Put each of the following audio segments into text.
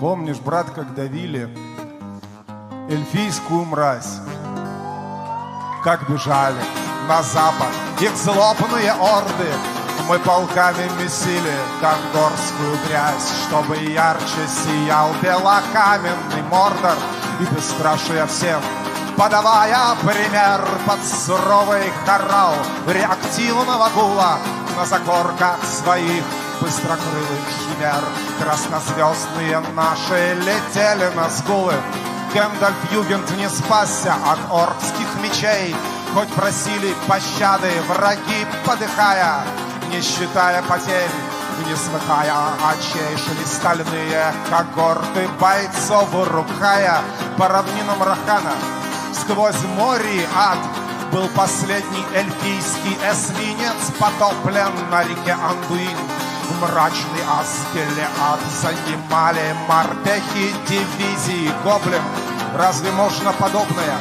Помнишь, брат, как давили эльфийскую мразь, как бежали на запад их злобные орды, мы полками месили кондорскую грязь, чтобы ярче сиял белокаменный мордор. И бесстрашие всем подавая пример под суровый хорал реактивного гула на закорках своих быстрокрылых химер. Краснозвездные наши летели на скулы. Гэндальф Югент не спасся от оркских мечей, Хоть просили пощады враги, подыхая, Не считая потерь, не смыкая очей, шли стальные когорты бойцов, рукая по равнинам Рахана сквозь море ад был последний эльфийский эсминец потоплен на реке Андуин. Мрачный Аскелеад занимали морпехи дивизии Гоблин. Разве можно подобное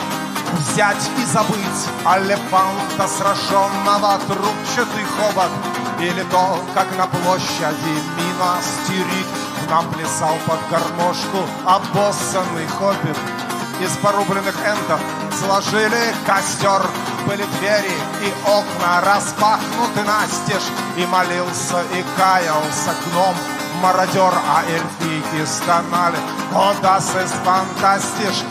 взять и забыть? Алефанта сраженного трубчатый хобот. Или то, как на площади Минастерит Нам плясал под гармошку обоссанный хоббит из порубленных энтов Сложили костер, были двери и окна распахнуты настежь И молился и каялся гном мародер, а эльфийки стонали. О, das ist fantastisch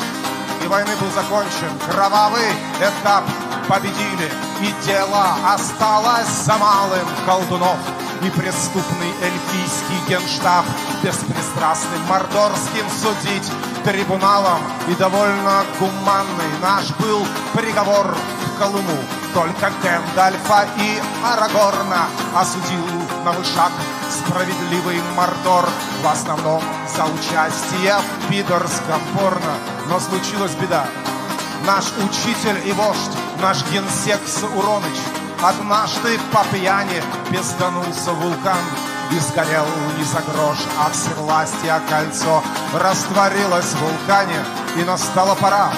И войны был закончен кровавый этап Победили, и дело осталось за малым колдунов и преступный эльфийский генштаб беспристрастным мордорским судить трибуналом и довольно гуманный наш был приговор в Колыму. Только Гэндальфа и Арагорна осудил на вышаг справедливый Мордор в основном за участие в пидорском порно. Но случилась беда. Наш учитель и вождь, наш генсек Уроныч Однажды по пьяни безданулся вулкан И сгорел не за грош, а всевластие кольцо. Растворилось в вулкане, и настала пора.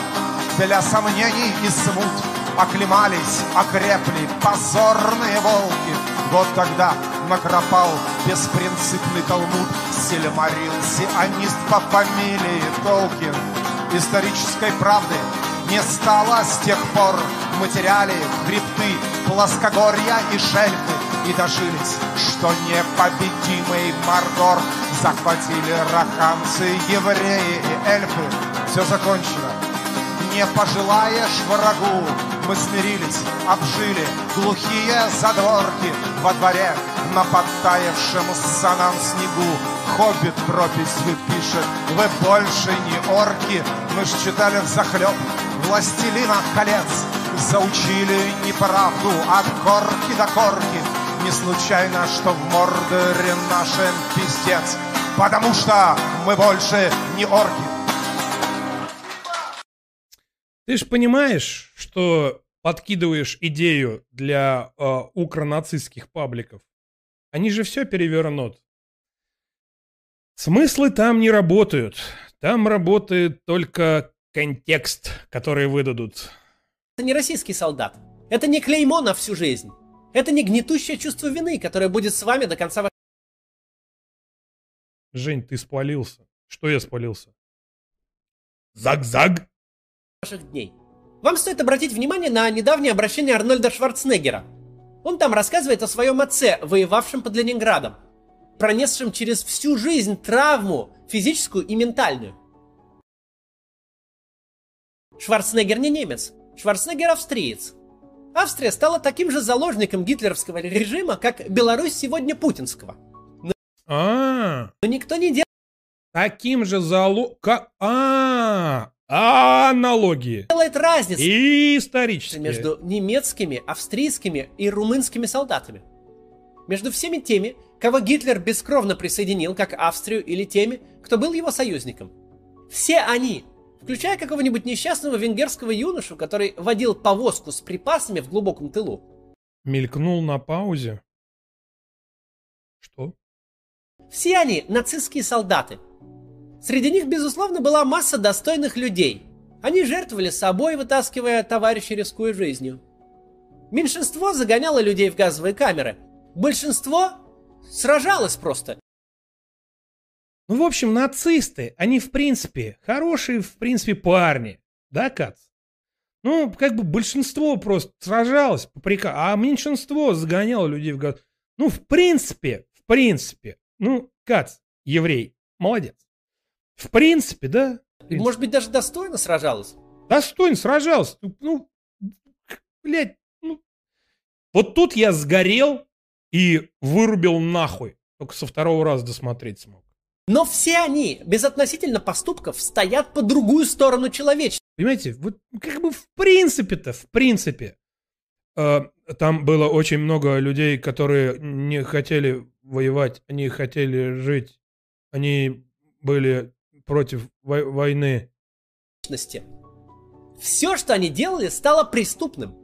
Для сомнений и смут Оклемались, окрепли позорные волки. Вот тогда накропал беспринципный талмуд Сельмарил сионист по фамилии Толкин. Исторической правды не стало с тех пор В материале хребты плоскогорья и шельфы и дожились, что непобедимый Мордор захватили раханцы, евреи и эльфы. Все закончено. Не пожелаешь врагу, мы смирились, обжили глухие задворки во дворе на подтаявшем санам снегу. Хоббит прописью пишет, вы больше не орки, мы ж читали в захлеб «Властелина колец», заучили неправду от корки до корки. Не случайно, что в Мордоре нашем пиздец, потому что мы больше не орки. Ты ж понимаешь, что подкидываешь идею для э, укронацистских пабликов. Они же все перевернут. Смыслы там не работают. Там работает только контекст, который выдадут. Это не российский солдат. Это не клеймо на всю жизнь. Это не гнетущее чувство вины, которое будет с вами до конца Жень, ты спалился. Что я спалился? Заг-заг? ваших дней. Вам стоит обратить внимание на недавнее обращение Арнольда Шварценеггера. Он там рассказывает о своем отце, воевавшем под Ленинградом, пронесшем через всю жизнь травму, физическую и ментальную. Шварценеггер не немец, Шварценеггер австриец. Австрия стала таким же заложником гитлеровского режима, как Беларусь сегодня путинского. Но, А, но никто не делает таким же залог... Как... А, аналогии. разницы И исторические. между немецкими, австрийскими и румынскими солдатами. Между всеми теми, кого Гитлер бескровно присоединил, как Австрию, или теми, кто был его союзником. Все они, включая какого-нибудь несчастного венгерского юношу, который водил повозку с припасами в глубоком тылу. Мелькнул на паузе. Что? Все они нацистские солдаты. Среди них, безусловно, была масса достойных людей. Они жертвовали собой, вытаскивая товарищей, рискуя жизнью. Меньшинство загоняло людей в газовые камеры. Большинство сражалось просто Ну, в общем, нацисты, они, в принципе, хорошие, в принципе, парни. Да, Кац? Ну, как бы большинство просто сражалось по приказу, а меньшинство загоняло людей в год. Ну, в принципе, в принципе, ну, Кац, еврей, молодец. В принципе, да. В принципе. Может быть, даже достойно сражалась? Достойно сражался. Ну, блядь, ну. Вот тут я сгорел и вырубил нахуй. Только со второго раза досмотреть смог. Но все они, безотносительно поступков, стоят по другую сторону человечества. Понимаете, вот как бы в принципе-то, в принципе, э, там было очень много людей, которые не хотели воевать, они хотели жить, они были против вой- войны. Все, что они делали, стало преступным.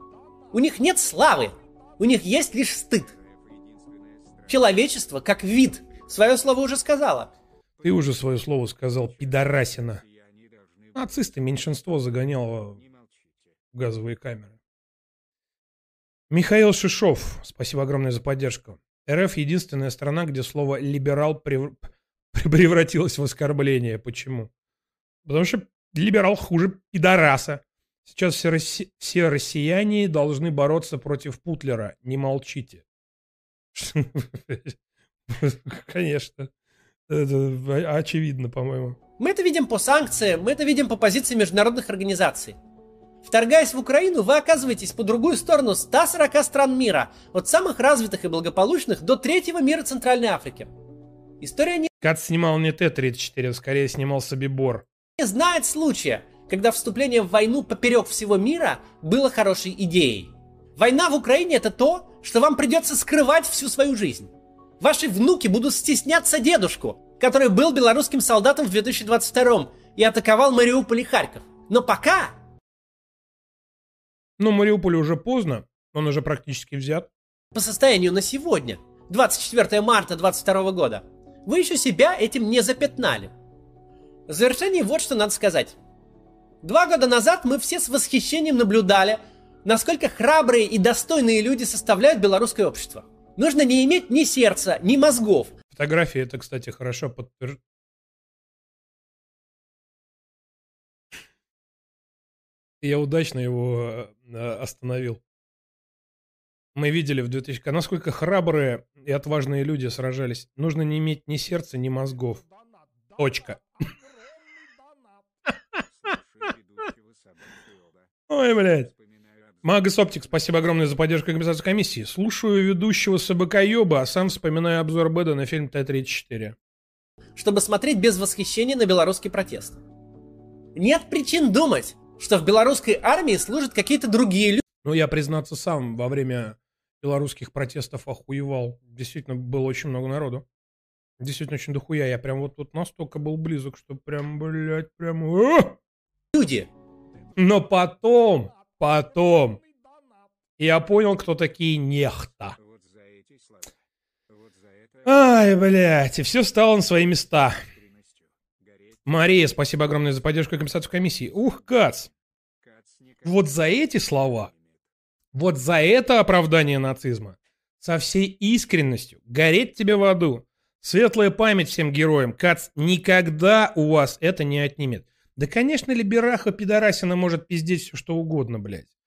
У них нет славы, у них есть лишь стыд. Человечество, как вид, свое слово уже сказала. Ты уже свое слово сказал, пидорасина. Нацисты меньшинство загоняло в газовые камеры. Михаил Шишов, спасибо огромное за поддержку. РФ единственная страна, где слово «либерал» прев... превратилось в оскорбление. Почему? Потому что либерал хуже пидораса. Сейчас все, росси... все россияне должны бороться против Путлера. Не молчите. Конечно. Это очевидно, по-моему. Мы это видим по санкциям, мы это видим по позиции международных организаций. Вторгаясь в Украину, вы оказываетесь по другую сторону 140 стран мира, от самых развитых и благополучных до третьего мира Центральной Африки. История не... Кат снимал не Т-34, скорее снимал Собибор. Не знает случая, когда вступление в войну поперек всего мира было хорошей идеей. Война в Украине это то, что вам придется скрывать всю свою жизнь. Ваши внуки будут стесняться дедушку, который был белорусским солдатом в 2022 и атаковал Мариуполь и Харьков. Но пока... Ну, Мариуполь уже поздно, он уже практически взят. По состоянию на сегодня, 24 марта 2022 года, вы еще себя этим не запятнали. В завершении вот что надо сказать. Два года назад мы все с восхищением наблюдали, насколько храбрые и достойные люди составляют белорусское общество. Нужно не иметь ни сердца, ни мозгов. Фотографии это, кстати, хорошо подтверждает. Я удачно его э, остановил. Мы видели в 2000... Насколько храбрые и отважные люди сражались. Нужно не иметь ни сердца, ни мозгов. Точка. Ой, блядь. Магас Оптик, спасибо огромное за поддержку компенсации комиссии. Слушаю ведущего СБК Йоба, а сам вспоминаю обзор Беда на фильм Т-34. Чтобы смотреть без восхищения на белорусский протест. Нет причин думать, что в белорусской армии служат какие-то другие люди. Ну, я, признаться, сам во время белорусских протестов охуевал. Действительно, было очень много народу. Действительно, очень дохуя. Я прям вот, вот настолько был близок, что прям, блядь, прям... А! Люди. Но потом, потом, я понял, кто такие нехта. Ай, блядь, и все стало на свои места. Мария, спасибо огромное за поддержку и компенсацию комиссии. Ух, Кац. Вот за эти слова, вот за это оправдание нацизма, со всей искренностью, гореть тебе в аду. Светлая память всем героям. Кац никогда у вас это не отнимет. Да, конечно, Либераха Пидорасина может пиздеть все, что угодно, блядь.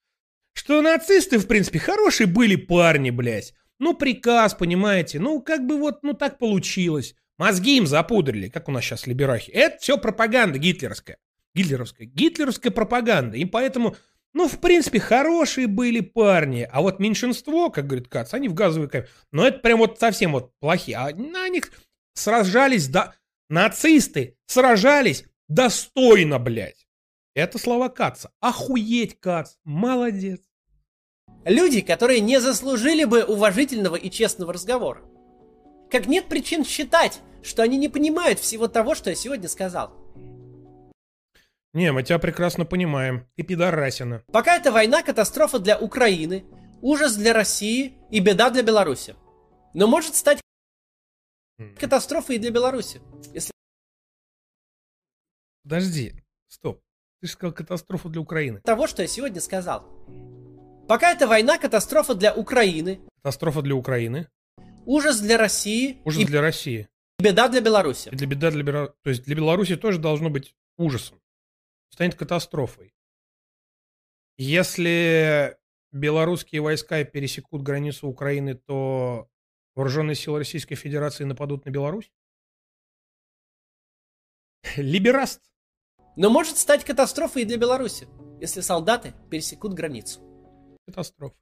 Что нацисты, в принципе, хорошие были парни, блядь. Ну, приказ, понимаете, ну, как бы вот, ну, так получилось. Мозги им запудрили, как у нас сейчас либерахи. Это все пропаганда гитлеровская. Гитлеровская. Гитлеровская пропаганда. И поэтому, ну, в принципе, хорошие были парни. А вот меньшинство, как говорит Кац, они в газовой камере. Но это прям вот совсем вот плохие. А на них сражались, да, нацисты сражались достойно, блядь. Это слова Каца. Охуеть, Кац. Молодец. Люди, которые не заслужили бы уважительного и честного разговора. Как нет причин считать, что они не понимают всего того, что я сегодня сказал. Не, мы тебя прекрасно понимаем. Ты пидорасина. Пока эта война катастрофа для Украины, ужас для России и беда для Беларуси. Но может стать катастрофой и для Беларуси. Если... Подожди, стоп. Ты же сказал катастрофу для Украины. Того, что я сегодня сказал. Пока эта война катастрофа для Украины. Катастрофа для Украины. Ужас для России. Ужас и для России. беда для Беларуси. Для беда для Беларуси. То есть для Беларуси тоже должно быть ужасом. Станет катастрофой. Если белорусские войска пересекут границу Украины, то вооруженные силы Российской Федерации нападут на Беларусь? Либераст. Но может стать катастрофой и для Беларуси, если солдаты пересекут границу. Катастрофа.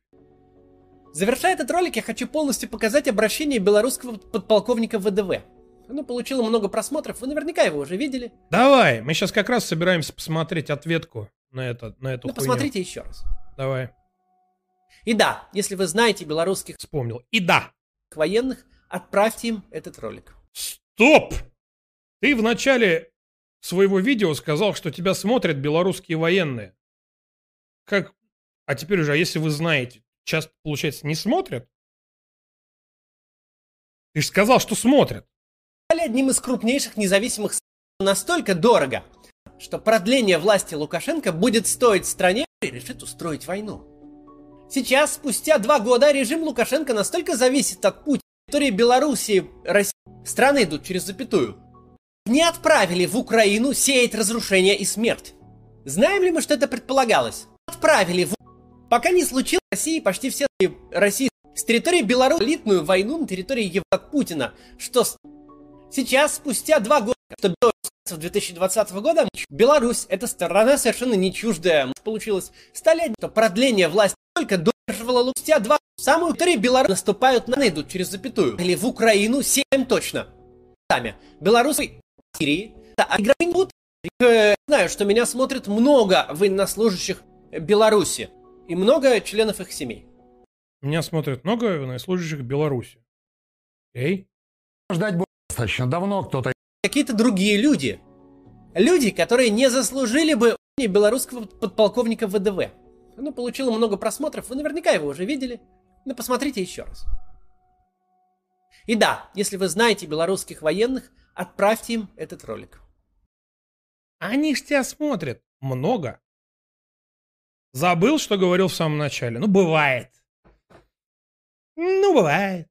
Завершая этот ролик, я хочу полностью показать обращение белорусского подполковника ВДВ. Оно получило много просмотров, вы наверняка его уже видели. Давай, мы сейчас как раз собираемся посмотреть ответку на, это, на эту Ну, хуйню. посмотрите еще раз. Давай, И да, если вы знаете белорусских вспомнил. И да, военных, отправьте им этот ролик. Стоп! Ты в начале своего видео сказал, что тебя смотрят белорусские военные. Как? А теперь уже, а если вы знаете, часто, получается, не смотрят? Ты же сказал, что смотрят. Стали одним из крупнейших независимых настолько дорого, что продление власти Лукашенко будет стоить стране и решит устроить войну. Сейчас, спустя два года, режим Лукашенко настолько зависит от Путина, территории Белоруссии, России, страны идут через запятую, не отправили в Украину сеять разрушение и смерть. Знаем ли мы, что это предполагалось? Отправили в... Пока не случилось в России почти все России с территории Беларуси элитную войну на территории Ев... от Путина, что сейчас, спустя два года, что Беларусь в 2020 года, Беларусь, эта страна совершенно не чуждая, получилось, одним, что продление власти только доживало Лу- спустя два самую территории Беларуси наступают на идут через запятую. Или в Украину сеем точно. Сами. Белорусы Сирии. Да, а будут. Э, Знаю, что меня смотрит много военнослужащих Беларуси и много членов их семей. Меня смотрят много военнослужащих Беларуси. Эй? Ждать было достаточно давно, кто-то какие-то другие люди. Люди, которые не заслужили бы белорусского подполковника ВДВ. Оно получило много просмотров, вы наверняка его уже видели. Но посмотрите еще раз. И да, если вы знаете белорусских военных, отправьте им этот ролик. Они ж тебя смотрят. Много. Забыл, что говорил в самом начале? Ну, бывает. Ну, бывает.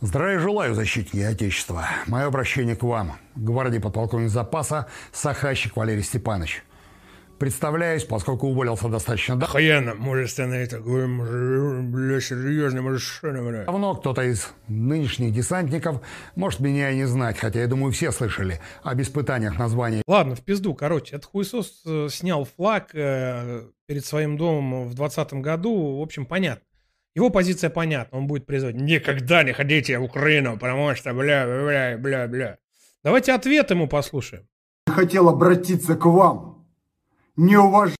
Здравия желаю, защитники Отечества. Мое обращение к вам, гвардии подполковник запаса Сахащик Валерий Степанович. Представляюсь, поскольку уволился достаточно да- Охуенно, мужественный такой, мужик, бля, серьезный мужчина, бля. давно, кто-то из нынешних десантников может меня и не знать, хотя я думаю, все слышали об испытаниях на звание Ладно, в пизду, короче, этот хуесос э, снял флаг э, перед своим домом в 20 году, в общем, понятно. Его позиция понятна, он будет призывать «Никогда не ходите в Украину, потому что бля, бля, бля, бля». Давайте ответ ему послушаем. хотел обратиться к вам. Не уваж...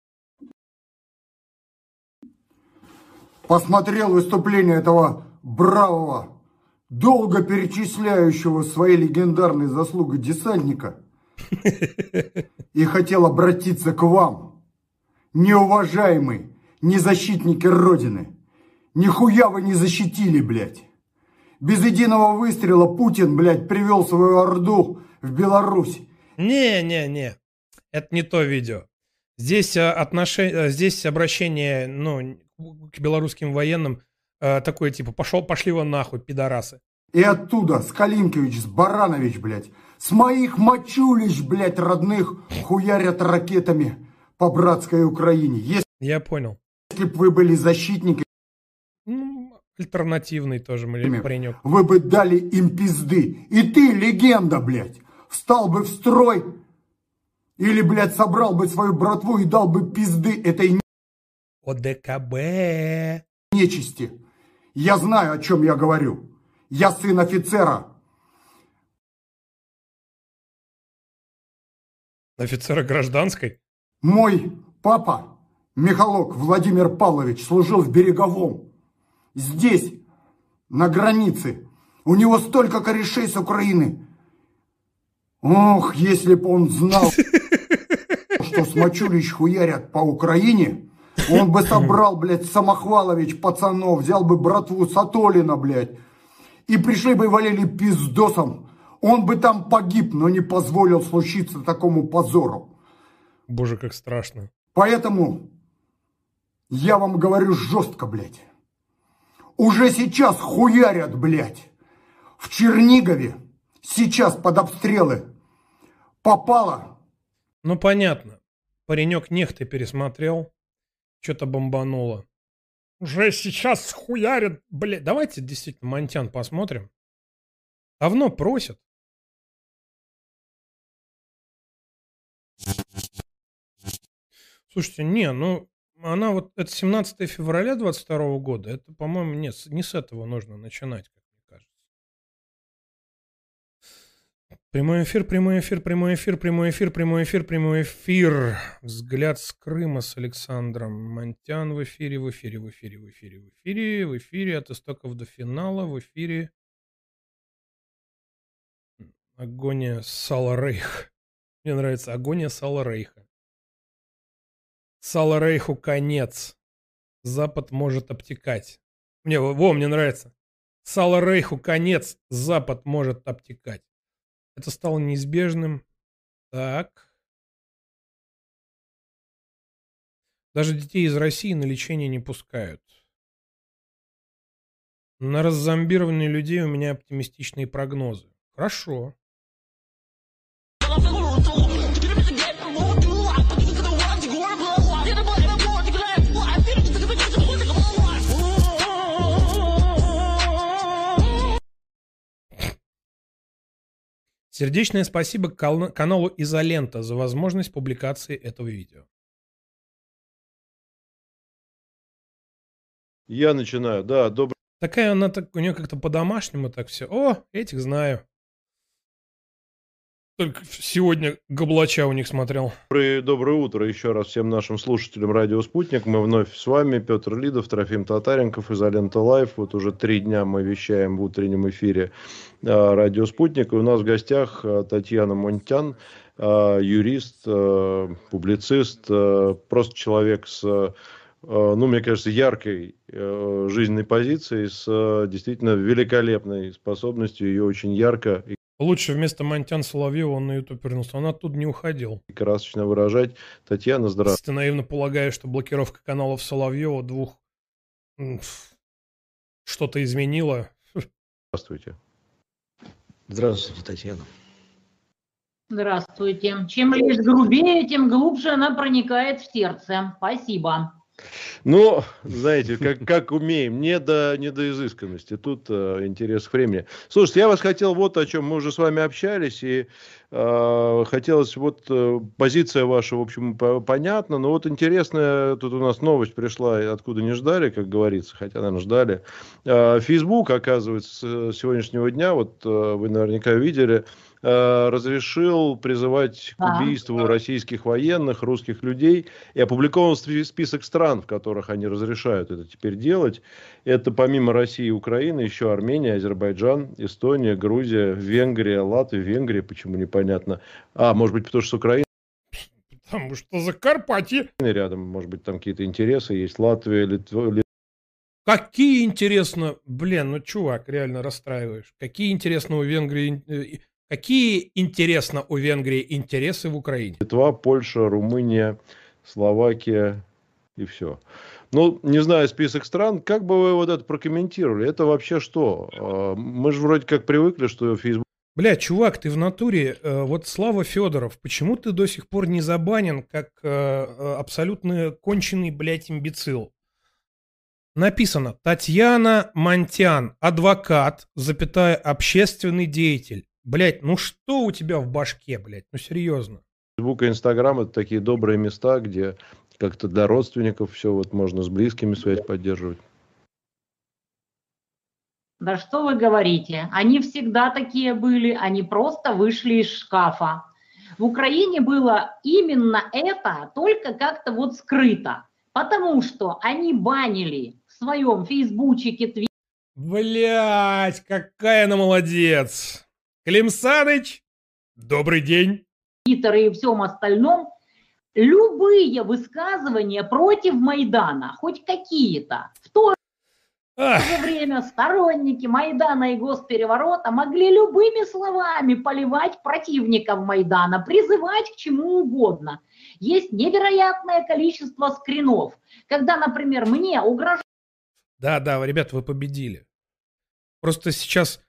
Посмотрел выступление этого бравого, долго перечисляющего свои легендарные заслуги десантника. И хотел обратиться к вам. Неуважаемый, не защитники Родины. Нихуя вы не защитили, блядь. Без единого выстрела Путин, блядь, привел свою орду в Беларусь. Не-не-не, это не то видео. Здесь, э, отношение, э, здесь обращение ну, к белорусским военным э, такое типа «пошел, пошли вы нахуй, пидорасы». И оттуда, с Калинкович, с Баранович, блядь, с моих мочулищ, блядь, родных, хуярят ракетами по братской Украине. Если Я понял. б вы были защитниками, Ну, альтернативный тоже Например. паренек. вы бы дали им пизды. И ты, легенда, блядь, встал бы в строй или, блядь, собрал бы свою братву и дал бы пизды этой ОДКБ. нечисти. Я знаю, о чем я говорю. Я сын офицера. Офицера гражданской. Мой папа, Михалок Владимир Павлович, служил в Береговом. Здесь, на границе. У него столько корешей с Украины. Ох, если бы он знал, что с Мачулич хуярят по Украине, он бы собрал, блядь, Самохвалович пацанов, взял бы братву Сатолина, блядь, и пришли бы и валили пиздосом. Он бы там погиб, но не позволил случиться такому позору. Боже, как страшно. Поэтому я вам говорю жестко, блядь. Уже сейчас хуярят, блядь. В Чернигове сейчас под обстрелы. Попало. Ну, понятно. Паренек нехты пересмотрел. Что-то бомбануло. Уже сейчас схуярят, блядь. Давайте действительно Монтян посмотрим. Давно просят. Слушайте, не, ну, она вот, это 17 февраля 22 года, это, по-моему, нет, не с этого нужно начинать, Прямой эфир, прямой эфир, прямой эфир, прямой эфир, прямой эфир, прямой эфир. Взгляд с Крыма с Александром Монтян в эфире, в эфире, в эфире, в эфире, в эфире, в эфире, от истоков до финала, в эфире. Агония Сала Рейх. Мне нравится Агония Сала Рейха. Сала Рейху конец. Запад может обтекать. Мне, во, мне нравится. Сала Рейху конец. Запад может обтекать. Это стало неизбежным. Так. Даже детей из России на лечение не пускают. На раззомбирование людей у меня оптимистичные прогнозы. Хорошо. Сердечное спасибо каналу Изолента за возможность публикации этого видео. Я начинаю, да, добрый. Такая она так, у нее как-то по-домашнему так все. О, этих знаю. Только сегодня Гоблача у них смотрел. Доброе, доброе утро еще раз всем нашим слушателям Радио Спутник. Мы вновь с вами, Петр Лидов, Трофим Татаренков, Изолента Live. Вот уже три дня мы вещаем в утреннем эфире а, Радио Спутник. И у нас в гостях а, Татьяна Монтян, а, юрист, публицист, просто человек с ну, мне кажется, яркой жизненной позицией, с действительно великолепной способностью ее очень ярко и Лучше вместо Монтян Соловьева он на YouTube вернулся. Он оттуда не уходил. Красочно выражать. Татьяна, здравствуйте. Ты наивно полагаешь, что блокировка каналов Соловьева двух что-то изменила. Здравствуйте. Здравствуйте, Татьяна. Здравствуйте. Чем лишь грубее, тем глубже она проникает в сердце. Спасибо. Ну, знаете, как, как умеем, не до, не до изысканности, тут э, интерес к времени. Слушайте, я вас хотел вот о чем, мы уже с вами общались, и э, хотелось, вот э, позиция ваша, в общем, по понятна, но вот интересная, тут у нас новость пришла, откуда не ждали, как говорится, хотя, наверное, ждали. Э, Facebook, оказывается, с сегодняшнего дня, вот э, вы наверняка видели, Э, разрешил призывать к убийству российских военных, русских людей. И опубликован список стран, в которых они разрешают это теперь делать. Это помимо России и Украины еще Армения, Азербайджан, Эстония, Грузия, Венгрия, Латвия, Венгрия, почему непонятно. А, может быть, потому что с Украиной. Потому что за Карпатье. Рядом, может быть, там какие-то интересы есть. Латвия, Литва, Какие интересно, блин, ну чувак, реально расстраиваешь. Какие интересно у Венгрии э, Какие, интересно, у Венгрии интересы в Украине? Литва, Польша, Румыния, Словакия и все. Ну, не знаю, список стран. Как бы вы вот это прокомментировали? Это вообще что? А, мы же вроде как привыкли, что Facebook... Бля, чувак, ты в натуре, э, вот Слава Федоров, почему ты до сих пор не забанен, как э, э, абсолютно конченый, блядь, имбецил? Написано, Татьяна Монтян, адвокат, запятая, общественный деятель. Блять, ну что у тебя в башке, блять? Ну серьезно. Фейсбук и Инстаграм это такие добрые места, где как-то для родственников все вот можно с близкими связь поддерживать. Да что вы говорите? Они всегда такие были, они просто вышли из шкафа. В Украине было именно это, только как-то вот скрыто. Потому что они банили в своем фейсбучике, твиттере. Блять, какая она молодец. Клим Саныч, добрый день. Твиттер и всем остальном любые высказывания против Майдана, хоть какие-то, в то же время сторонники Майдана и госпереворота могли любыми словами поливать противников Майдана, призывать к чему угодно. Есть невероятное количество скринов, когда, например, мне угрожают... Да, да, ребята, вы победили. Просто сейчас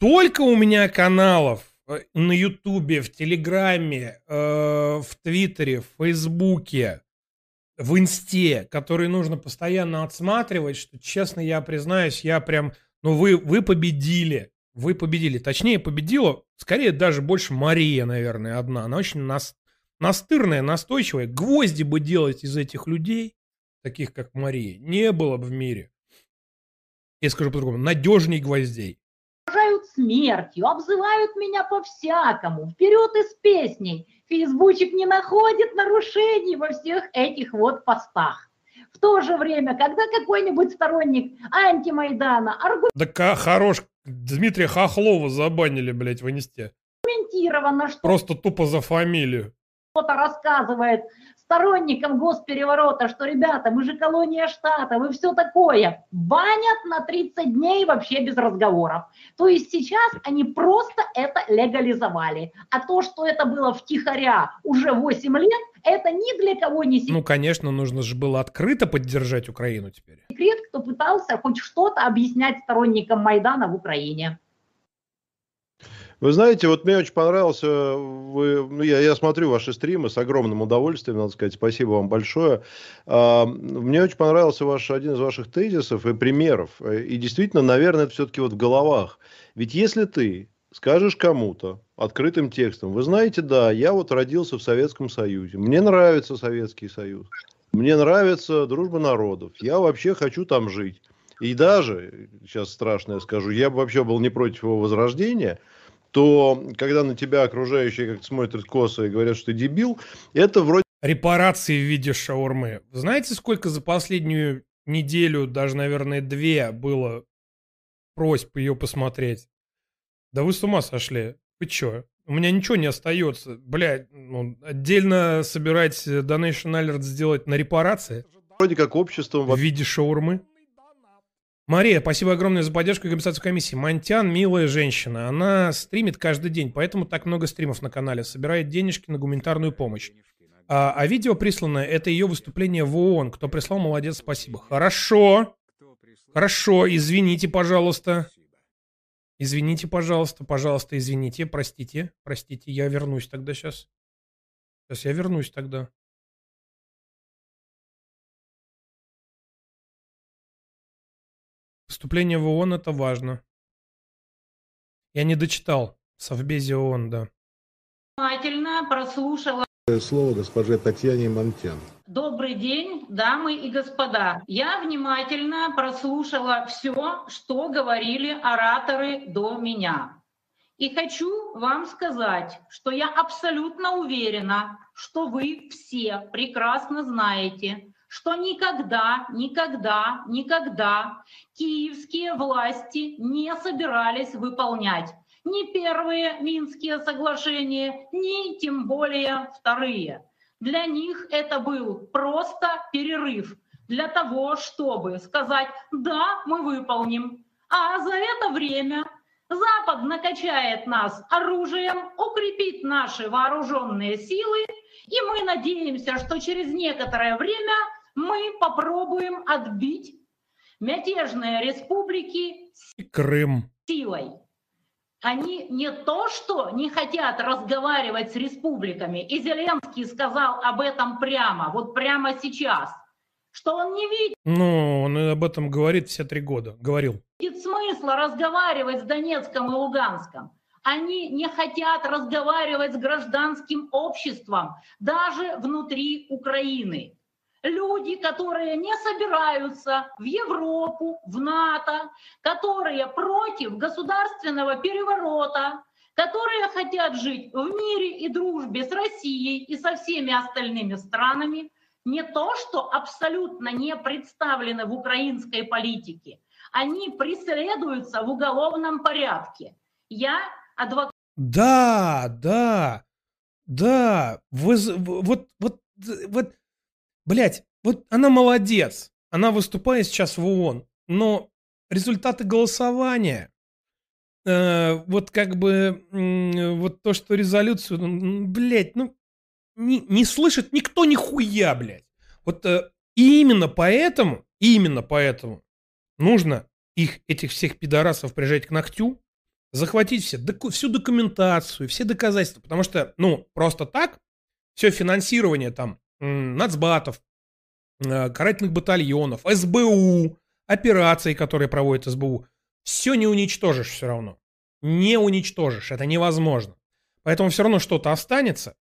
Столько у меня каналов э, на Ютубе, в Телеграме, э, в Твиттере, в Фейсбуке, в Инсте, которые нужно постоянно отсматривать, что, честно, я признаюсь, я прям, ну вы, вы победили, вы победили. Точнее, победила, скорее, даже больше Мария, наверное, одна. Она очень нас, настырная, настойчивая. Гвозди бы делать из этих людей, таких как Мария, не было бы в мире. Я скажу по-другому, надежней гвоздей. Угрожают смертью, обзывают меня по-всякому, вперед из песней. Фейсбучик не находит нарушений во всех этих вот постах. В то же время, когда какой-нибудь сторонник антимайдана аргументированно... Да хорош, Дмитрия Хохлова забанили, блядь, в Инсте. что... Просто тупо за фамилию. Кто-то рассказывает сторонникам госпереворота, что, ребята, мы же колония штата, вы все такое, банят на 30 дней вообще без разговоров. То есть сейчас они просто это легализовали. А то, что это было втихаря уже 8 лет, это ни для кого не секрет. Ну, конечно, нужно же было открыто поддержать Украину теперь. Секрет, кто пытался хоть что-то объяснять сторонникам Майдана в Украине. Вы знаете, вот мне очень понравился, вы, ну, я, я смотрю ваши стримы с огромным удовольствием, надо сказать, спасибо вам большое. А, мне очень понравился ваш, один из ваших тезисов и примеров. И действительно, наверное, это все-таки вот в головах. Ведь если ты скажешь кому-то открытым текстом, вы знаете, да, я вот родился в Советском Союзе, мне нравится Советский Союз, мне нравится дружба народов, я вообще хочу там жить. И даже, сейчас страшно я скажу, я бы вообще был не против его возрождения – то когда на тебя окружающие как-то смотрят косо и говорят, что ты дебил, это вроде... Репарации в виде шаурмы. Знаете, сколько за последнюю неделю, даже, наверное, две было просьб ее посмотреть? Да вы с ума сошли. Вы чё? У меня ничего не остается. Блядь, ну, отдельно собирать Donation Alert сделать на репарации? Вроде как обществом... В виде шаурмы? Мария, спасибо огромное за поддержку и компенсацию комиссии. Монтян милая женщина. Она стримит каждый день, поэтому так много стримов на канале. Собирает денежки на гуманитарную помощь. А, а видео присланное, это ее выступление в ООН. Кто прислал, молодец, спасибо. Хорошо. Хорошо, извините, пожалуйста. Извините, пожалуйста, пожалуйста, извините, простите, простите, я вернусь тогда сейчас. Сейчас я вернусь тогда. Вступление в ООН это важно. Я не дочитал. Совбезе ООН, да. Внимательно прослушала. Слово госпоже Татьяне Монтян. Добрый день, дамы и господа. Я внимательно прослушала все, что говорили ораторы до меня. И хочу вам сказать, что я абсолютно уверена, что вы все прекрасно знаете, что никогда, никогда, никогда киевские власти не собирались выполнять ни первые Минские соглашения, ни тем более вторые. Для них это был просто перерыв для того, чтобы сказать, да, мы выполним. А за это время Запад накачает нас оружием, укрепит наши вооруженные силы, и мы надеемся, что через некоторое время мы попробуем отбить мятежные республики Крым силой. Они не то, что не хотят разговаривать с республиками, и Зеленский сказал об этом прямо, вот прямо сейчас, что он не видит. Ну, он об этом говорит все три года, говорил. Нет смысла разговаривать с Донецком и Луганском. Они не хотят разговаривать с гражданским обществом, даже внутри Украины люди, которые не собираются в Европу, в НАТО, которые против государственного переворота, которые хотят жить в мире и дружбе с Россией и со всеми остальными странами, не то что абсолютно не представлены в украинской политике, они преследуются в уголовном порядке. Я адвокат. Да, да, да. Вы, вот, вот, вот Блять, вот она молодец. Она выступает сейчас в ООН. Но результаты голосования, э, вот как бы, э, вот то, что резолюцию, ну, блядь, ну, не, не слышит никто нихуя, блядь. Вот э, и именно поэтому, именно поэтому нужно их, этих всех пидорасов прижать к ногтю захватить все, доку, всю документацию, все доказательства. Потому что, ну, просто так все финансирование там нацбатов, э, карательных батальонов, СБУ, операций, которые проводит СБУ, все не уничтожишь все равно. Не уничтожишь, это невозможно. Поэтому все равно что-то останется.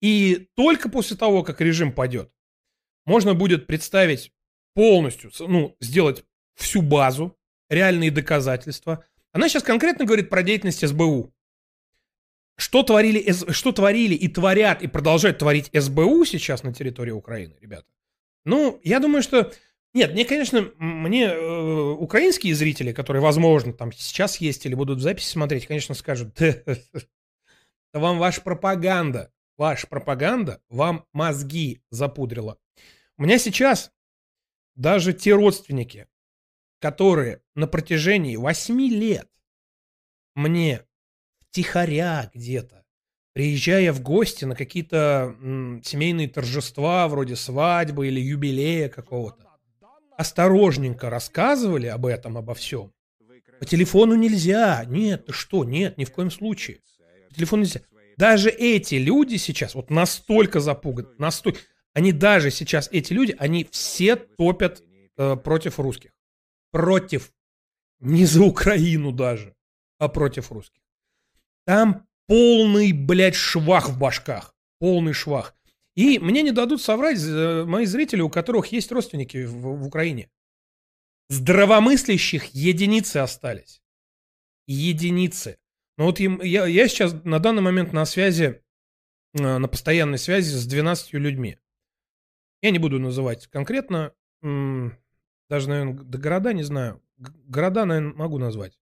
И только после того, как режим падет, можно будет представить полностью, ну, сделать всю базу, реальные доказательства. Она сейчас конкретно говорит про деятельность СБУ. Что творили, что творили и творят, и продолжают творить СБУ сейчас на территории Украины, ребята? Ну, я думаю, что... Нет, мне, конечно, мне э, украинские зрители, которые, возможно, там сейчас есть или будут в записи смотреть, конечно, скажут, да, вам ваша пропаганда, ваша пропаганда вам мозги запудрила. У меня сейчас даже те родственники, которые на протяжении 8 лет мне втихаря где-то, приезжая в гости на какие-то семейные торжества, вроде свадьбы или юбилея какого-то, осторожненько рассказывали об этом, обо всем. По телефону нельзя. Нет, ты что? Нет, ни в коем случае. По телефону нельзя. Даже эти люди сейчас вот настолько запуганы, настолько... Они даже сейчас, эти люди, они все топят э, против русских. Против. Не за Украину даже, а против русских. Там полный, блядь, швах в башках. Полный швах. И мне не дадут соврать э, мои зрители, у которых есть родственники в, в Украине. Здравомыслящих единицы остались. Единицы. Но вот я, я сейчас на данный момент на связи, э, на постоянной связи с 12 людьми. Я не буду называть конкретно, даже, наверное, до города не знаю. Города, наверное, могу назвать.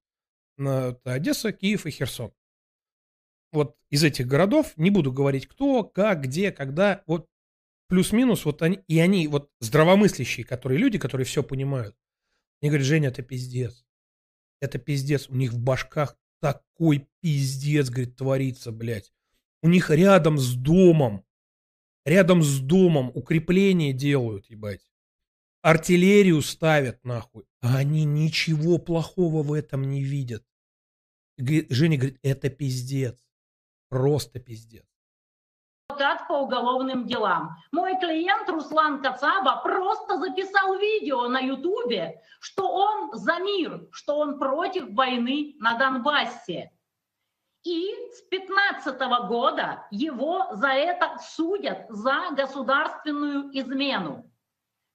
Это Одесса, Киев и Херсон вот из этих городов, не буду говорить кто, как, где, когда, вот плюс-минус, вот они, и они вот здравомыслящие, которые люди, которые все понимают, они говорят, Женя, это пиздец. Это пиздец. У них в башках такой пиздец, говорит, творится, блядь. У них рядом с домом, рядом с домом укрепления делают, ебать. Артиллерию ставят, нахуй. А они ничего плохого в этом не видят. Женя говорит, это пиздец. Просто пиздец. Адвокат по уголовным делам. Мой клиент Руслан Кацаба просто записал видео на Ютубе, что он за мир, что он против войны на Донбассе. И с 15 года его за это судят за государственную измену.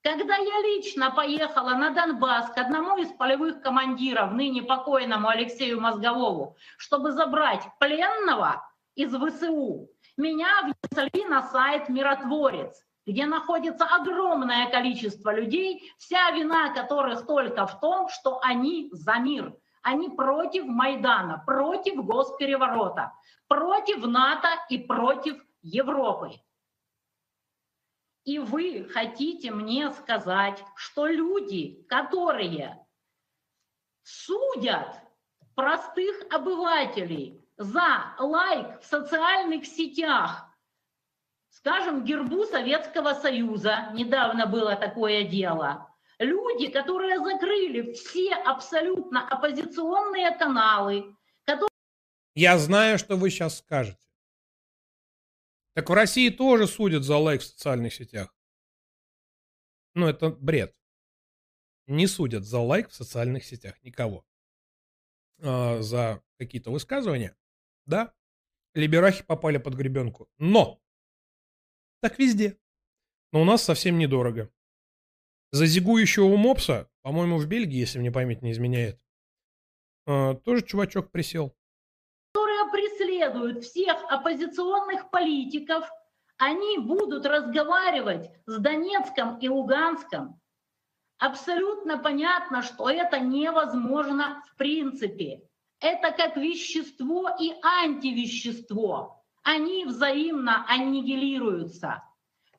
Когда я лично поехала на Донбасс к одному из полевых командиров, ныне покойному Алексею Мозговому, чтобы забрать пленного, из ВСУ. Меня внесли на сайт «Миротворец», где находится огромное количество людей, вся вина которых только в том, что они за мир. Они против Майдана, против госпереворота, против НАТО и против Европы. И вы хотите мне сказать, что люди, которые судят простых обывателей за лайк в социальных сетях, скажем, гербу Советского Союза, недавно было такое дело, люди, которые закрыли все абсолютно оппозиционные каналы, которые... Я знаю, что вы сейчас скажете. Так в России тоже судят за лайк в социальных сетях. Ну, это бред. Не судят за лайк в социальных сетях никого. А, за какие-то высказывания. Да, либерахи попали под гребенку. Но! Так везде. Но у нас совсем недорого. За зигующего мопса, по-моему, в Бельгии, если мне память не изменяет, э, тоже чувачок присел. Которые преследуют всех оппозиционных политиков, они будут разговаривать с Донецком и Луганском. Абсолютно понятно, что это невозможно в принципе это как вещество и антивещество. Они взаимно аннигилируются.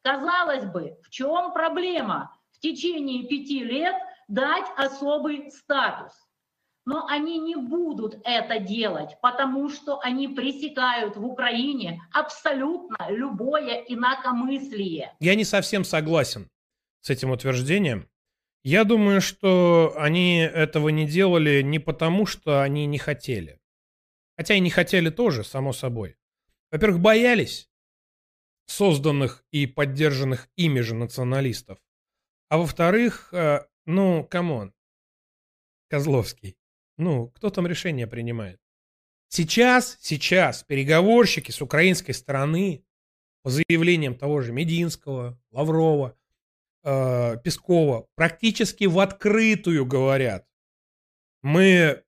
Казалось бы, в чем проблема в течение пяти лет дать особый статус? Но они не будут это делать, потому что они пресекают в Украине абсолютно любое инакомыслие. Я не совсем согласен с этим утверждением. Я думаю, что они этого не делали не потому, что они не хотели. Хотя и не хотели тоже, само собой. Во-первых, боялись созданных и поддержанных ими же националистов. А во-вторых, э, ну, come on, Козловский, ну, кто там решение принимает? Сейчас, сейчас переговорщики с украинской стороны по заявлениям того же Мединского, Лаврова, э, Пескова практически в открытую говорят. Мы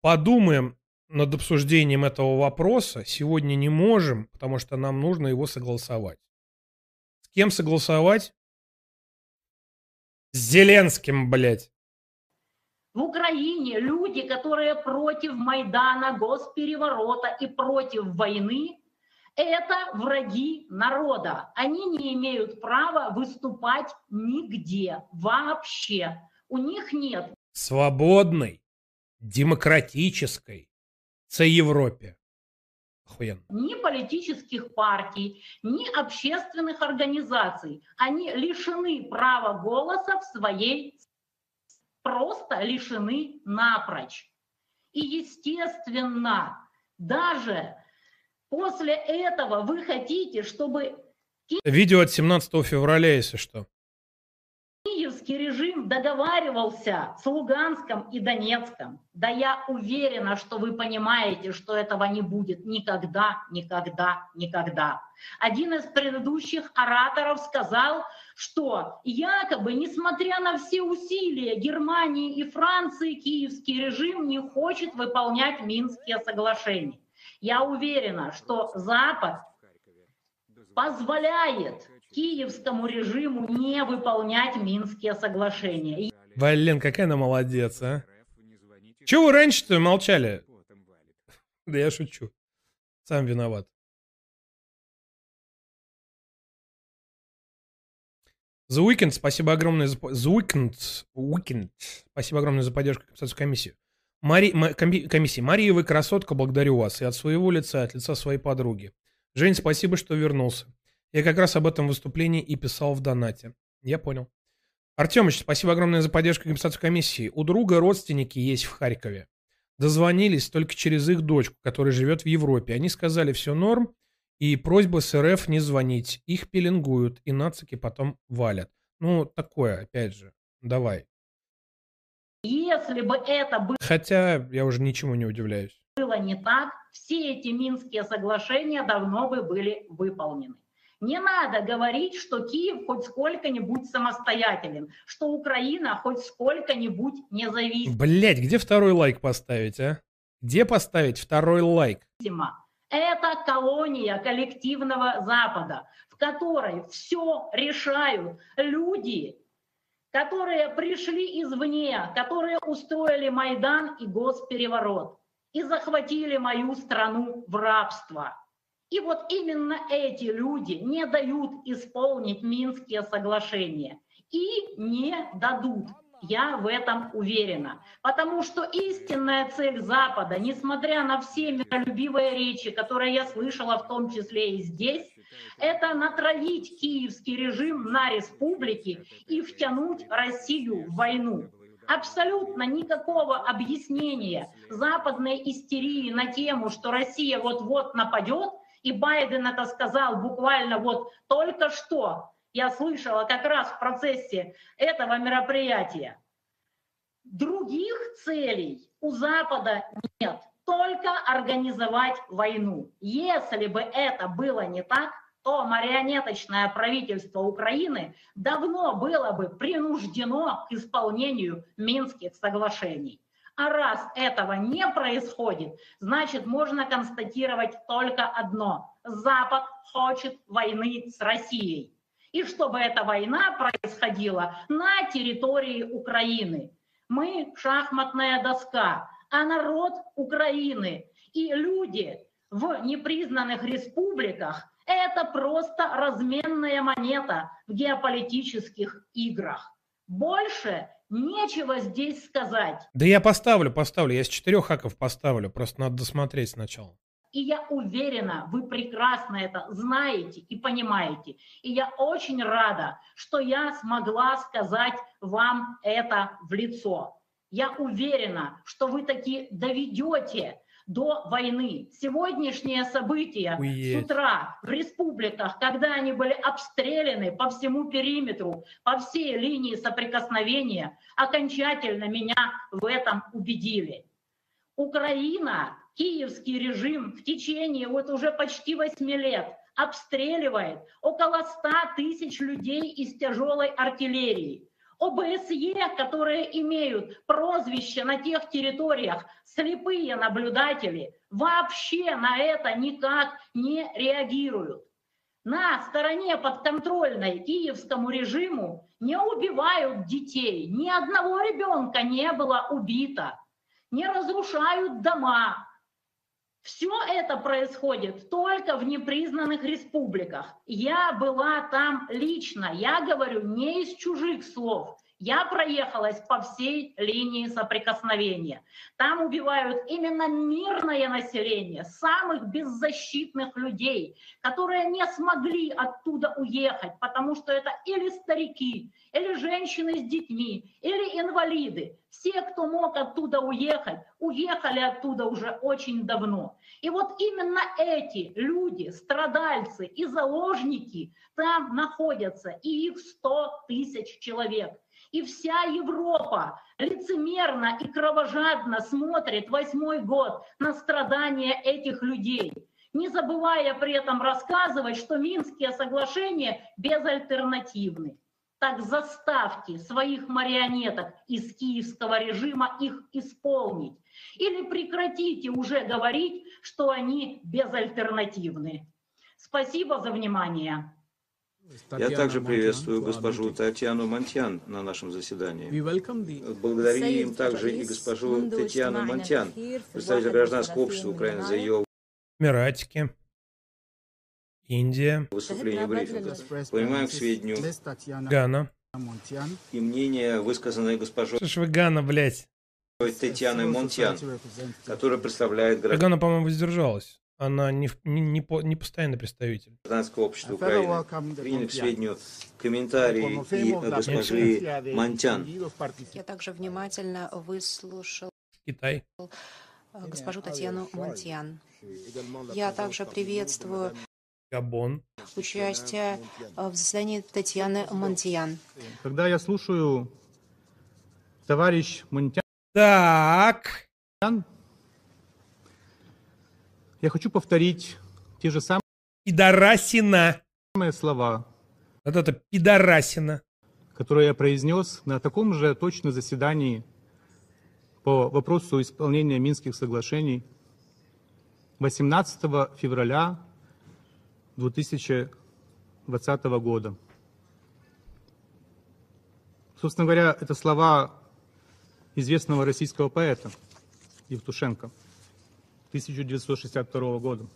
подумаем над обсуждением этого вопроса сегодня не можем, потому что нам нужно его согласовать. С кем согласовать? С Зеленским, блядь. В Украине люди, которые против Майдана, госпереворота и против войны, это враги народа. Они не имеют права выступать нигде вообще. У них нет свободной, демократической, це Европе. Охуенно. Ни политических партий, ни общественных организаций. Они лишены права голоса в своей просто лишены напрочь. И, естественно, даже после этого вы хотите, чтобы... Видео от 17 февраля, если что. Киевский режим договаривался с Луганском и Донецком. Да я уверена, что вы понимаете, что этого не будет никогда, никогда, никогда. Один из предыдущих ораторов сказал, что якобы, несмотря на все усилия Германии и Франции, киевский режим не хочет выполнять Минские соглашения. Я уверена, что Запад позволяет киевскому режиму не выполнять Минские соглашения. Блин, какая она молодец, а? Чего вы раньше-то молчали? Да я шучу. Сам виноват. The Weekend, спасибо огромное за... The Weekend, Weekend, спасибо огромное за поддержку комиссии. Мари... Комиссии. Мария, вы красотка, благодарю вас. И от своего лица, и от лица своей подруги. Жень, спасибо, что вернулся. Я как раз об этом выступлении и писал в донате. Я понял. Артемыч, спасибо огромное за поддержку и компенсацию комиссии. У друга родственники есть в Харькове. Дозвонились только через их дочку, которая живет в Европе. Они сказали, все норм, и просьба с РФ не звонить. Их пеленгуют, и нацики потом валят. Ну, такое, опять же. Давай. Если бы это было... Хотя я уже ничему не удивляюсь. Было не так, все эти Минские соглашения давно бы были выполнены. Не надо говорить, что Киев хоть сколько-нибудь самостоятелен, что Украина хоть сколько-нибудь независима. Блять, где второй лайк поставить, а? Где поставить второй лайк? Это колония коллективного Запада, в которой все решают люди, которые пришли извне, которые устроили Майдан и госпереворот и захватили мою страну в рабство. И вот именно эти люди не дают исполнить Минские соглашения и не дадут. Я в этом уверена. Потому что истинная цель Запада, несмотря на все миролюбивые речи, которые я слышала в том числе и здесь, это натравить киевский режим на республики и втянуть Россию в войну. Абсолютно никакого объяснения западной истерии на тему, что Россия вот-вот нападет – и Байден это сказал буквально вот только что. Я слышала как раз в процессе этого мероприятия. Других целей у Запада нет, только организовать войну. Если бы это было не так, то марионеточное правительство Украины давно было бы принуждено к исполнению Минских соглашений. А раз этого не происходит, значит можно констатировать только одно. Запад хочет войны с Россией. И чтобы эта война происходила на территории Украины. Мы шахматная доска, а народ Украины и люди в непризнанных республиках – это просто разменная монета в геополитических играх. Больше Нечего здесь сказать. Да я поставлю, поставлю. Я с четырех хаков поставлю. Просто надо досмотреть сначала. И я уверена, вы прекрасно это знаете и понимаете. И я очень рада, что я смогла сказать вам это в лицо. Я уверена, что вы таки доведете до войны. Сегодняшние события Уедь. с утра в республиках, когда они были обстреляны по всему периметру, по всей линии соприкосновения, окончательно меня в этом убедили. Украина, киевский режим в течение вот уже почти 8 лет обстреливает около 100 тысяч людей из тяжелой артиллерии. ОБСЕ, которые имеют прозвище на тех территориях слепые наблюдатели, вообще на это никак не реагируют. На стороне подконтрольной киевскому режиму не убивают детей, ни одного ребенка не было убито, не разрушают дома, все это происходит только в непризнанных республиках. Я была там лично, я говорю не из чужих слов. Я проехалась по всей линии соприкосновения. Там убивают именно мирное население, самых беззащитных людей, которые не смогли оттуда уехать, потому что это или старики, или женщины с детьми, или инвалиды. Все, кто мог оттуда уехать, уехали оттуда уже очень давно. И вот именно эти люди, страдальцы и заложники там находятся, и их 100 тысяч человек. И вся Европа лицемерно и кровожадно смотрит восьмой год на страдания этих людей, не забывая при этом рассказывать, что Минские соглашения безальтернативны. Так заставьте своих марионеток из киевского режима их исполнить. Или прекратите уже говорить, что они безальтернативны. Спасибо за внимание. Я также приветствую госпожу Татьяну Монтян на нашем заседании. Благодарим также и госпожу Татьяну Монтян, представитель гражданского общества Украины, за ее Эмиратики. Индия. выступление брифинга. Принимаем к сведению Гана. и мнение, высказанное госпожой Что ж вы Гана, блядь? Татьяной Монтян, которая представляет А Гана, по-моему, воздержалась. Она не, не, не, по- не постоянный представитель. гражданского общества Украины. Приняли к сведению комментарии и госпожи Монтян. Я также внимательно выслушал Китай. э, госпожу Татьяну Монтьян. Я также приветствую Габон. участие э, в заседании Татьяны Монтьян. Когда я слушаю товарищ Монтян, Так. Я хочу повторить те же самые Пидорасина. слова, Вот это пидорасина. которые я произнес на таком же точно заседании по вопросу исполнения Минских соглашений 18 февраля 2020 года. Собственно говоря, это слова известного российского поэта Евтушенко 1962 года.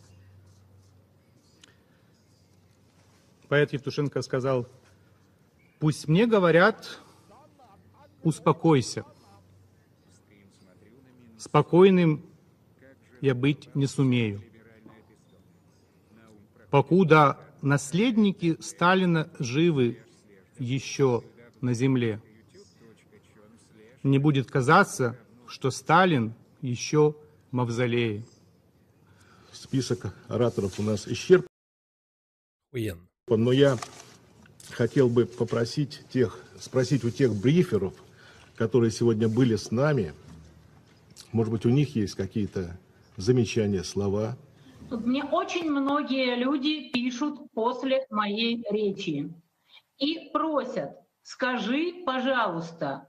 Поэт Евтушенко сказал, «Пусть мне говорят, успокойся. Спокойным я быть не сумею. Покуда наследники Сталина живы еще на земле, не будет казаться, что Сталин еще мавзолее. Список ораторов у нас исчерпан, но я хотел бы попросить тех, спросить у тех бриферов, которые сегодня были с нами, может быть, у них есть какие-то замечания, слова. Мне очень многие люди пишут после моей речи и просят, скажи, пожалуйста,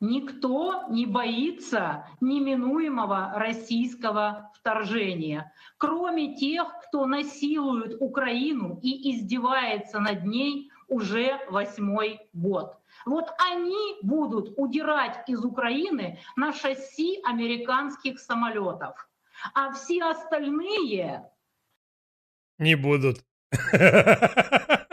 никто не боится неминуемого российского вторжения, кроме тех, кто насилует Украину и издевается над ней уже восьмой год. Вот они будут удирать из Украины на шасси американских самолетов. А все остальные Не будут.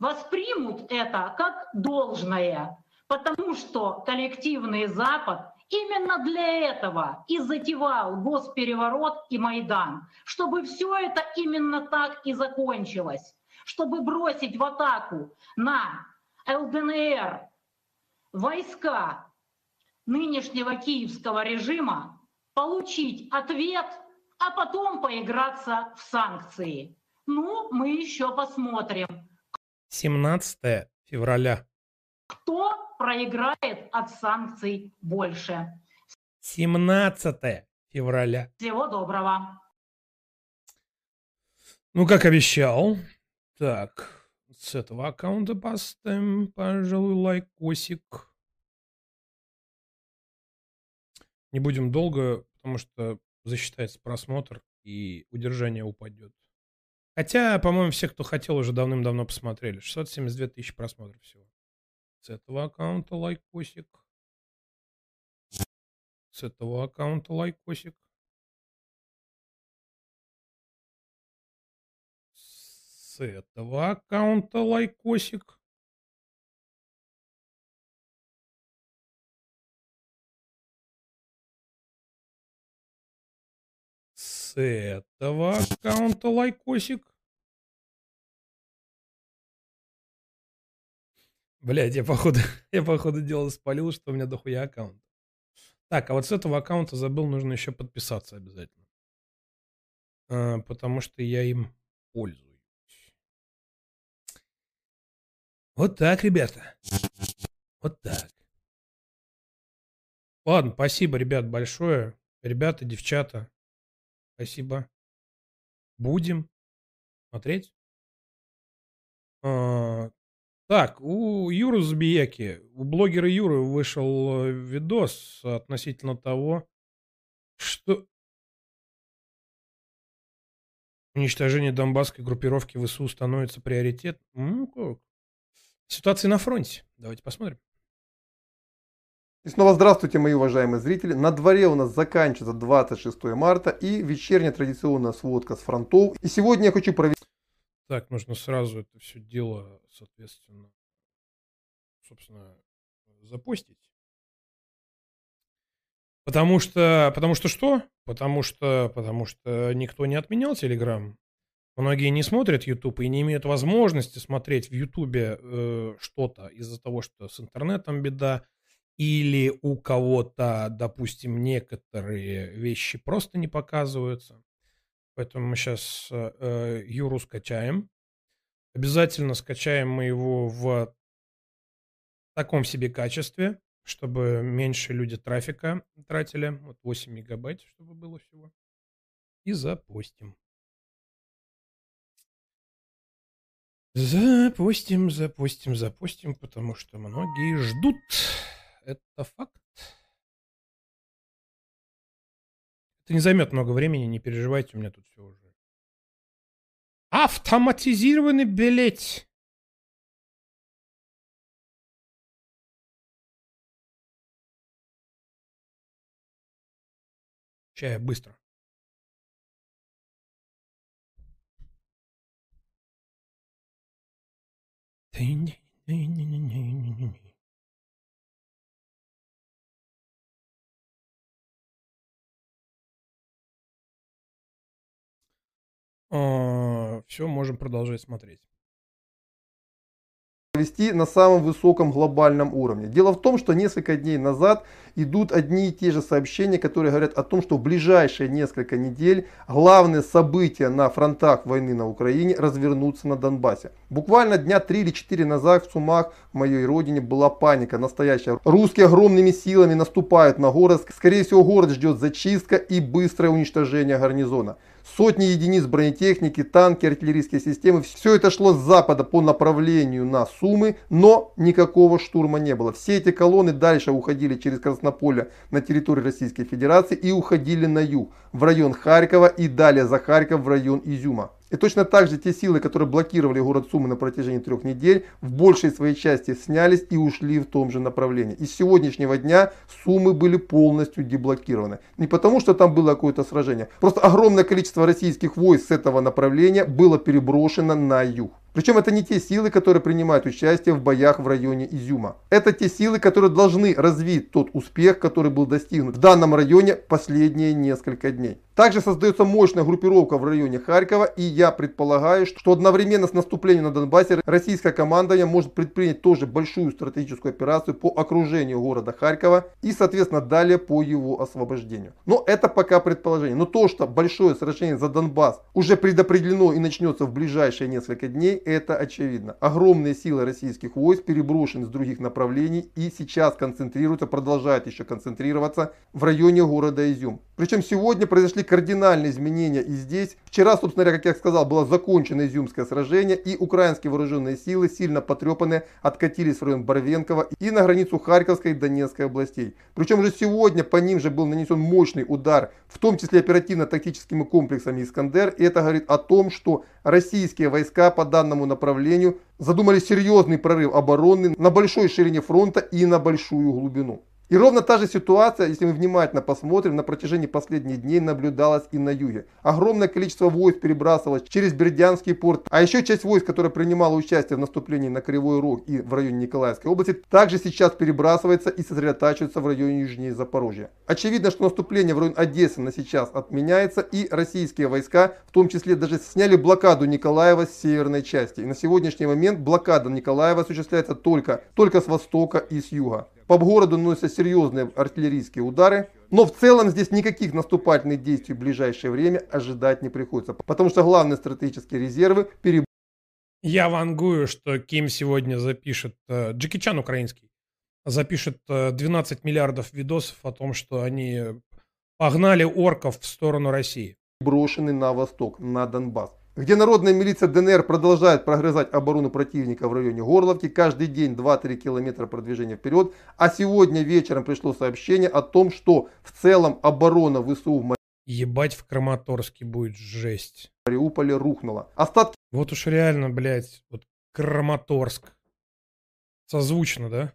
воспримут это как должное, потому что коллективный Запад именно для этого и затевал госпереворот и Майдан, чтобы все это именно так и закончилось, чтобы бросить в атаку на ЛДНР войска нынешнего киевского режима, получить ответ а потом поиграться в санкции. Ну, мы еще посмотрим. 17 февраля. Кто проиграет от санкций больше? 17 февраля. Всего доброго. Ну, как обещал. Так, с этого аккаунта поставим, пожалуй, лайкосик. Не будем долго, потому что засчитается просмотр и удержание упадет. Хотя, по-моему, все, кто хотел, уже давным-давно посмотрели. 672 тысячи просмотров всего. С этого аккаунта лайкосик. С этого аккаунта лайкосик. С этого аккаунта лайкосик. с этого аккаунта лайкосик. Блядь, я походу, я походу дело спалил, что у меня дохуя аккаунт. Так, а вот с этого аккаунта забыл, нужно еще подписаться обязательно. А, потому что я им пользуюсь. Вот так, ребята. Вот так. Ладно, спасибо, ребят, большое. Ребята, девчата, Спасибо. Будем смотреть. А, так, у Юры Забияки, у блогера Юры вышел э, видос относительно того, что уничтожение донбасской группировки ВСУ становится приоритетом. Как? Ситуация на фронте. Давайте посмотрим. И снова здравствуйте, мои уважаемые зрители. На дворе у нас заканчивается 26 марта и вечерняя традиционная сводка с фронтов. И сегодня я хочу провести... Так, нужно сразу это все дело, соответственно, собственно, запустить. Потому что, потому что что? Потому что, потому что никто не отменял Телеграм. Многие не смотрят YouTube и не имеют возможности смотреть в YouTube э, что-то из-за того, что с интернетом беда или у кого-то, допустим, некоторые вещи просто не показываются. Поэтому мы сейчас э, э, Юру скачаем. Обязательно скачаем мы его в таком себе качестве, чтобы меньше люди трафика тратили. Вот 8 мегабайт, чтобы было всего. И запустим. Запустим, запустим, запустим, потому что многие ждут. Это факт. Это не займет много времени, не переживайте, у меня тут все уже. Автоматизированный билет. Чая быстро. А, Все, можем продолжать смотреть вести на самом высоком глобальном уровне. Дело в том, что несколько дней назад идут одни и те же сообщения, которые говорят о том, что в ближайшие несколько недель главные события на фронтах войны на Украине развернутся на Донбассе. Буквально дня 3 или 4 назад в Сумах, в моей родине, была паника настоящая. Русские огромными силами наступают на город. Скорее всего, город ждет зачистка и быстрое уничтожение гарнизона сотни единиц бронетехники, танки, артиллерийские системы. Все это шло с запада по направлению на Сумы, но никакого штурма не было. Все эти колонны дальше уходили через Краснополе на территорию Российской Федерации и уходили на юг, в район Харькова и далее за Харьков в район Изюма. И точно так же те силы, которые блокировали город Сумы на протяжении трех недель, в большей своей части снялись и ушли в том же направлении. И с сегодняшнего дня Сумы были полностью деблокированы. Не потому, что там было какое-то сражение. Просто огромное количество российских войск с этого направления было переброшено на юг. Причем это не те силы, которые принимают участие в боях в районе Изюма. Это те силы, которые должны развить тот успех, который был достигнут в данном районе последние несколько дней. Также создается мощная группировка в районе Харькова, и я предполагаю, что одновременно с наступлением на Донбассе российское командование может предпринять тоже большую стратегическую операцию по окружению города Харькова и, соответственно, далее по его освобождению. Но это пока предположение. Но то, что большое сражение за Донбасс уже предопределено и начнется в ближайшие несколько дней, это очевидно. Огромные силы российских войск переброшены с других направлений и сейчас концентрируются, продолжают еще концентрироваться в районе города Изюм. Причем сегодня произошли кардинальные изменения и здесь. Вчера, собственно говоря, как я сказал, было закончено Изюмское сражение и украинские вооруженные силы, сильно потрепанные, откатились в район Барвенкова и на границу Харьковской и Донецкой областей. Причем уже сегодня по ним же был нанесен мощный удар, в том числе оперативно-тактическими комплексами «Искандер». И это говорит о том, что российские войска по данному направлению задумали серьезный прорыв обороны на большой ширине фронта и на большую глубину. И ровно та же ситуация, если мы внимательно посмотрим, на протяжении последних дней наблюдалась и на юге. Огромное количество войск перебрасывалось через Бердянский порт, а еще часть войск, которая принимала участие в наступлении на Кривой Рог и в районе Николаевской области, также сейчас перебрасывается и сосредотачивается в районе южнее Запорожья. Очевидно, что наступление в район Одессы на сейчас отменяется, и российские войска, в том числе даже сняли блокаду Николаева с северной части. И на сегодняшний момент блокада Николаева осуществляется только, только с востока и с юга. По городу наносятся серьезные артиллерийские удары. Но в целом здесь никаких наступательных действий в ближайшее время ожидать не приходится. Потому что главные стратегические резервы переб... Я вангую, что Ким сегодня запишет, э, Джеки Чан украинский, запишет э, 12 миллиардов видосов о том, что они погнали орков в сторону России. Брошены на восток, на Донбасс где народная милиция ДНР продолжает прогрызать оборону противника в районе Горловки. Каждый день 2-3 километра продвижения вперед. А сегодня вечером пришло сообщение о том, что в целом оборона ВСУ в Ебать в Краматорске будет жесть. Мариуполе рухнула. Остатки... Вот уж реально, блядь, вот Краматорск. Созвучно, да?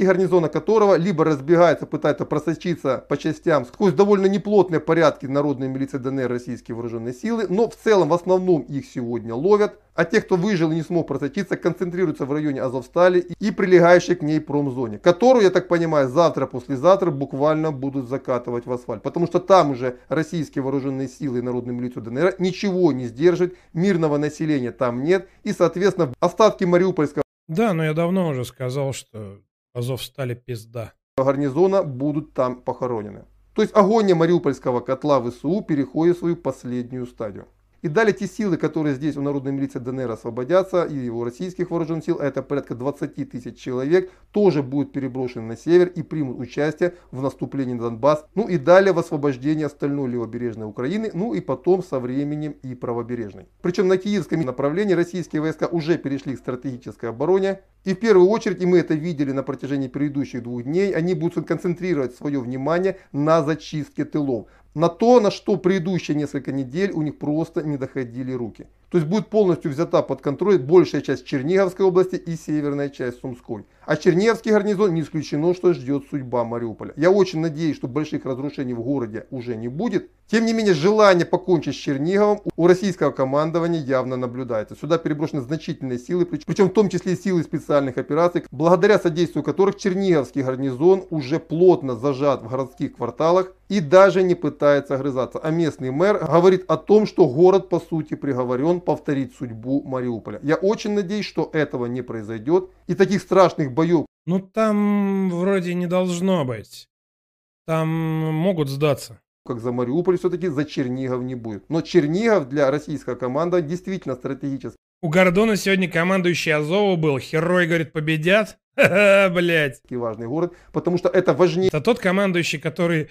И гарнизона которого либо разбегается, пытается просочиться по частям сквозь довольно неплотные порядки народной милиции ДНР российские вооруженные силы, но в целом в основном их сегодня ловят, а те, кто выжил и не смог просочиться, концентрируются в районе Азовстали и прилегающей к ней промзоне, которую, я так понимаю, завтра-послезавтра буквально будут закатывать в асфальт, потому что там уже российские вооруженные силы и народную милицию ДНР ничего не сдержит, мирного населения там нет, и, соответственно, остатки Мариупольского да, но я давно уже сказал, что Азов стали пизда. Гарнизона будут там похоронены. То есть агония Мариупольского котла ВСУ переходит в свою последнюю стадию. И далее те силы, которые здесь у народной милиции ДНР освободятся, и у российских вооруженных сил, а это порядка 20 тысяч человек, тоже будут переброшены на север и примут участие в наступлении на Донбасс. Ну и далее в освобождении остальной левобережной Украины, ну и потом со временем и правобережной. Причем на киевском направлении российские войска уже перешли к стратегической обороне. И в первую очередь, и мы это видели на протяжении предыдущих двух дней, они будут концентрировать свое внимание на зачистке тылов на то, на что предыдущие несколько недель у них просто не доходили руки. То есть будет полностью взята под контроль большая часть Черниговской области и северная часть Сумской. А Черниговский гарнизон не исключено, что ждет судьба Мариуполя. Я очень надеюсь, что больших разрушений в городе уже не будет. Тем не менее, желание покончить с Черниговым у российского командования явно наблюдается. Сюда переброшены значительные силы, причем в том числе силы специальных операций, благодаря содействию которых Черниговский гарнизон уже плотно зажат в городских кварталах и даже не пытается огрызаться. А местный мэр говорит о том, что город по сути приговорен повторить судьбу Мариуполя. Я очень надеюсь, что этого не произойдет и таких страшных боев. Ну там вроде не должно быть. Там могут сдаться как за Мариуполь, все-таки за Чернигов не будет. Но Чернигов для российской команды действительно стратегический. У Гордона сегодня командующий Азова был. Герой, говорит, победят. Ха-ха, блядь. Важный город, потому что это важнее. Это тот командующий, который...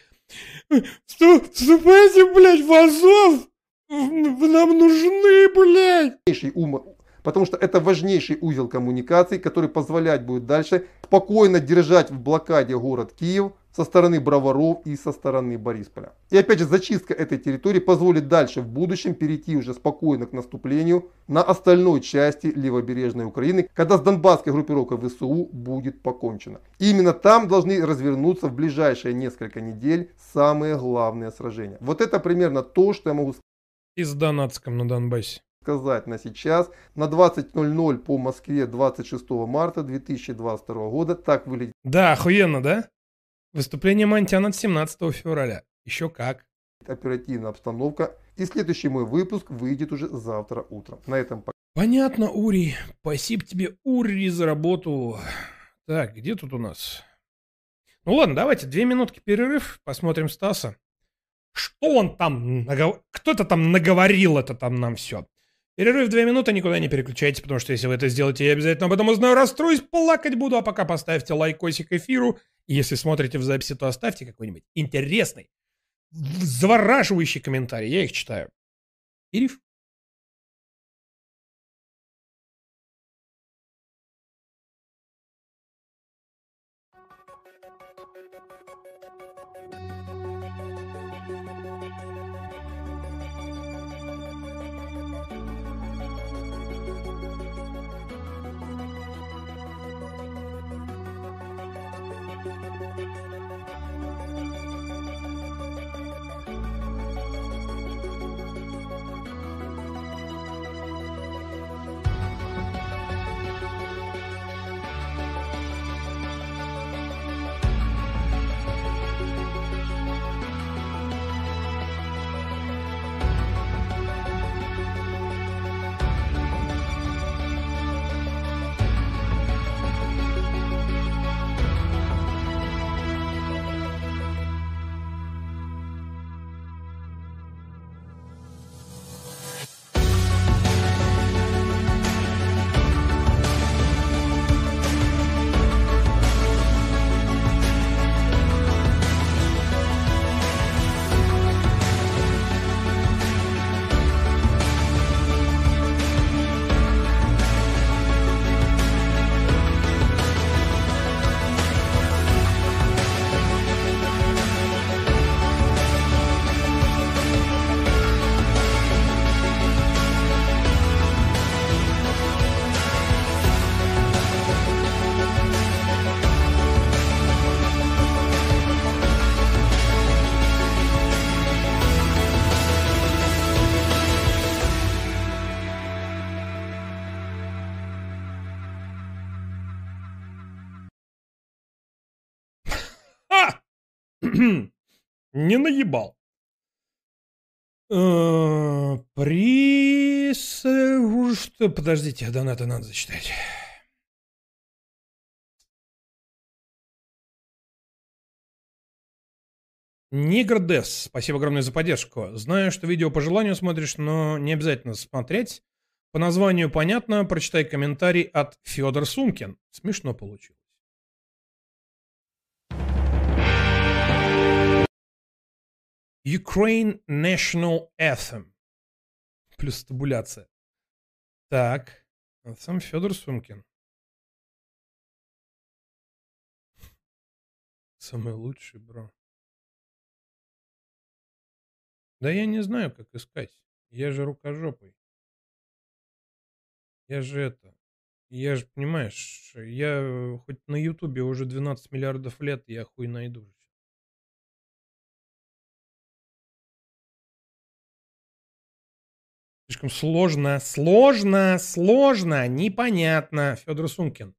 Вступайте, блядь, в Азов! Нам нужны, блядь! Ум, потому что это важнейший узел коммуникаций, который позволять будет дальше спокойно держать в блокаде город Киев, со стороны Броваров и со стороны Борисполя. И опять же, зачистка этой территории позволит дальше в будущем перейти уже спокойно к наступлению на остальной части левобережной Украины, когда с донбасской группировкой ВСУ будет покончено. И именно там должны развернуться в ближайшие несколько недель самые главные сражения. Вот это примерно то, что я могу сказать. И с Донатском на Донбассе. сказать на сейчас. На 20.00 по Москве 26 марта 2022 года. Так выглядит. Да, охуенно, да? Выступление Монтяна от 17 февраля. Еще как. Оперативная обстановка. И следующий мой выпуск выйдет уже завтра утром. На этом пока. Понятно, Ури. Спасибо тебе, Ури, за работу. Так, где тут у нас? Ну ладно, давайте две минутки перерыв, посмотрим Стаса. Что он там, кто-то там наговорил это там нам все. Перерыв две минуты, никуда не переключайтесь, потому что если вы это сделаете, я обязательно об этом узнаю, расстроюсь, плакать буду, а пока поставьте лайкосик эфиру. И если смотрите в записи, то оставьте какой-нибудь интересный, завораживающий комментарий, я их читаю. Ириф? Не наебал. Э. Что? Подождите, донаты надо зачитать. Нигрдес, спасибо огромное за поддержку. Знаю, что видео по желанию смотришь, но не обязательно смотреть. По названию понятно, прочитай комментарий от Федор Сумкин. Смешно получилось. Ukraine National Anthem. Плюс табуляция. Так. Сам Федор Сумкин. Самый лучший, бро. Да я не знаю, как искать. Я же рукожопый. Я же это... Я же, понимаешь, я хоть на Ютубе уже 12 миллиардов лет, я хуй найду. Слишком сложно, сложно, сложно, непонятно. Федор Сумкин.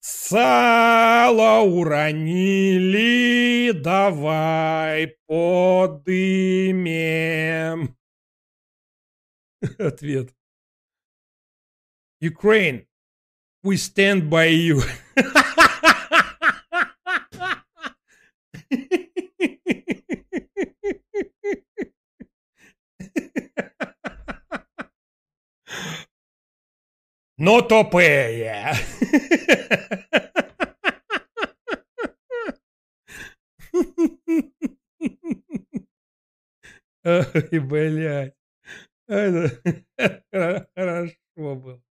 Сало уронили, давай подымем. Ответ. Ukraine, we stand by you. но тупые. Ой, блядь. Это хорошо было.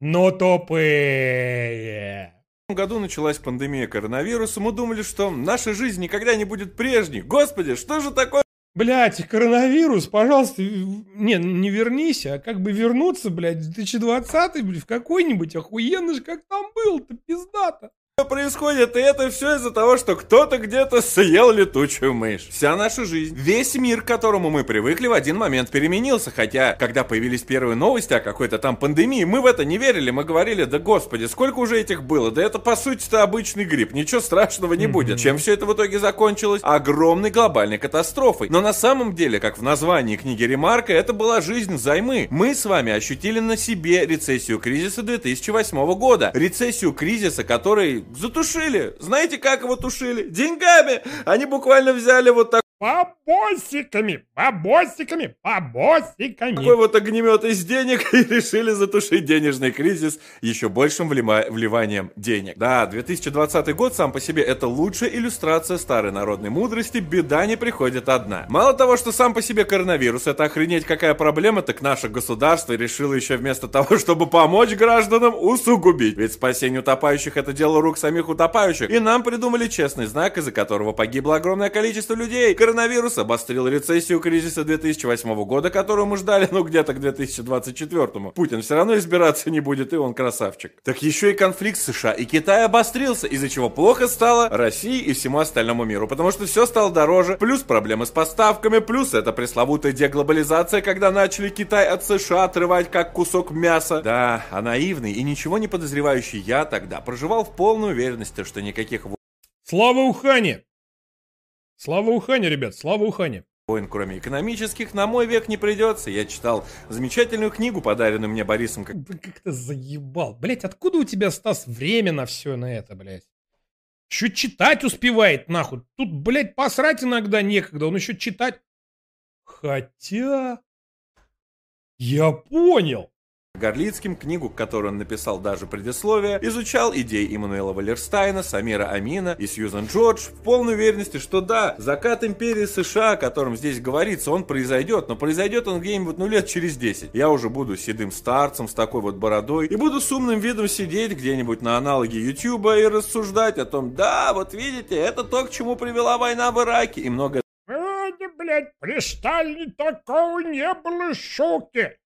Но тупые. В году началась пандемия коронавируса, мы думали, что наша жизнь никогда не будет прежней. Господи, что же такое? Блять, коронавирус, пожалуйста, не, не вернись, а как бы вернуться, блядь, в 2020, блядь, в какой-нибудь охуенный же, как там был-то, пиздато. Происходит, и это все из-за того, что кто-то где-то съел летучую мышь. Вся наша жизнь, весь мир, к которому мы привыкли, в один момент переменился. Хотя, когда появились первые новости о какой-то там пандемии, мы в это не верили. Мы говорили, да господи, сколько уже этих было? Да это по сути-то обычный грипп, ничего страшного не будет. Чем все это в итоге закончилось? Огромной глобальной катастрофой. Но на самом деле, как в названии книги Ремарка, это была жизнь займы. Мы с вами ощутили на себе рецессию кризиса 2008 года. Рецессию кризиса, который затушили. Знаете, как его тушили? Деньгами. Они буквально взяли вот так Бабосиками, бабосиками, бабосиками. Такой вот огнемет из денег и решили затушить денежный кризис еще большим вливанием денег. Да, 2020 год сам по себе это лучшая иллюстрация старой народной мудрости, беда не приходит одна. Мало того, что сам по себе коронавирус, это охренеть какая проблема, так наше государство решило еще вместо того, чтобы помочь гражданам, усугубить. Ведь спасение утопающих это дело рук самих утопающих. И нам придумали честный знак, из-за которого погибло огромное количество людей коронавирус обострил рецессию кризиса 2008 года, которую мы ждали, ну, где-то к 2024. Путин все равно избираться не будет, и он красавчик. Так еще и конфликт США и Китая обострился, из-за чего плохо стало России и всему остальному миру, потому что все стало дороже, плюс проблемы с поставками, плюс это пресловутая деглобализация, когда начали Китай от США отрывать как кусок мяса. Да, а наивный и ничего не подозревающий я тогда проживал в полной уверенности, что никаких... Слава Ухане! Слава Ухане, ребят, слава Ухане. Войн, кроме экономических, на мой век не придется. Я читал замечательную книгу, подаренную мне Борисом. Как, как ты заебал. Блять, откуда у тебя, Стас, время на все на это, блять? Еще читать успевает, нахуй. Тут, блядь, посрать иногда некогда, он еще читать. Хотя... Я понял. Горлицким, книгу, которую он написал даже предисловие, изучал идеи Иммануэла Валерстайна, Самира Амина и Сьюзан Джордж в полной уверенности, что да, закат империи США, о котором здесь говорится, он произойдет, но произойдет он где-нибудь ну лет через 10. Я уже буду седым старцем с такой вот бородой и буду с умным видом сидеть где-нибудь на аналоге Ютуба и рассуждать о том, да, вот видите, это то, к чему привела война в Ираке и многое блядь, при Сталине такого не было шоки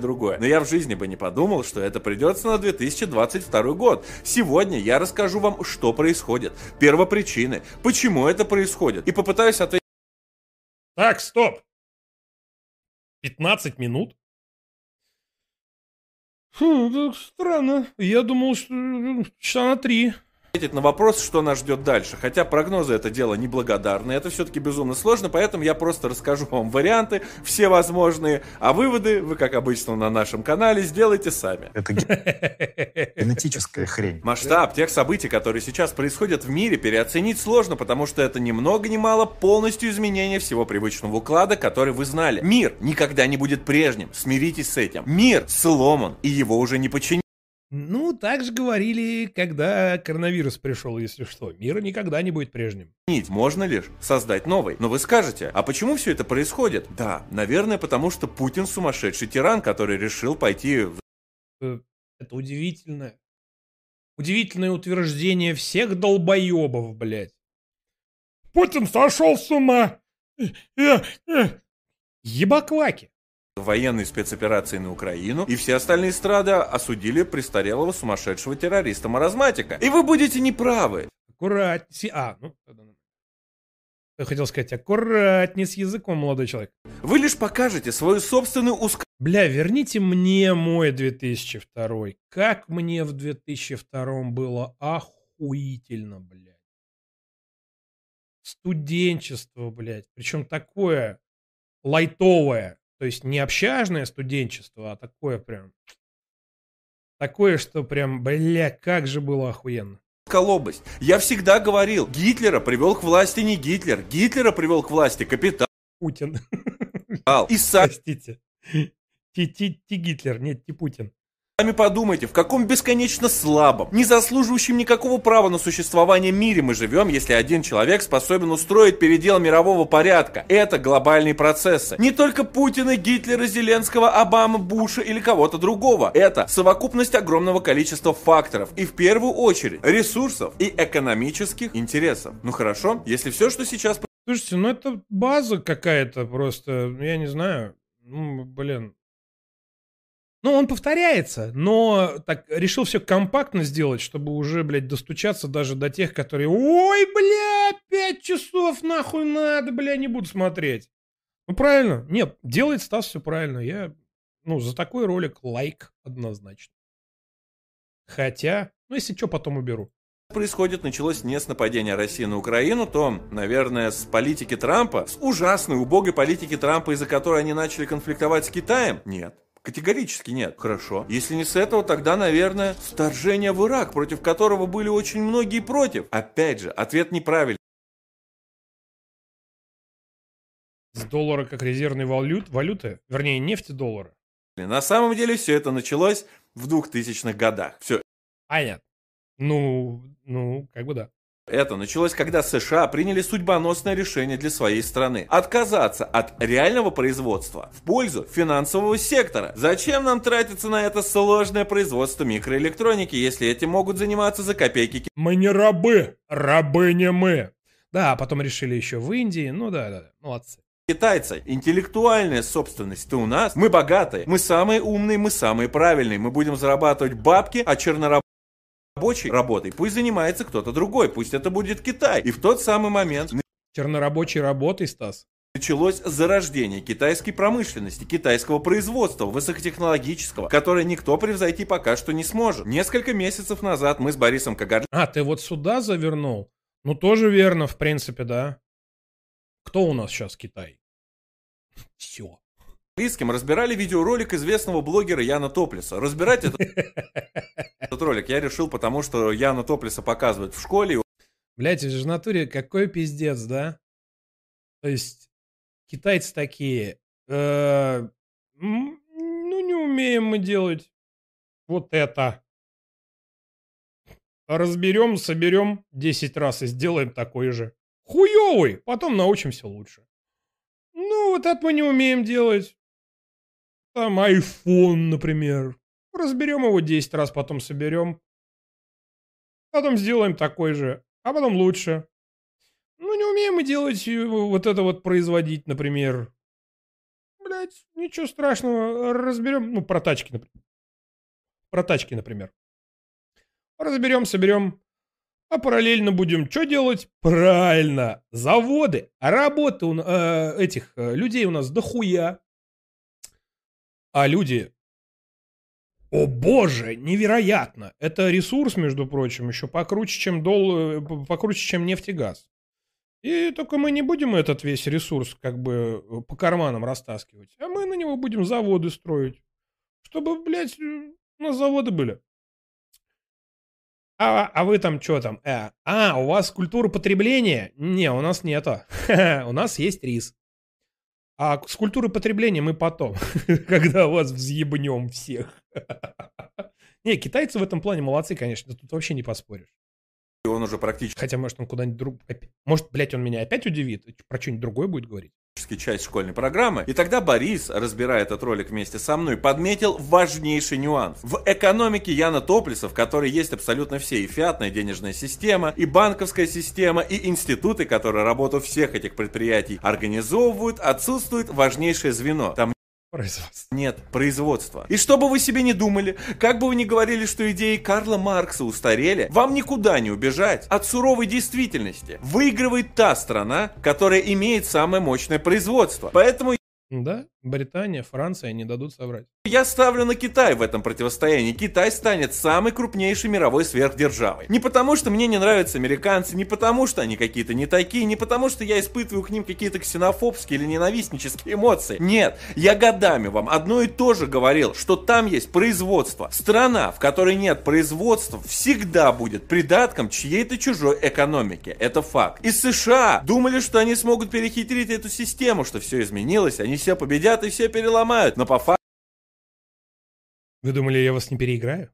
другое. Но я в жизни бы не подумал, что это придется на 2022 год. Сегодня я расскажу вам, что происходит, первопричины, почему это происходит, и попытаюсь ответить... Так, стоп! 15 минут? Фу, странно. Я думал, что часа на три ответить на вопрос, что нас ждет дальше. Хотя прогнозы это дело неблагодарное, это все-таки безумно сложно, поэтому я просто расскажу вам варианты, все возможные, а выводы вы, как обычно на нашем канале, сделайте сами. Это генетическая хрень. Масштаб тех событий, которые сейчас происходят в мире, переоценить сложно, потому что это ни много ни мало полностью изменение всего привычного уклада, который вы знали. Мир никогда не будет прежним, смиритесь с этим. Мир сломан, и его уже не починить. Ну, так же говорили, когда коронавирус пришел, если что. Мир никогда не будет прежним. Можно лишь создать новый. Но вы скажете, а почему все это происходит? Да, наверное, потому что Путин сумасшедший тиран, который решил пойти в... Э, это удивительно. Удивительное утверждение всех долбоебов, блядь. Путин сошел с ума! Э, э, Ебакваки военной спецоперации на Украину, и все остальные страны осудили престарелого сумасшедшего террориста-маразматика. И вы будете неправы. Аккуратнее. А, ну, я хотел сказать, аккуратнее с языком, молодой человек. Вы лишь покажете свою собственную узко... Бля, верните мне мой 2002. Как мне в 2002 было охуительно, блядь. Студенчество, блядь. Причем такое лайтовое. То есть не общажное студенчество, а такое прям... Такое, что прям, бля, как же было охуенно. Колобость. Я всегда говорил, Гитлера привел к власти не Гитлер, Гитлера привел к власти капитан. Путин. И сам... Простите. Ти-ти Гитлер, нет, ти Путин. Сами подумайте, в каком бесконечно слабом, не заслуживающем никакого права на существование мире мы живем, если один человек способен устроить передел мирового порядка. Это глобальные процессы. Не только Путина, Гитлера, Зеленского, Обамы, Буша или кого-то другого. Это совокупность огромного количества факторов. И в первую очередь ресурсов и экономических интересов. Ну хорошо, если все, что сейчас... Слушайте, ну это база какая-то просто, я не знаю. Ну, блин, Ну, он повторяется, но так решил все компактно сделать, чтобы уже, блядь, достучаться даже до тех, которые «Ой, бля, пять часов нахуй надо, бля, не буду смотреть». Ну, правильно. Нет, делает Стас все правильно. Я, ну, за такой ролик лайк однозначно. Хотя, ну, если что, потом уберу происходит, началось не с нападения России на Украину, то, наверное, с политики Трампа, с ужасной, убогой политики Трампа, из-за которой они начали конфликтовать с Китаем? Нет. Категорически нет. Хорошо. Если не с этого, тогда, наверное, вторжение в Ирак, против которого были очень многие против. Опять же, ответ неправильный. С доллара как резервной валют, валюты, вернее, нефти доллара. На самом деле все это началось в 2000-х годах. Все. Понятно. Ну, ну, как бы да. Это началось, когда США приняли судьбоносное решение для своей страны. Отказаться от реального производства в пользу финансового сектора. Зачем нам тратиться на это сложное производство микроэлектроники, если этим могут заниматься за копейки? Мы не рабы, рабы не мы. Да, а потом решили еще в Индии, ну да, да, молодцы. Китайцы, интеллектуальная собственность-то у нас. Мы богатые, мы самые умные, мы самые правильные. Мы будем зарабатывать бабки, а чернорабочие рабочей работой, пусть занимается кто-то другой, пусть это будет Китай. И в тот самый момент... Чернорабочей работой, Стас? Началось зарождение китайской промышленности, китайского производства, высокотехнологического, которое никто превзойти пока что не сможет. Несколько месяцев назад мы с Борисом Кагарлиным... А, ты вот сюда завернул? Ну, тоже верно, в принципе, да. Кто у нас сейчас Китай? Все. Близким разбирали видеоролик известного блогера Яна Топлиса. Разбирать этот, этот ролик я решил, потому что Яна Топлиса показывают в школе. Блять, это же в натуре какой пиздец, да? То есть китайцы такие, э, ну не умеем мы делать вот это. Разберем, соберем 10 раз и сделаем такой же. Хуёвый, потом научимся лучше. Ну, вот это мы не умеем делать. Там iPhone, например. Разберем его 10 раз, потом соберем. Потом сделаем такой же, а потом лучше. Ну, не умеем мы делать вот это вот производить, например. Блять, ничего страшного. Разберем, ну, про тачки, например. Про тачки, например. Разберем, соберем. А параллельно будем что делать? Правильно, заводы, работы у, э, этих э, людей у нас дохуя. А люди... О боже, невероятно! Это ресурс, между прочим, еще покруче, чем, дол... покруче, чем нефть и газ. И только мы не будем этот весь ресурс как бы по карманам растаскивать, а мы на него будем заводы строить. Чтобы, блядь, у нас заводы были. А, а вы там что там? Э, а, у вас культура потребления? Не, у нас нету. у нас есть рис. А с культурой потребления мы потом, когда вас взъебнем всех. Не, китайцы в этом плане молодцы, конечно, тут вообще не поспоришь. Он уже практически... Хотя, может, он куда-нибудь друг... Может, блядь, он меня опять удивит? Про что-нибудь другое будет говорить? Часть школьной программы. И тогда Борис, разбирая этот ролик вместе со мной, подметил важнейший нюанс. В экономике Яна Топлиса, в которой есть абсолютно все, и фиатная денежная система, и банковская система, и институты, которые работу всех этих предприятий организовывают, отсутствует важнейшее звено. Там Производство. Нет, производство. И что бы вы себе не думали, как бы вы ни говорили, что идеи Карла Маркса устарели, вам никуда не убежать от суровой действительности. Выигрывает та страна, которая имеет самое мощное производство. Поэтому да, Британия, Франция не дадут соврать. Я ставлю на Китай в этом противостоянии. Китай станет самой крупнейшей мировой сверхдержавой. Не потому, что мне не нравятся американцы, не потому, что они какие-то не такие, не потому, что я испытываю к ним какие-то ксенофобские или ненавистнические эмоции. Нет, я годами вам одно и то же говорил, что там есть производство. Страна, в которой нет производства, всегда будет придатком чьей-то чужой экономики. Это факт. И США думали, что они смогут перехитрить эту систему, что все изменилось, они все победят и все переломают. Но по факту... Вы думали, я вас не переиграю?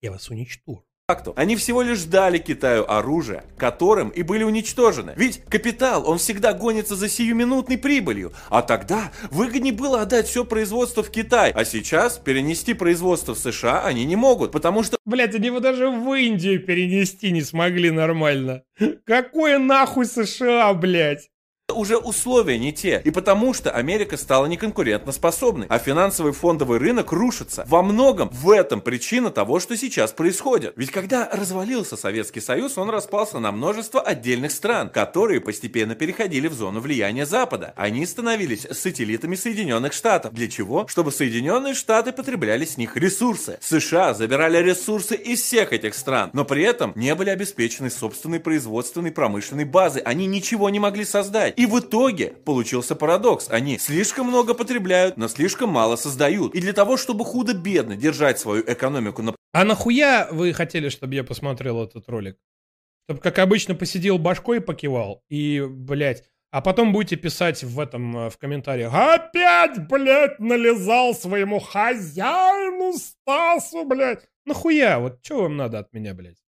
Я вас уничтожу факту, они всего лишь дали Китаю оружие, которым и были уничтожены. Ведь капитал, он всегда гонится за сиюминутной прибылью. А тогда выгоднее было отдать все производство в Китай. А сейчас перенести производство в США они не могут, потому что... Блять, они его даже в Индию перенести не смогли нормально. Какое нахуй США, блять? Уже условия не те. И потому что Америка стала неконкурентоспособной, а финансовый фондовый рынок рушится. Во многом в этом причина того, что сейчас происходит. Ведь когда развалился Советский Союз, он распался на множество отдельных стран, которые постепенно переходили в зону влияния Запада. Они становились сателлитами Соединенных Штатов. Для чего? Чтобы Соединенные Штаты потребляли с них ресурсы. США забирали ресурсы из всех этих стран, но при этом не были обеспечены собственной производственной промышленной базой. Они ничего не могли создать. И в итоге получился парадокс. Они слишком много потребляют, но слишком мало создают. И для того, чтобы худо-бедно держать свою экономику на... А нахуя вы хотели, чтобы я посмотрел этот ролик? Чтобы, как обычно, посидел башкой и покивал. И, блядь, а потом будете писать в этом, э, в комментариях. Опять, блядь, налезал своему хозяину Стасу, блядь. Нахуя? Вот что вам надо от меня, блядь?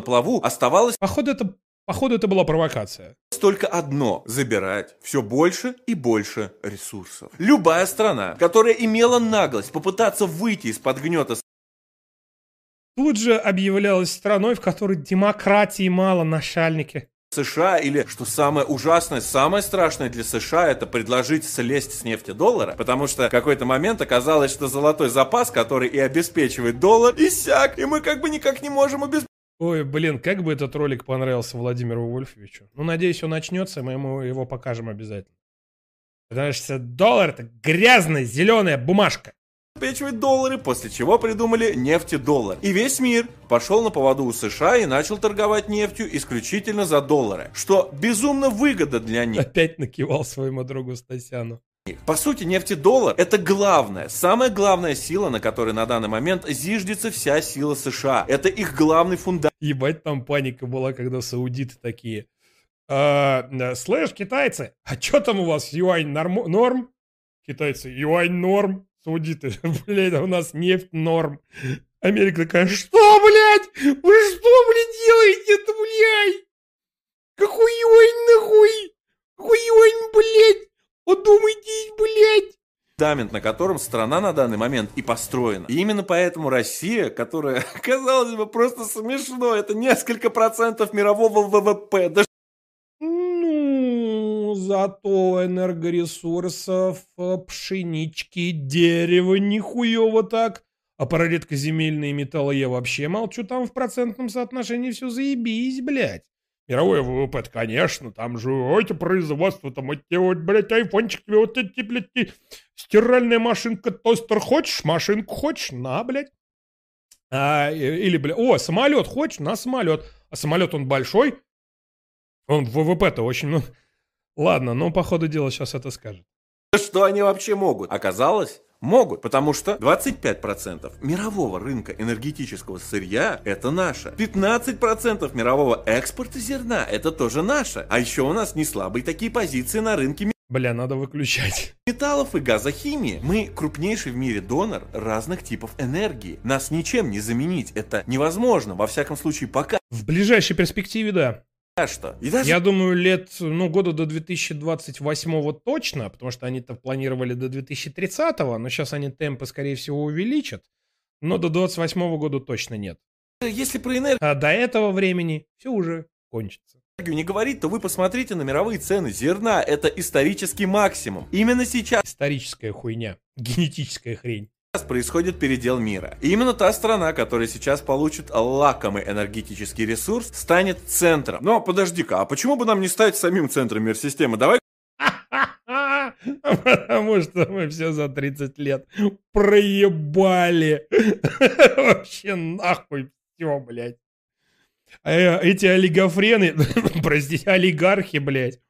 плаву оставалось... Походу, это Походу, это была провокация. Только одно – забирать все больше и больше ресурсов. Любая страна, которая имела наглость попытаться выйти из-под гнета Тут же объявлялась страной, в которой демократии мало, начальники. США или, что самое ужасное, самое страшное для США, это предложить слезть с нефти доллара, потому что в какой-то момент оказалось, что золотой запас, который и обеспечивает доллар, иссяк, и мы как бы никак не можем обеспечить Ой, блин, как бы этот ролик понравился Владимиру Вольфовичу. Ну, надеюсь, он начнется, мы ему его покажем обязательно. Потому что доллар это грязная зеленая бумажка. Обеспечивать доллары, после чего придумали нефтедоллар. И весь мир пошел на поводу у США и начал торговать нефтью исключительно за доллары, что безумно выгодно для них. Опять накивал своему другу Стасяну. По сути, нефтедоллар – это главная, самая главная сила, на которой на данный момент зиждется вся сила США. Это их главный фундамент. Ебать, там паника была, когда саудиты такие. А, слышь, китайцы, а что там у вас, юань норм? норм? Китайцы, юань норм. Саудиты, блядь, у нас нефть норм. Америка такая, что, блядь? Вы что, блядь, делаете-то, блядь? Какой юань нахуй? Какой юань, блядь? Подумайте, блядь! фундамент, на котором страна на данный момент и построена. И именно поэтому Россия, которая, казалось бы, просто смешно, это несколько процентов мирового ВВП. Да... Ну, зато энергоресурсов, пшенички, дерева нихуево так. А про редкоземельные металлы я вообще молчу, там в процентном соотношении все заебись, блядь. Мировой ВВП, конечно, там же эти производства, там эти вот, блядь, айфончики, вот эти, блядь, стиральная машинка, тостер хочешь, машинку хочешь, на, блядь. А, или, блядь, о, самолет хочешь, на самолет. А самолет он большой, он в ВВП-то очень, ну, ладно, но по ходу дела сейчас это скажет. Что они вообще могут? Оказалось, Могут, потому что 25% мирового рынка энергетического сырья – это наше. 15% мирового экспорта зерна – это тоже наше. А еще у нас не слабые такие позиции на рынке Бля, надо выключать. Металлов и газохимии. Мы крупнейший в мире донор разных типов энергии. Нас ничем не заменить. Это невозможно, во всяком случае, пока. В ближайшей перспективе, да. А что? И даже... Я думаю, лет, ну, года до 2028 точно, потому что они-то планировали до 2030, но сейчас они темпы, скорее всего, увеличат. Но до 28 года точно нет. Если про энергию... А до этого времени все уже кончится не говорить, то вы посмотрите на мировые цены зерна. Это исторический максимум. Именно сейчас... Историческая хуйня. Генетическая хрень сейчас происходит передел мира. И именно та страна, которая сейчас получит лакомый энергетический ресурс, станет центром. Но подожди-ка, а почему бы нам не стать самим центром мир-системы? Давай Потому что мы все за 30 лет проебали. Вообще нахуй все, блядь. А эти олигофрены, простите, олигархи, блядь.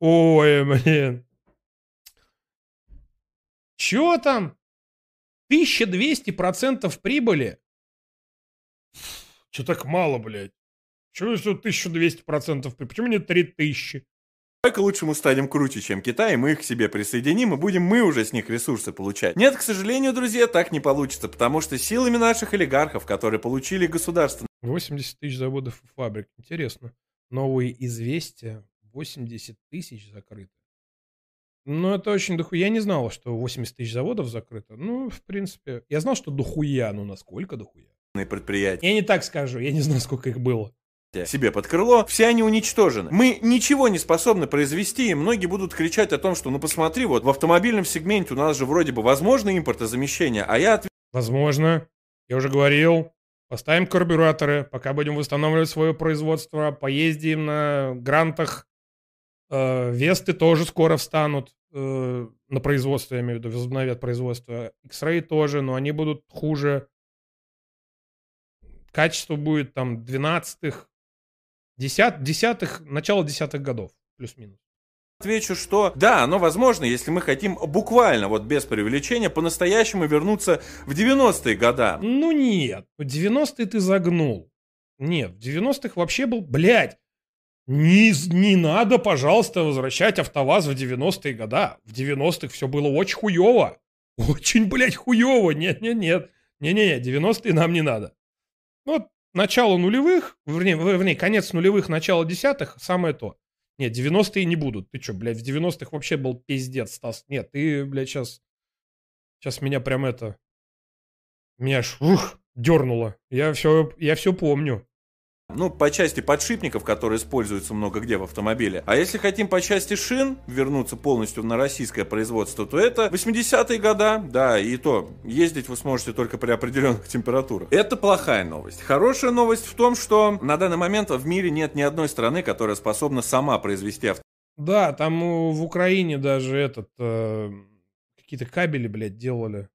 Ой, блин. Чё там? 1200% прибыли. Че так мало, блядь? Чего если 1200% прибыли? Почему не 3000? Давай-ка лучше мы станем круче, чем Китай, и мы их к себе присоединим, и будем мы уже с них ресурсы получать. Нет, к сожалению, друзья, так не получится, потому что силами наших олигархов, которые получили государство... 80 тысяч заводов и фабрик. Интересно. Новые известия. 80 тысяч закрыты. Ну, это очень дохуя. Я не знал, что 80 тысяч заводов закрыто. Ну, в принципе, я знал, что дохуя, но насколько дохуя? Предприятия. Я не так скажу, я не знаю, сколько их было. себе под крыло, все они уничтожены. Мы ничего не способны произвести, и многие будут кричать о том, что ну посмотри, вот в автомобильном сегменте у нас же вроде бы возможно импортозамещение, а я... Возможно. Я уже говорил, поставим карбюраторы, пока будем восстанавливать свое производство, поездим на грантах, Весты тоже скоро встанут э, на производство, я имею в виду, возобновят производство. X-Ray тоже, но они будут хуже. Качество будет там 12-х, Десят, десятых, начало десятых годов, плюс-минус. Отвечу, что да, оно возможно, если мы хотим буквально, вот без преувеличения, по-настоящему вернуться в 90-е года. Ну нет, в 90-е ты загнул. Нет, в 90-х вообще был, блядь, не, не надо, пожалуйста, возвращать АвтоВАЗ в 90-е года. В 90-х все было очень хуево. Очень, блядь, хуево. Нет-нет-нет. Не-не-не, 90-е нам не надо. Вот начало нулевых, вернее, вернее, конец нулевых, начало десятых, самое то. Нет, 90-е не будут. Ты что, блядь, в 90-х вообще был пиздец, Стас. Нет, ты, блядь, сейчас... Сейчас меня прям это... Меня аж, ух, дернуло. Я все, я все помню. Ну, по части подшипников, которые используются много где в автомобиле. А если хотим по части шин вернуться полностью на российское производство, то это 80-е года, да, и то ездить вы сможете только при определенных температурах. Это плохая новость. Хорошая новость в том, что на данный момент в мире нет ни одной страны, которая способна сама произвести автомобиль. Да, там в Украине даже этот э, какие-то кабели, блядь, делали.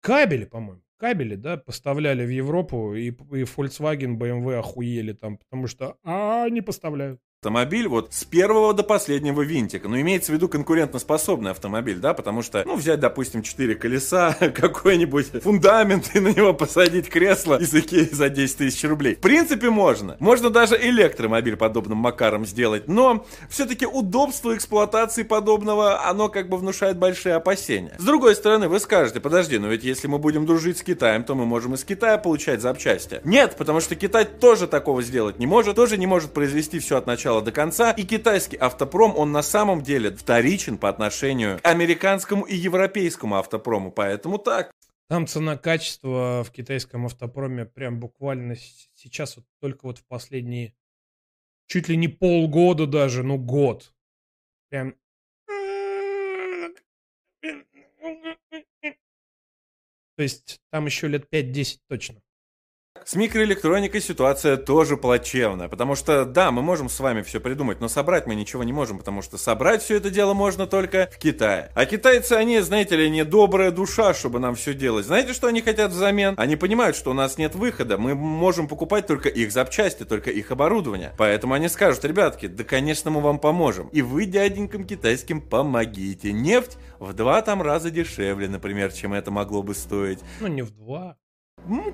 Кабели, по-моему кабели, да, поставляли в Европу, и, и Volkswagen, BMW охуели там, потому что, а, не поставляют автомобиль вот с первого до последнего винтика. Но имеется в виду конкурентоспособный автомобиль, да, потому что, ну, взять, допустим, четыре колеса, какой-нибудь фундамент и на него посадить кресло из Икеи за 10 тысяч рублей. В принципе, можно. Можно даже электромобиль подобным макаром сделать, но все-таки удобство эксплуатации подобного, оно как бы внушает большие опасения. С другой стороны, вы скажете, подожди, но ведь если мы будем дружить с Китаем, то мы можем из Китая получать запчасти. Нет, потому что Китай тоже такого сделать не может, тоже не может произвести все от начала начала до конца. И китайский автопром, он на самом деле вторичен по отношению к американскому и европейскому автопрому. Поэтому так. Там цена-качество в китайском автопроме прям буквально сейчас вот только вот в последние чуть ли не полгода даже, ну год. Прям То есть там еще лет 5-10 точно. С микроэлектроникой ситуация тоже плачевная, потому что, да, мы можем с вами все придумать, но собрать мы ничего не можем, потому что собрать все это дело можно только в Китае. А китайцы, они, знаете ли, не добрая душа, чтобы нам все делать. Знаете, что они хотят взамен? Они понимают, что у нас нет выхода, мы можем покупать только их запчасти, только их оборудование. Поэтому они скажут, ребятки, да, конечно, мы вам поможем. И вы дяденькам китайским помогите. Нефть в два там раза дешевле, например, чем это могло бы стоить. Ну, не в два.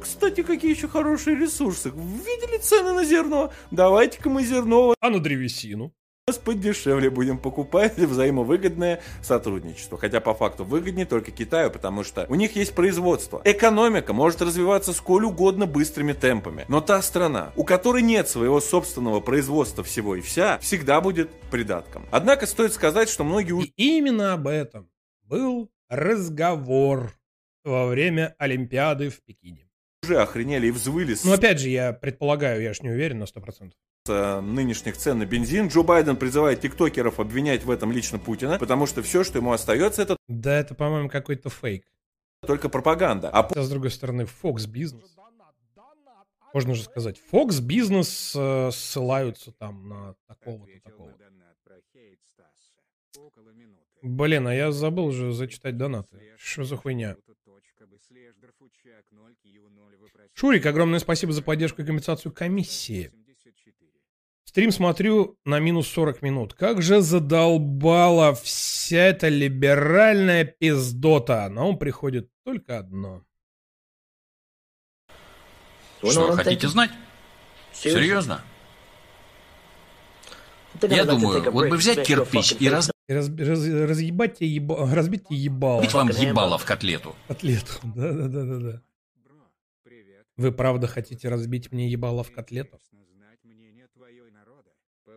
Кстати, какие еще хорошие ресурсы. Видели цены на зерно? Давайте-ка мы зерно... А на древесину? Нас подешевле будем покупать взаимовыгодное сотрудничество. Хотя по факту выгоднее только Китаю, потому что у них есть производство. Экономика может развиваться сколь угодно быстрыми темпами. Но та страна, у которой нет своего собственного производства всего и вся, всегда будет придатком. Однако стоит сказать, что многие... И именно об этом был разговор во время Олимпиады в Пекине. Уже охренели и взвыли. Ну, опять же, я предполагаю, я ж не уверен на 100%. С э, нынешних цен на бензин Джо Байден призывает тиктокеров обвинять в этом лично Путина, потому что все, что ему остается, это... Да, это, по-моему, какой-то фейк. Только пропаганда. А с другой стороны, Fox Business. Можно же сказать, Fox Business э, ссылаются там на такого-то, такого-то. Блин, а я забыл уже зачитать донаты. Что за хуйня? Шурик, огромное спасибо за поддержку и компенсацию комиссии. Стрим смотрю на минус 40 минут. Как же задолбала вся эта либеральная пиздота. На ум приходит только одно. Что, хотите знать? Серьезно? Я думаю, вот бы взять кирпич и раз... Раз, раз, разъебать тебе еба, разбить тебе ебало. Ведь вам ебало в котлету. Котлету, да-да-да-да. Вы правда хотите разбить мне ебало в котлету?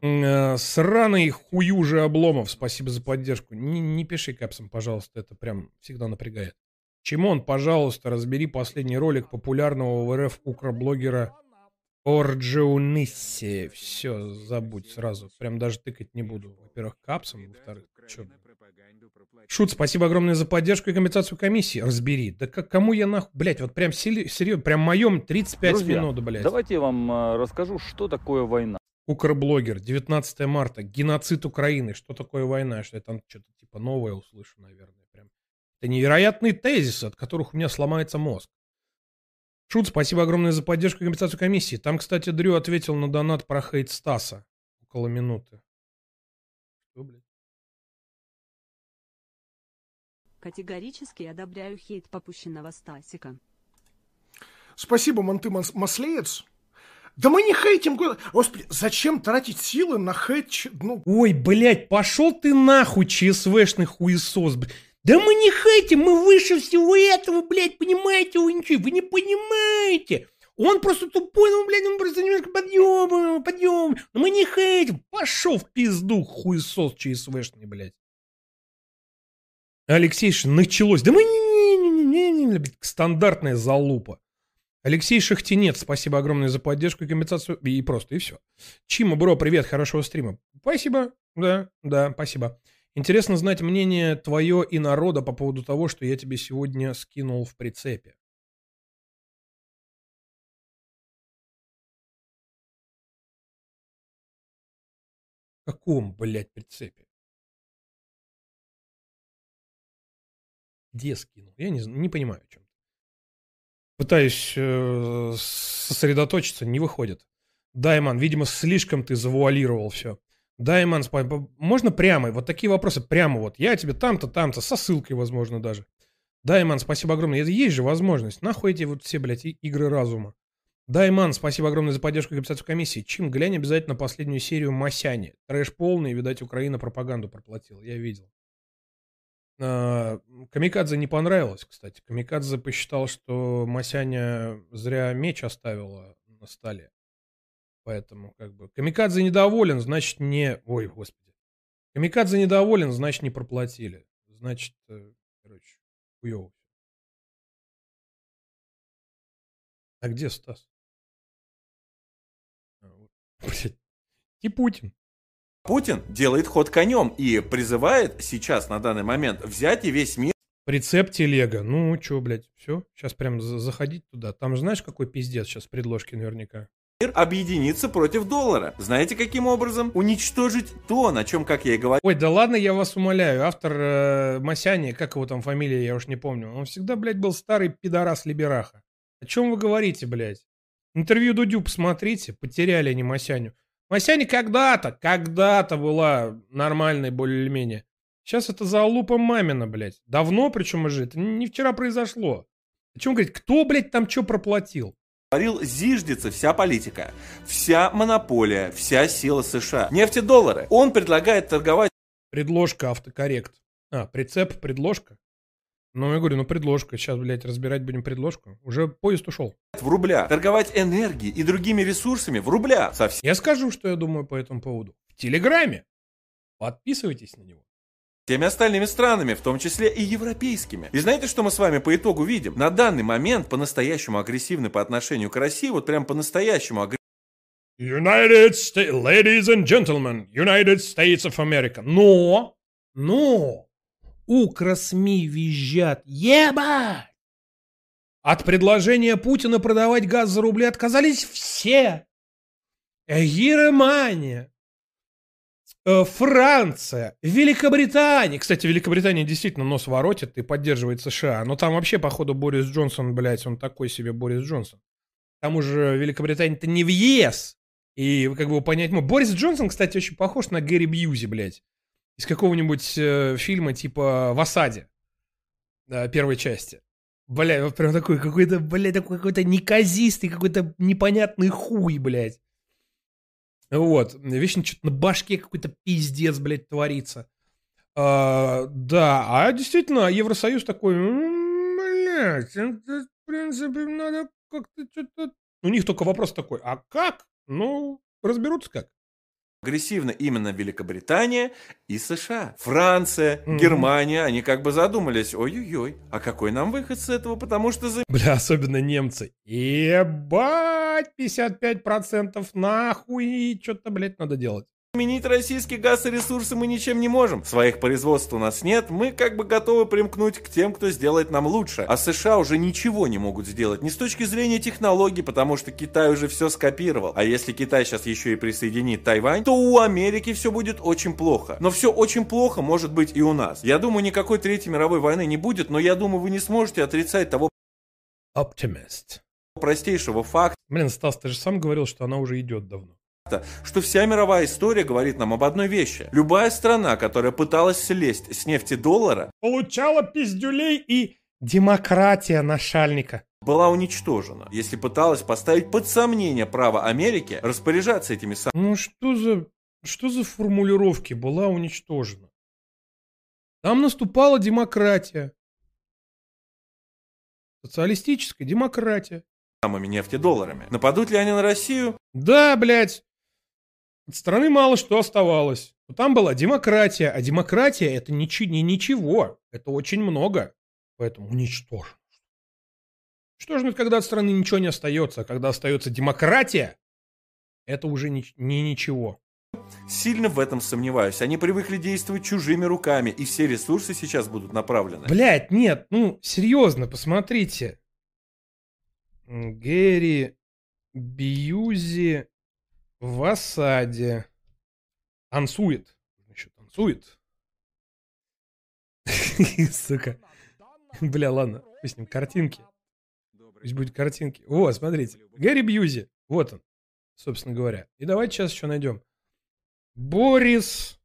Э, сраный хуюжи Обломов, спасибо за поддержку. Не, не пиши капсом, пожалуйста, это прям всегда напрягает. Чимон, пожалуйста, разбери последний ролик популярного в РФ укроблогера Орджиунисси. Все, забудь сразу. Прям даже тыкать не буду. Во-первых, капсом, во-вторых, что? Шут, спасибо огромное за поддержку и компенсацию комиссии. Разбери. Да как, кому я нахуй, блядь, вот прям серьезно, прям моем 35 Друзья, минут, блядь. давайте я вам э, расскажу, что такое война. Укрблогер, 19 марта, геноцид Украины. Что такое война? Что я там что-то типа новое услышу, наверное. Прям. Это невероятные тезисы, от которых у меня сломается мозг. Шут, спасибо огромное за поддержку и компенсацию комиссии. Там, кстати, Дрю ответил на донат про хейт Стаса. Около минуты. Что, блядь? Категорически одобряю хейт попущенного Стасика. Спасибо, Манты Маслеец. Да мы не хейтим. Господи, зачем тратить силы на хейт? Ну... Ой, блядь, пошел ты нахуй, ЧСВшный хуесос, блядь. Да мы не хейтим, мы выше всего этого, блядь, понимаете, ничего, вы не понимаете. Он просто тупой, ну, блядь, он просто немножко подъем, подъем. Но мы не хейтим. Пошел в пизду, хуесос ЧСВшный, блядь. Алексей, началось. Да мы не, не, стандартная залупа. Алексей Шахтинец, спасибо огромное за поддержку и компенсацию. И просто, и все. Чима, бро, привет, хорошего стрима. Спасибо, да, да, спасибо. Интересно знать мнение твое и народа по поводу того, что я тебе сегодня скинул в прицепе. Каком, блядь, прицепе? Где скинул? Я не, не понимаю, о чем. Пытаюсь э, сосредоточиться, не выходит. Дайман, видимо, слишком ты завуалировал все. Дайман, можно прямо? Вот такие вопросы прямо вот. Я тебе там-то, там-то, со ссылкой, возможно, даже. Дайман, спасибо огромное. Есть же возможность. Нахуй эти вот все, блядь, игры разума. Дайман, спасибо огромное за поддержку и компенсацию комиссии. Чим, глянь обязательно последнюю серию Масяни. Трэш полный, видать, Украина пропаганду проплатила. Я видел. А, Камикадзе не понравилось, кстати. Камикадзе посчитал, что Масяня зря меч оставила на столе. Поэтому, как бы, Камикадзе недоволен, значит, не... Ой, господи. Камикадзе недоволен, значит, не проплатили. Значит, э, короче, хуёво. А где Стас? А. Блядь. И Путин. Путин делает ход конем и призывает сейчас, на данный момент, взять и весь мир. Прицеп телега. Ну, чё, блядь, все. Сейчас прям заходить туда. Там же знаешь, какой пиздец сейчас предложки наверняка. Мир объединиться против доллара. Знаете, каким образом? Уничтожить то, на чем, как я и говорил. Ой, да ладно, я вас умоляю. Автор э, Масяни, как его там фамилия, я уж не помню. Он всегда, блядь, был старый пидорас-либераха. О чем вы говорите, блядь? Интервью Дудю посмотрите, потеряли они Масяню. Масяня когда-то, когда-то была нормальной более-менее. Сейчас это залупа мамина, блядь. Давно причем уже. Это не вчера произошло. О чем говорить? Кто, блядь, там что проплатил? Говорил, зиждется вся политика, вся монополия, вся сила США. Нефтедоллары. Он предлагает торговать... Предложка автокоррект. А, прицеп, предложка. Ну, я говорю, ну предложка. Сейчас, блядь, разбирать будем предложку. Уже поезд ушел. В рубля. Торговать энергией и другими ресурсами в рубля. Совсем. Я скажу, что я думаю по этому поводу. В Телеграме. Подписывайтесь на него. Теми остальными странами, в том числе и европейскими. И знаете, что мы с вами по итогу видим? На данный момент по-настоящему агрессивны по отношению к России, вот прям по-настоящему агрессивны. United States, ladies and gentlemen, United States of America. Но, но, Укрсми визжат. Ебать! От предложения Путина продавать газ за рубли отказались все. Германия, Франция, Великобритания. Кстати, Великобритания действительно нос воротит и поддерживает США. Но там вообще, походу, Борис Джонсон, блядь, он такой себе Борис Джонсон. К тому же Великобритания-то не в ЕС. И как бы понять, ну, Борис Джонсон, кстати, очень похож на Гэри Бьюзи, блядь из какого-нибудь э, фильма типа «В осаде» э, первой части. Бля, вот прям такой какой-то, бля, такой какой-то неказистый, какой-то непонятный хуй, блядь. Вот. Вечно что-то на башке какой-то пиздец, блядь, творится. А, да, а действительно, Евросоюз такой, блядь, это, в принципе, надо как-то что-то... У них только вопрос такой, а как? Ну, разберутся как агрессивно именно Великобритания и США. Франция, mm-hmm. Германия, они как бы задумались, ой-ой-ой, а какой нам выход с этого, потому что... За... Бля, особенно немцы. Ебать! ебать, 55% нахуй, что-то, блядь, надо делать. Заменить российский газ и ресурсы мы ничем не можем. Своих производств у нас нет, мы как бы готовы примкнуть к тем, кто сделает нам лучше. А США уже ничего не могут сделать, ни с точки зрения технологий, потому что Китай уже все скопировал. А если Китай сейчас еще и присоединит Тайвань, то у Америки все будет очень плохо. Но все очень плохо может быть и у нас. Я думаю, никакой Третьей мировой войны не будет, но я думаю, вы не сможете отрицать того Optimist. простейшего факта. Блин, Стас, ты же сам говорил, что она уже идет давно что вся мировая история говорит нам об одной вещи. Любая страна, которая пыталась слезть с нефти доллара, получала пиздюлей и демократия нашальника была уничтожена, если пыталась поставить под сомнение право Америки распоряжаться этими самыми. Ну что за, что за формулировки была уничтожена? Там наступала демократия. Социалистическая демократия. Самыми нефтедолларами. Нападут ли они на Россию? Да, блядь. От страны мало что оставалось. Но там была демократия, а демократия это ничи, не ничего, это очень много. Поэтому уничтожено. Что же, когда от страны ничего не остается, а когда остается демократия, это уже не, не ничего. Сильно в этом сомневаюсь. Они привыкли действовать чужими руками, и все ресурсы сейчас будут направлены. Блять, нет, ну, серьезно, посмотрите. Гэри Бьюзи в осаде. Танцует. Еще танцует. Сука. Бля, ладно. С ним картинки. Пусть будет картинки. О, смотрите. Гэри Бьюзи. Вот он. Собственно говоря. И давайте сейчас еще найдем. Борис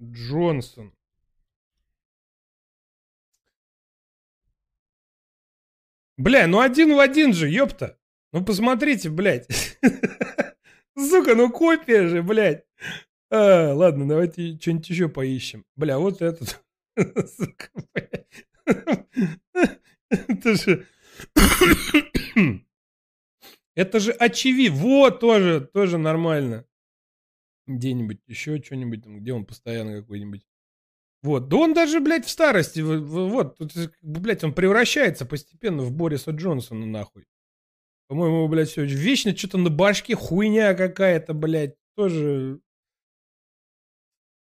Джонсон. Бля, ну один в один же, ёпта. Ну посмотрите, блядь. Сука, ну копия же, блядь. А, ладно, давайте что-нибудь еще поищем. Бля, вот этот. Сука, блядь. Это же... Это же очевидно. Вот, тоже, тоже нормально. Где-нибудь еще что-нибудь, там, где он постоянно какой-нибудь. Вот, да он даже, блядь, в старости, вот, блядь, он превращается постепенно в Бориса Джонсона, нахуй. По-моему, блядь, все вечно что-то на башке хуйня какая-то, блядь, тоже...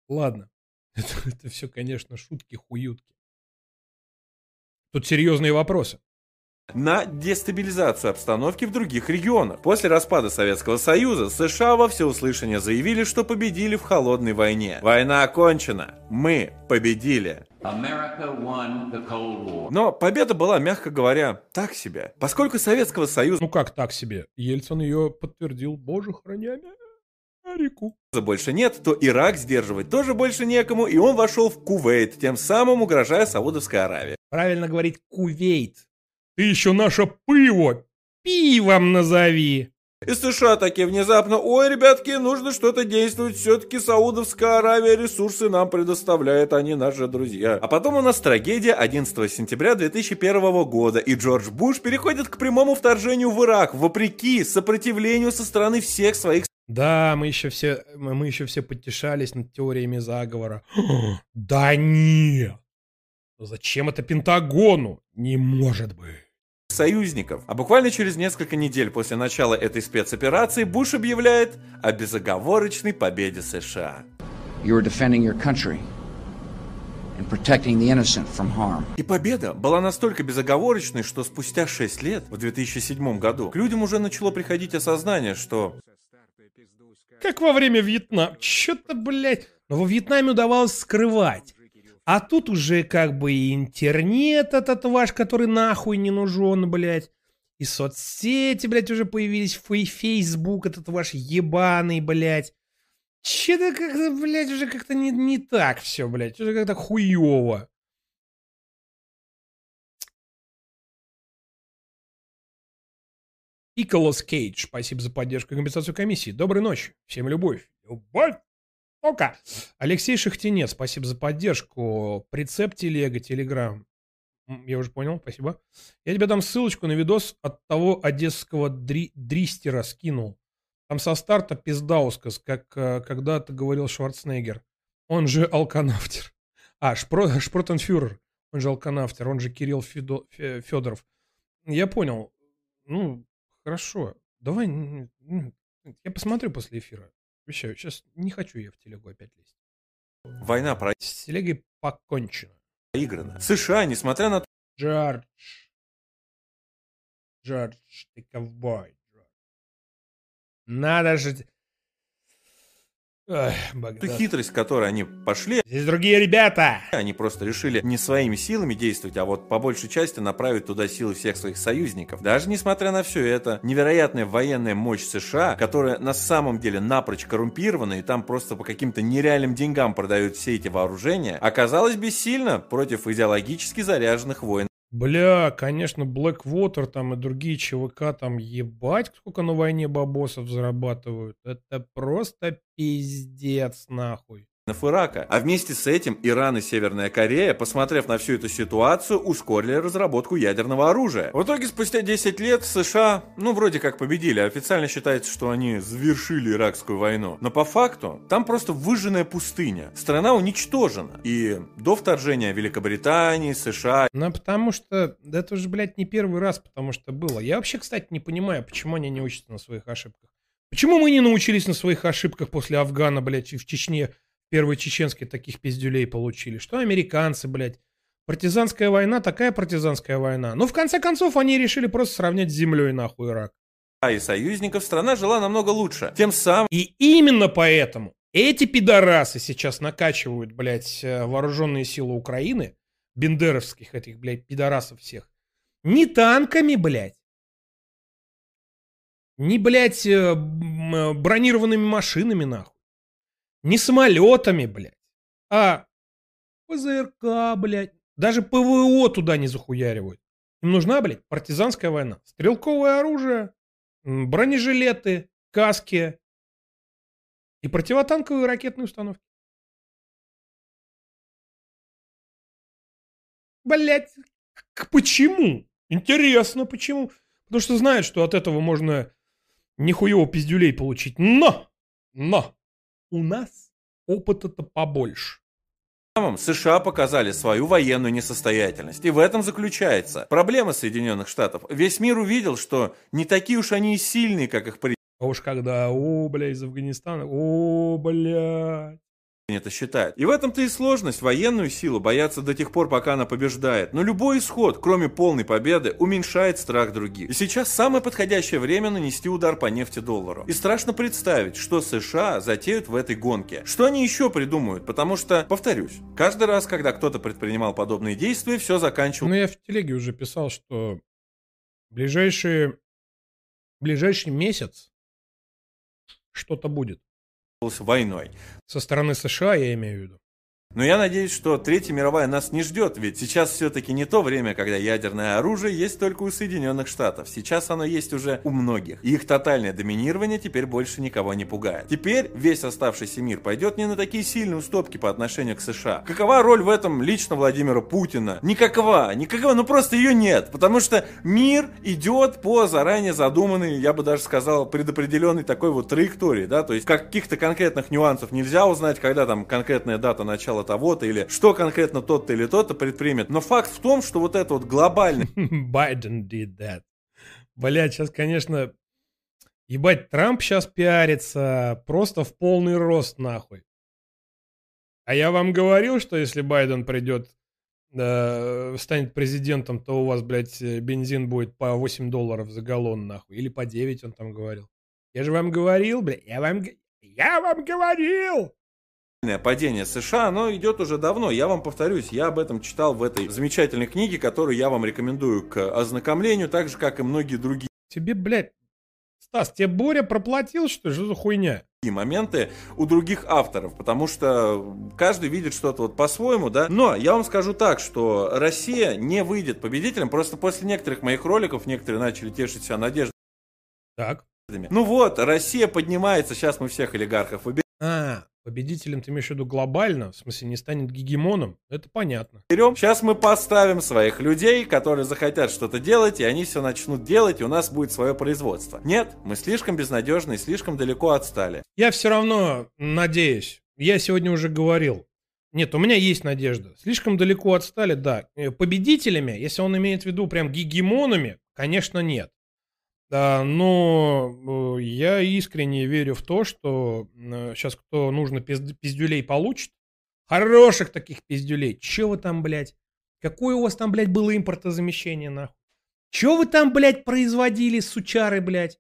Ладно. Это, это все, конечно, шутки-хуютки. Тут серьезные вопросы на дестабилизацию обстановки в других регионах. После распада Советского Союза США во всеуслышание заявили, что победили в холодной войне. Война окончена. Мы победили. Но победа была, мягко говоря, так себе. Поскольку Советского Союза... Ну как так себе? Ельцин ее подтвердил, боже, храня Америку. Больше нет, то Ирак сдерживать тоже больше некому, и он вошел в Кувейт, тем самым угрожая Саудовской Аравии. Правильно говорить Кувейт. Ты еще наше пиво пивом назови. И США такие внезапно, ой, ребятки, нужно что-то действовать, все-таки Саудовская Аравия ресурсы нам предоставляет, они наши друзья. А потом у нас трагедия 11 сентября 2001 года, и Джордж Буш переходит к прямому вторжению в Ирак, вопреки сопротивлению со стороны всех своих да, мы еще все, мы еще все подтешались над теориями заговора. да нет! Зачем это Пентагону? Не может быть союзников. А буквально через несколько недель после начала этой спецоперации Буш объявляет о безоговорочной победе США. И победа была настолько безоговорочной, что спустя 6 лет, в 2007 году, к людям уже начало приходить осознание, что... Как во время Вьетнама. Чё-то, блядь... Но во Вьетнаме удавалось скрывать. А тут уже как бы и интернет этот ваш, который нахуй не нужен, блядь. И соцсети, блядь, уже появились. Фейсбук этот ваш ебаный, блядь. Че-то как-то, блядь, уже как-то не, не так все, блядь. Уже как-то хуево. Николас Кейдж, спасибо за поддержку и компенсацию комиссии. Доброй ночи. Всем любовь. Любовь. Ока. Алексей Шахтинец, спасибо за поддержку. Прицеп телега, телеграм. Я уже понял, спасибо. Я тебе дам ссылочку на видос от того одесского дри дристера скинул. Там со старта пиздаускас, как э, когда-то говорил Шварценеггер. Он же алканавтер. А, Шпро, Шпротенфюрер. Он же алканавтер, он же Кирилл Федо, Федоров. Я понял. Ну, хорошо. Давай, я посмотрю после эфира. Обещаю, сейчас не хочу я в телегу опять лезть. Война про... С телегой покончено. Проиграна. США, несмотря на... Джордж. Джордж, ты ковбой. Надо же... Эх, Ту хитрость, которой они пошли... Здесь другие ребята! Они просто решили не своими силами действовать, а вот по большей части направить туда силы всех своих союзников. Даже несмотря на все это, невероятная военная мощь США, которая на самом деле напрочь коррумпирована, и там просто по каким-то нереальным деньгам продают все эти вооружения, оказалась бессильна против идеологически заряженных войн. Бля, конечно, Blackwater там и другие ЧВК там ебать, сколько на войне бабосов зарабатывают. Это просто пиздец нахуй Ирака. А вместе с этим Иран и Северная Корея, посмотрев на всю эту ситуацию, ускорили разработку ядерного оружия. В итоге, спустя 10 лет США, ну, вроде как победили. Официально считается, что они завершили иракскую войну. Но по факту, там просто выжженная пустыня. Страна уничтожена. И до вторжения Великобритании, США... Ну, потому что... Да это уже, блядь, не первый раз, потому что было. Я вообще, кстати, не понимаю, почему они не учатся на своих ошибках. Почему мы не научились на своих ошибках после Афгана, блядь, в Чечне Первый чеченский таких пиздюлей получили. Что американцы, блядь. Партизанская война, такая партизанская война. Ну, в конце концов, они решили просто сравнять с землей, нахуй, Ирак. А и союзников страна жила намного лучше. Тем самым... И именно поэтому эти пидорасы сейчас накачивают, блядь, э, вооруженные силы Украины, бендеровских этих, блядь, пидорасов всех, не танками, блядь, не, блядь, э, э, бронированными машинами, нахуй. Не самолетами, блядь, а ПЗРК, блядь. Даже ПВО туда не захуяривают. Им нужна, блядь, партизанская война. Стрелковое оружие, бронежилеты, каски и противотанковые ракетные установки. Блять, почему? Интересно, почему? Потому что знают, что от этого можно нихуево пиздюлей получить. Но! Но! У нас опыта-то побольше. США показали свою военную несостоятельность. И в этом заключается проблема Соединенных Штатов. Весь мир увидел, что не такие уж они и сильные, как их при... А уж когда, о, бля, из Афганистана, о, бля это считает. И в этом-то и сложность. Военную силу боятся до тех пор, пока она побеждает. Но любой исход, кроме полной победы, уменьшает страх других. И сейчас самое подходящее время нанести удар по нефти-доллару. И страшно представить, что США затеют в этой гонке. Что они еще придумают? Потому что, повторюсь, каждый раз, когда кто-то предпринимал подобные действия, все заканчивалось... Ну, я в телеге уже писал, что ближайшие... ближайший месяц что-то будет войной. Со стороны США я имею в виду. Но я надеюсь, что Третья мировая нас не ждет, ведь сейчас все-таки не то время, когда ядерное оружие есть только у Соединенных Штатов. Сейчас оно есть уже у многих. И их тотальное доминирование теперь больше никого не пугает. Теперь весь оставшийся мир пойдет не на такие сильные уступки по отношению к США. Какова роль в этом лично Владимира Путина? Никакова, никакова, ну просто ее нет. Потому что мир идет по заранее задуманной, я бы даже сказал, предопределенной такой вот траектории, да, то есть каких-то конкретных нюансов нельзя узнать, когда там конкретная дата начала того-то, или что конкретно тот-то или тот-то предпримет. Но факт в том, что вот это вот глобальный... Байден did that. Блять, сейчас, конечно, ебать, Трамп сейчас пиарится просто в полный рост, нахуй. А я вам говорил, что если Байден придет, э, станет президентом, то у вас, блядь, бензин будет по 8 долларов за галлон, нахуй. Или по 9, он там говорил. Я же вам говорил, блядь, я вам... Я вам говорил! Падение США, оно идет уже давно. Я вам повторюсь, я об этом читал в этой замечательной книге, которую я вам рекомендую к ознакомлению, так же, как и многие другие. Тебе, блядь, Стас, тебе Боря проплатил, что? Что за хуйня? И моменты у других авторов, потому что каждый видит что-то вот по-своему, да. Но я вам скажу так, что Россия не выйдет победителем, просто после некоторых моих роликов некоторые начали тешить себя надеждой. Так. Ну вот, Россия поднимается, сейчас мы всех олигархов выбираем. А, Победителем ты имеешь в виду глобально, в смысле не станет гегемоном, это понятно. Берем, сейчас мы поставим своих людей, которые захотят что-то делать, и они все начнут делать, и у нас будет свое производство. Нет, мы слишком безнадежны и слишком далеко отстали. Я все равно надеюсь, я сегодня уже говорил, нет, у меня есть надежда. Слишком далеко отстали, да. Э, победителями, если он имеет в виду прям гегемонами, конечно, нет. Да, но э, я искренне верю в то, что сейчас кто нужно пиздюлей получит, хороших таких пиздюлей. Че вы там, блядь? Какое у вас там, блядь, было импортозамещение, нахуй? Че вы там, блядь, производили, сучары, блядь?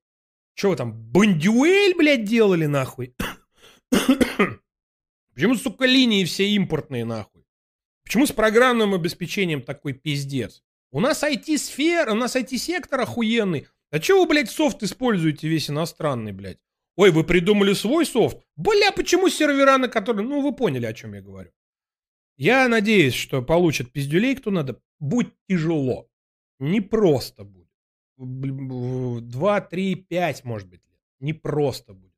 Че вы там, бандюэль, блядь, делали, нахуй? Почему, сука, линии все импортные, нахуй? Почему с программным обеспечением такой пиздец? У нас IT-сфера, у нас IT-сектор охуенный. А чего вы, блядь, софт используете весь иностранный, блядь? Ой, вы придумали свой софт? Бля, почему сервера, на которые... Ну, вы поняли, о чем я говорю. Я надеюсь, что получат пиздюлей, кто надо. Будь тяжело. Не просто будет. Два, три, пять, может быть. Не просто будет.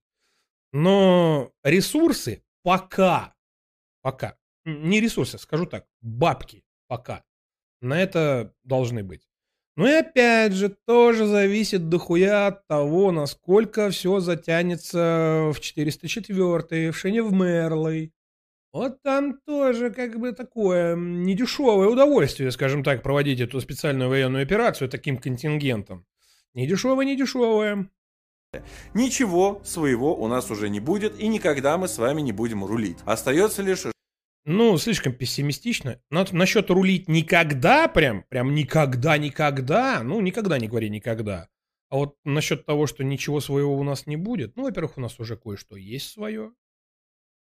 Но ресурсы пока, пока, не ресурсы, скажу так, бабки пока на это должны быть. Ну и опять же, тоже зависит дохуя от того, насколько все затянется в 404 в Шене в Мерлой. Вот там тоже как бы такое недешевое удовольствие, скажем так, проводить эту специальную военную операцию таким контингентом. Недешевое, недешевое. Ничего своего у нас уже не будет, и никогда мы с вами не будем рулить. Остается лишь ну, слишком пессимистично. Но насчет рулить никогда, прям, прям никогда, никогда, ну, никогда не говори никогда. А вот насчет того, что ничего своего у нас не будет, ну, во-первых, у нас уже кое-что есть свое.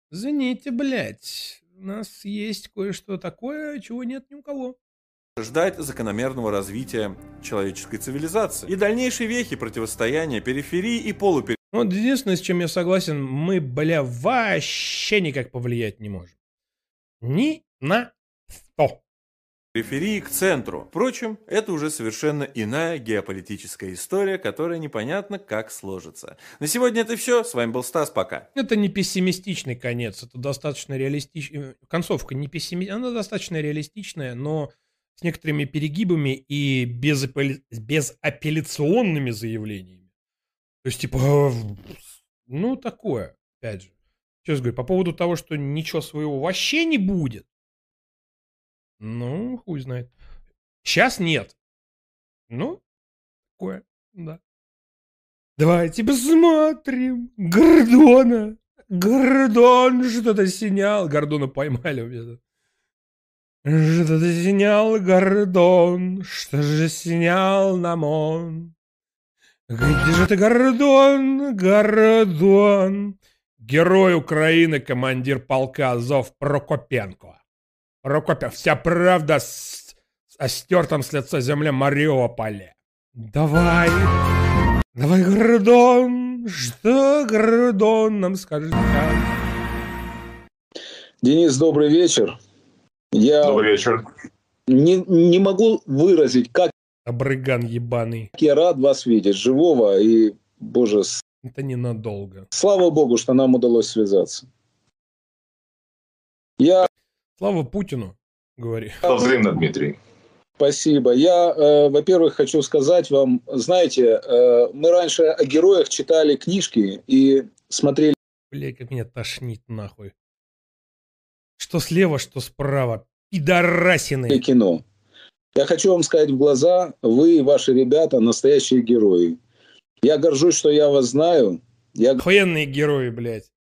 Извините, блядь, у нас есть кое-что такое, чего нет ни у кого. Ждать закономерного развития человеческой цивилизации и дальнейшей вехи противостояния периферии и полупериферии. Ну, вот единственное, с чем я согласен, мы, бля, вообще никак повлиять не можем. Ни на сто. Периферии к центру. Впрочем, это уже совершенно иная геополитическая история, которая непонятно как сложится. На сегодня это все. С вами был Стас. Пока. Это не пессимистичный конец. Это достаточно реалистичная... Концовка не пессимистичная. Она достаточно реалистичная, но с некоторыми перегибами и безапелли... безапелляционными заявлениями. То есть, типа, ну, такое, опять же. Сейчас говорю, по поводу того, что ничего своего вообще не будет. Ну, хуй знает. Сейчас нет. Ну, такое, да. Давайте посмотрим. Гордона. Гордон что-то снял. Гордона поймали у меня. Что-то снял Гордон. Что же снял нам он? Где же ты, Гордон, Гордон? Герой Украины, командир полка Азов Прокопенко. Прокопенко. Вся правда с, о стертом с лица земли Мариуполе. Давай. Давай, Гордон. Что Гордон нам скажет? Денис, добрый вечер. Я добрый вечер. Не, не могу выразить, как... Обрыган ебаный. Я рад вас видеть, живого и, боже, это ненадолго. Слава богу, что нам удалось связаться. Я... Слава Путину, говори. Взаимно, Дмитрий. Спасибо. Я, э, во-первых, хочу сказать вам, знаете, э, мы раньше о героях читали книжки и смотрели... Бля, как меня тошнит нахуй. Что слева, что справа. Пидорасины. Кино. Я хочу вам сказать в глаза, вы и ваши ребята настоящие герои. Я горжусь, что я вас знаю. Я... Охуенные герои, блядь.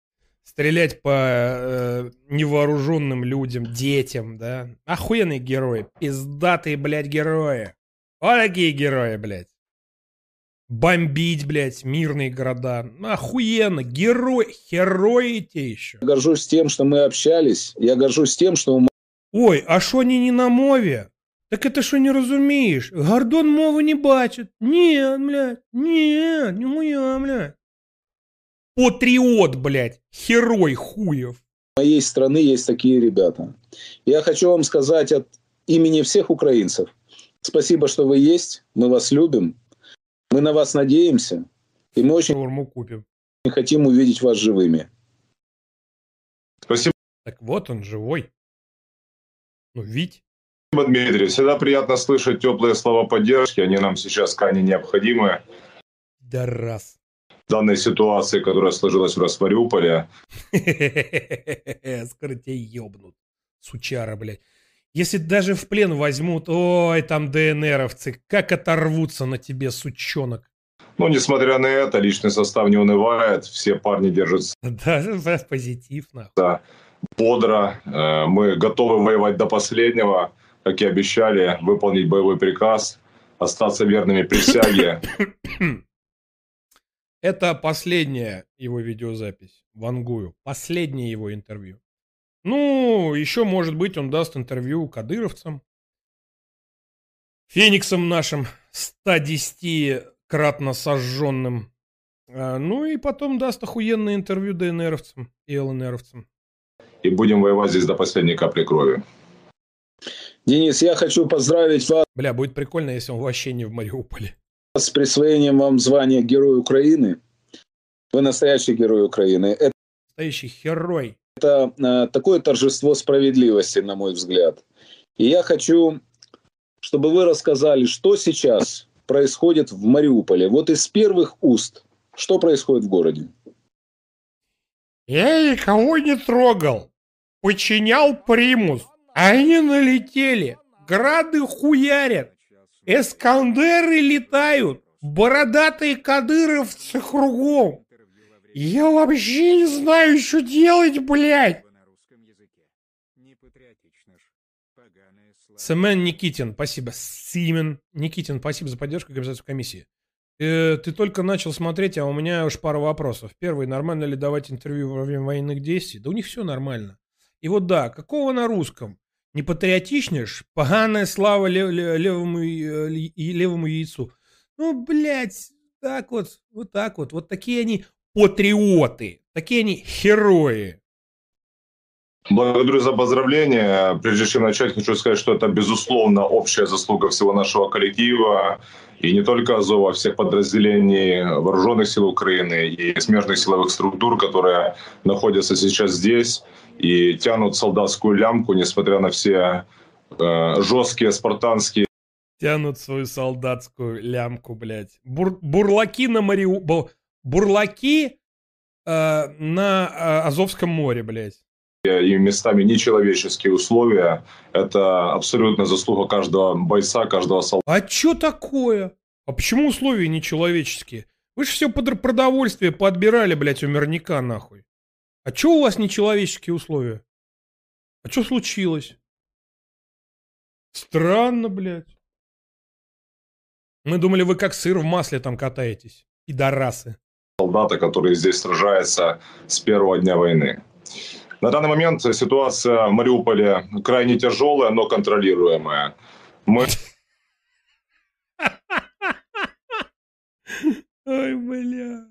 Стрелять по э, невооруженным людям, детям, да. Охуенные герои. Пиздатые, блядь, герои. Вот такие герои, блядь. Бомбить, блядь, мирные города. Охуенно. Герой. Герои те еще. Я горжусь тем, что мы общались. Я горжусь тем, что... Ой, а что они не на мове? Так это що не розумієш? Гордон мову не бачить. Ні, блядь, ні, не моя, блядь. Патриот, блядь, герой хуев. моей страны есть такие ребята. Я хочу вам сказать от имени всех украинцев. Спасибо, что вы есть. Мы вас любим. Мы на вас надеемся. И мы очень купим. хотим увидеть вас живыми. Спасибо. Так вот он живой. Ну, ведь. Спасибо, Дмитрий. Всегда приятно слышать теплые слова поддержки. Они нам сейчас крайне необходимы. Да раз. В данной ситуации, которая сложилась в Мариуполе. Скоро тебя ебнут. Сучара, блядь. Если даже в плен возьмут, ой, там ДНРовцы, как оторвутся на тебе, сучонок. Но, несмотря на это, личный состав не унывает, все парни держатся. Да, позитивно. Да, бодро. Э, мы готовы воевать до последнего, как и обещали, выполнить боевой приказ, остаться верными присяге. Это последняя его видеозапись, Вангую. Последнее его интервью. Ну, еще, может быть, он даст интервью кадыровцам. Фениксом нашим 110-кратно сожженным. А, ну и потом даст охуенное интервью ДНРовцам и ЛНРовцам. И будем воевать здесь до последней капли крови. Денис, я хочу поздравить вас. Бля, будет прикольно, если он вообще не в Мариуполе с присвоением вам звания Герой Украины. Вы настоящий герой Украины. Это, настоящий герой. Это э, такое торжество справедливости, на мой взгляд. И я хочу, чтобы вы рассказали, что сейчас происходит в Мариуполе. Вот из первых уст, что происходит в городе? Я никого не трогал. Подчинял примус. Они налетели. Грады хуярят. Эскандеры летают, бородатые кадыровцы кругом. Я вообще не знаю, что делать, блядь. Семен Никитин, спасибо. Симен Никитин, спасибо за поддержку организацию комиссии. Э, ты только начал смотреть, а у меня уж пара вопросов. Первый, нормально ли давать интервью во время военных действий? Да у них все нормально. И вот да, какого на русском? Не патриотичнешь? Поганая слава лев, левому, левому яйцу. Ну, блядь, так вот, вот так вот. Вот такие они патриоты. Такие они герои. Благодарю за поздравления. Прежде чем начать, хочу сказать, что это, безусловно, общая заслуга всего нашего коллектива. И не только Азова, а всех подразделений Вооруженных сил Украины и смежных силовых структур, которые находятся сейчас здесь и тянут солдатскую лямку, несмотря на все э, жесткие спартанские Тянут свою солдатскую лямку, блядь. Бур, бурлаки на Мариу... Бурлаки э, на э, Азовском море, блядь. И местами нечеловеческие условия. Это абсолютно заслуга каждого бойца, каждого солдата. А чё такое? А почему условия нечеловеческие? Вы же все под продовольствие подбирали, блядь, у мирника, нахуй. А чё у вас нечеловеческие условия? А что случилось? Странно, блядь. Мы думали, вы как сыр в масле там катаетесь. Пидорасы. Солдата, который здесь сражается с первого дня войны. На данный момент ситуация в Мариуполе крайне тяжелая, но контролируемая. Мы... Ой, бля.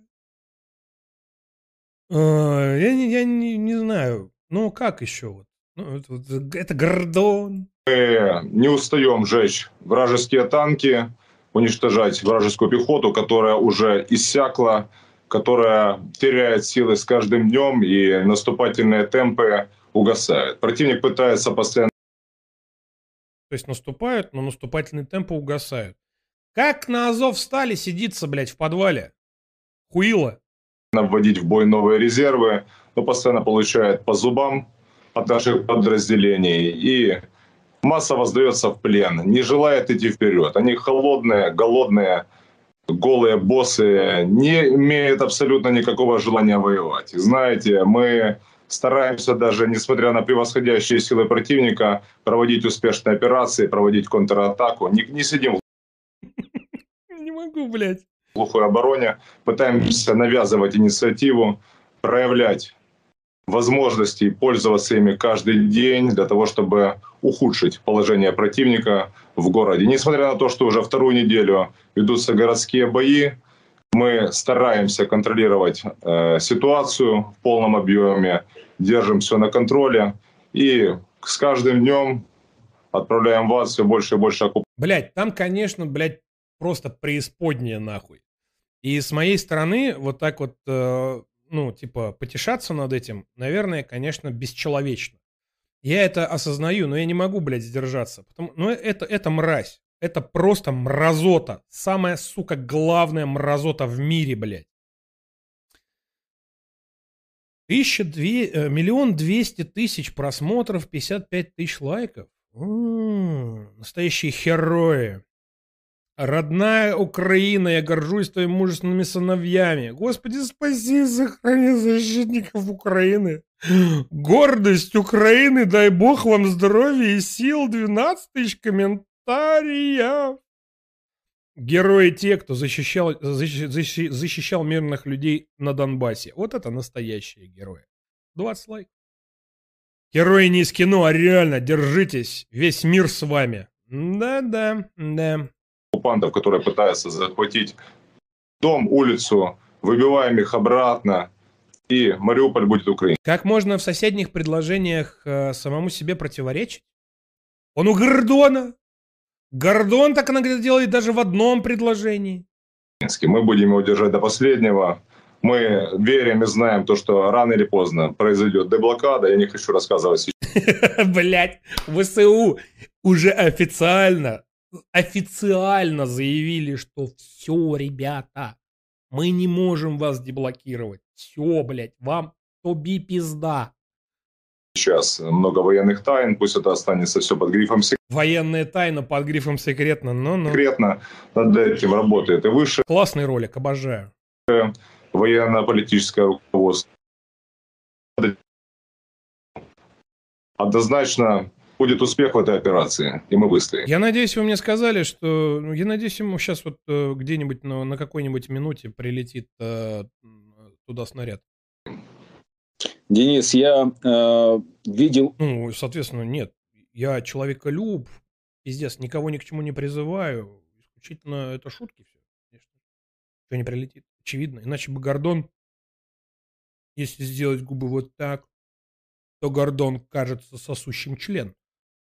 Я, не, я не, не знаю. Ну, как еще? Вот? Ну, это, это Гордон. Мы не устаем жечь вражеские танки, уничтожать вражескую пехоту, которая уже иссякла, которая теряет силы с каждым днем, и наступательные темпы угасают. Противник пытается постоянно... То есть наступают, но наступательные темпы угасают. Как на Азов встали сидится, блядь, в подвале? Хуило вводить в бой новые резервы, но постоянно получает по зубам от наших подразделений и массово сдается в плен, не желает идти вперед. Они холодные, голодные, голые боссы, не имеют абсолютно никакого желания воевать. И знаете, мы стараемся даже, несмотря на превосходящие силы противника, проводить успешные операции, проводить контратаку. Не, не сидим. Не могу, блядь глухой обороне, пытаемся навязывать инициативу, проявлять возможности пользоваться ими каждый день для того, чтобы ухудшить положение противника в городе. Несмотря на то, что уже вторую неделю ведутся городские бои, мы стараемся контролировать э, ситуацию в полном объеме, держим все на контроле и с каждым днем отправляем вас все больше и больше оккупантов. Блять, там, конечно, блядь, просто преисподняя нахуй. И с моей стороны, вот так вот, э, ну, типа, потешаться над этим, наверное, конечно, бесчеловечно. Я это осознаю, но я не могу, блядь, сдержаться. Потому, ну, это, это мразь. Это просто мразота. Самая, сука, главная мразота в мире, блядь. Тысяча две, э, миллион двести тысяч просмотров, 55 тысяч лайков. М-м, настоящие герои. Родная Украина, я горжусь твоими мужественными сыновьями. Господи, спаси, сохрани защитников Украины. Гордость Украины, дай бог вам здоровья и сил. 12 тысяч комментариев. Герои те, кто защищал, защищ, защищал мирных людей на Донбассе. Вот это настоящие герои. 20 лайков. Герои не из кино, а реально, держитесь. Весь мир с вами. Да-да, да. Оккупантов, которые пытаются захватить дом, улицу, выбиваем их обратно, и Мариуполь будет Украиной. Как можно в соседних предложениях э, самому себе противоречить? Он у Гордона. Гордон так иногда делает даже в одном предложении. Мы будем его держать до последнего мы верим и знаем то, что рано или поздно произойдет деблокада. Я не хочу рассказывать сейчас. Блять, ВСУ уже официально, официально заявили, что все, ребята, мы не можем вас деблокировать. Все, блядь, вам тоби пизда. Сейчас много военных тайн, пусть это останется все под грифом секретно. Военная тайна под грифом секретно, но, но. Секретно над этим работает и выше. Классный ролик, обожаю военно-политическое руководство. Однозначно будет успех в этой операции, и мы выстоим. Я надеюсь, вы мне сказали, что... Ну, я надеюсь, ему сейчас вот э, где-нибудь на, на какой-нибудь минуте прилетит э, туда снаряд. Денис, я э, видел... Ну, соответственно, нет. Я человеколюб, пиздец, никого ни к чему не призываю. Исключительно это шутки все, конечно. Что не прилетит очевидно. Иначе бы Гордон, если сделать губы вот так, то Гордон кажется сосущим член.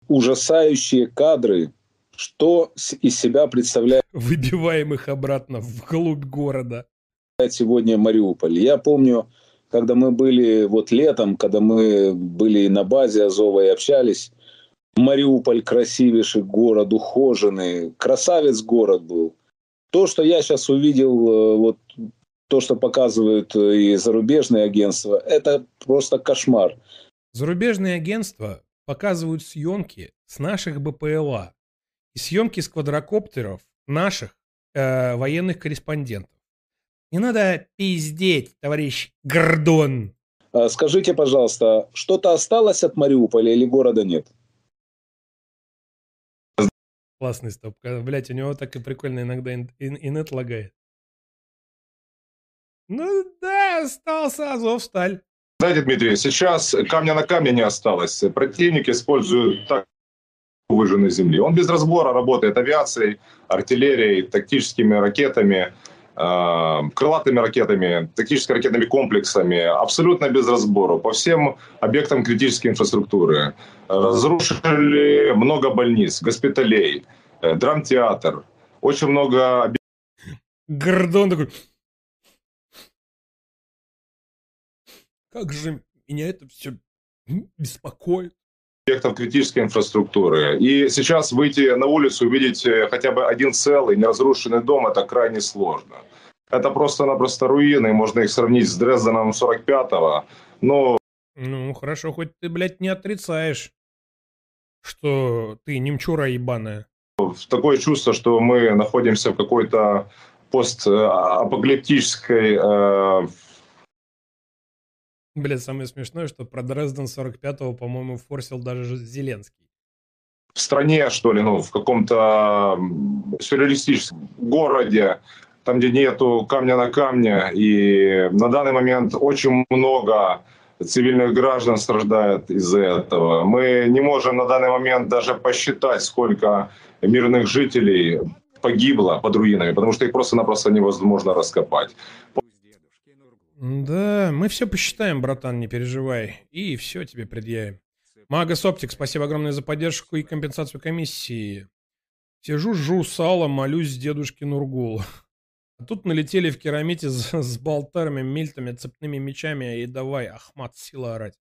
Ужасающие кадры, что из себя представляет... Выбиваем их обратно в глубь города. Сегодня Мариуполь. Я помню, когда мы были вот летом, когда мы были на базе Азова и общались, Мариуполь красивейший город, ухоженный, красавец город был. То, что я сейчас увидел, э, вот то, что показывают э, и зарубежные агентства, это просто кошмар. Зарубежные агентства показывают съемки с наших БПЛА и съемки с квадрокоптеров наших э, военных корреспондентов. Не надо пиздеть, товарищ Гордон. А скажите, пожалуйста, что-то осталось от Мариуполя или города нет? Классный стоп. Блять, у него так и прикольно иногда инет лагает. Ну да, остался Азовсталь. Знаете, Дмитрий, сейчас камня на камне не осталось. Противник использует так выжженной земли. Он без разбора работает авиацией, артиллерией, тактическими ракетами, э, крылатыми ракетами, тактическими ракетными комплексами, абсолютно без разбора по всем объектам критической инфраструктуры. Разрушили много больниц, госпиталей, э, драмтеатр, очень много... Гордон такой, как же меня это все беспокоит объектов критической инфраструктуры. И сейчас выйти на улицу, увидеть э, хотя бы один целый, неразрушенный дом, это крайне сложно. Это просто-напросто руины, можно их сравнить с Дрезденом 45-го, но... Ну, хорошо, хоть ты, блядь, не отрицаешь, что ты немчура ебаная. Такое чувство, что мы находимся в какой-то постапокалиптической э, Блядь, самое смешное, что про Дрезден 45-го, по-моему, форсил даже Зеленский. В стране, что ли, ну, в каком-то сюрреалистическом городе, там, где нету камня на камне, и на данный момент очень много цивильных граждан страдает из-за этого. Мы не можем на данный момент даже посчитать, сколько мирных жителей погибло под руинами, потому что их просто-напросто невозможно раскопать. Да, мы все посчитаем, братан, не переживай. И все тебе предъявим. Магас Оптик, спасибо огромное за поддержку и компенсацию комиссии. Сижу, жу сало, молюсь дедушке Нургулу. А тут налетели в керамите с, с болтарами, мильтами, цепными мечами и давай, Ахмат, сила орать.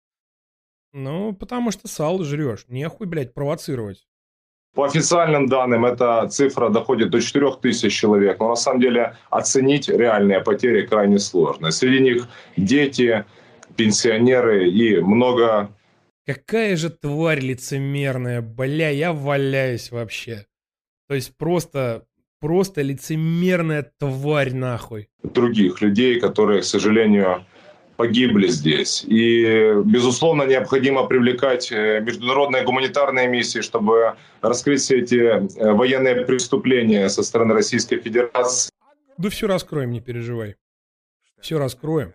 Ну, потому что сало жрешь. Нехуй, блядь, провоцировать. По официальным данным эта цифра доходит до 4000 человек, но на самом деле оценить реальные потери крайне сложно. Среди них дети, пенсионеры и много... Какая же тварь лицемерная, бля, я валяюсь вообще. То есть просто просто лицемерная тварь нахуй. Других людей, которые, к сожалению, погибли здесь. И, безусловно, необходимо привлекать э, международные гуманитарные миссии, чтобы раскрыть все эти э, военные преступления со стороны Российской Федерации. Да все раскроем, не переживай. Все раскроем.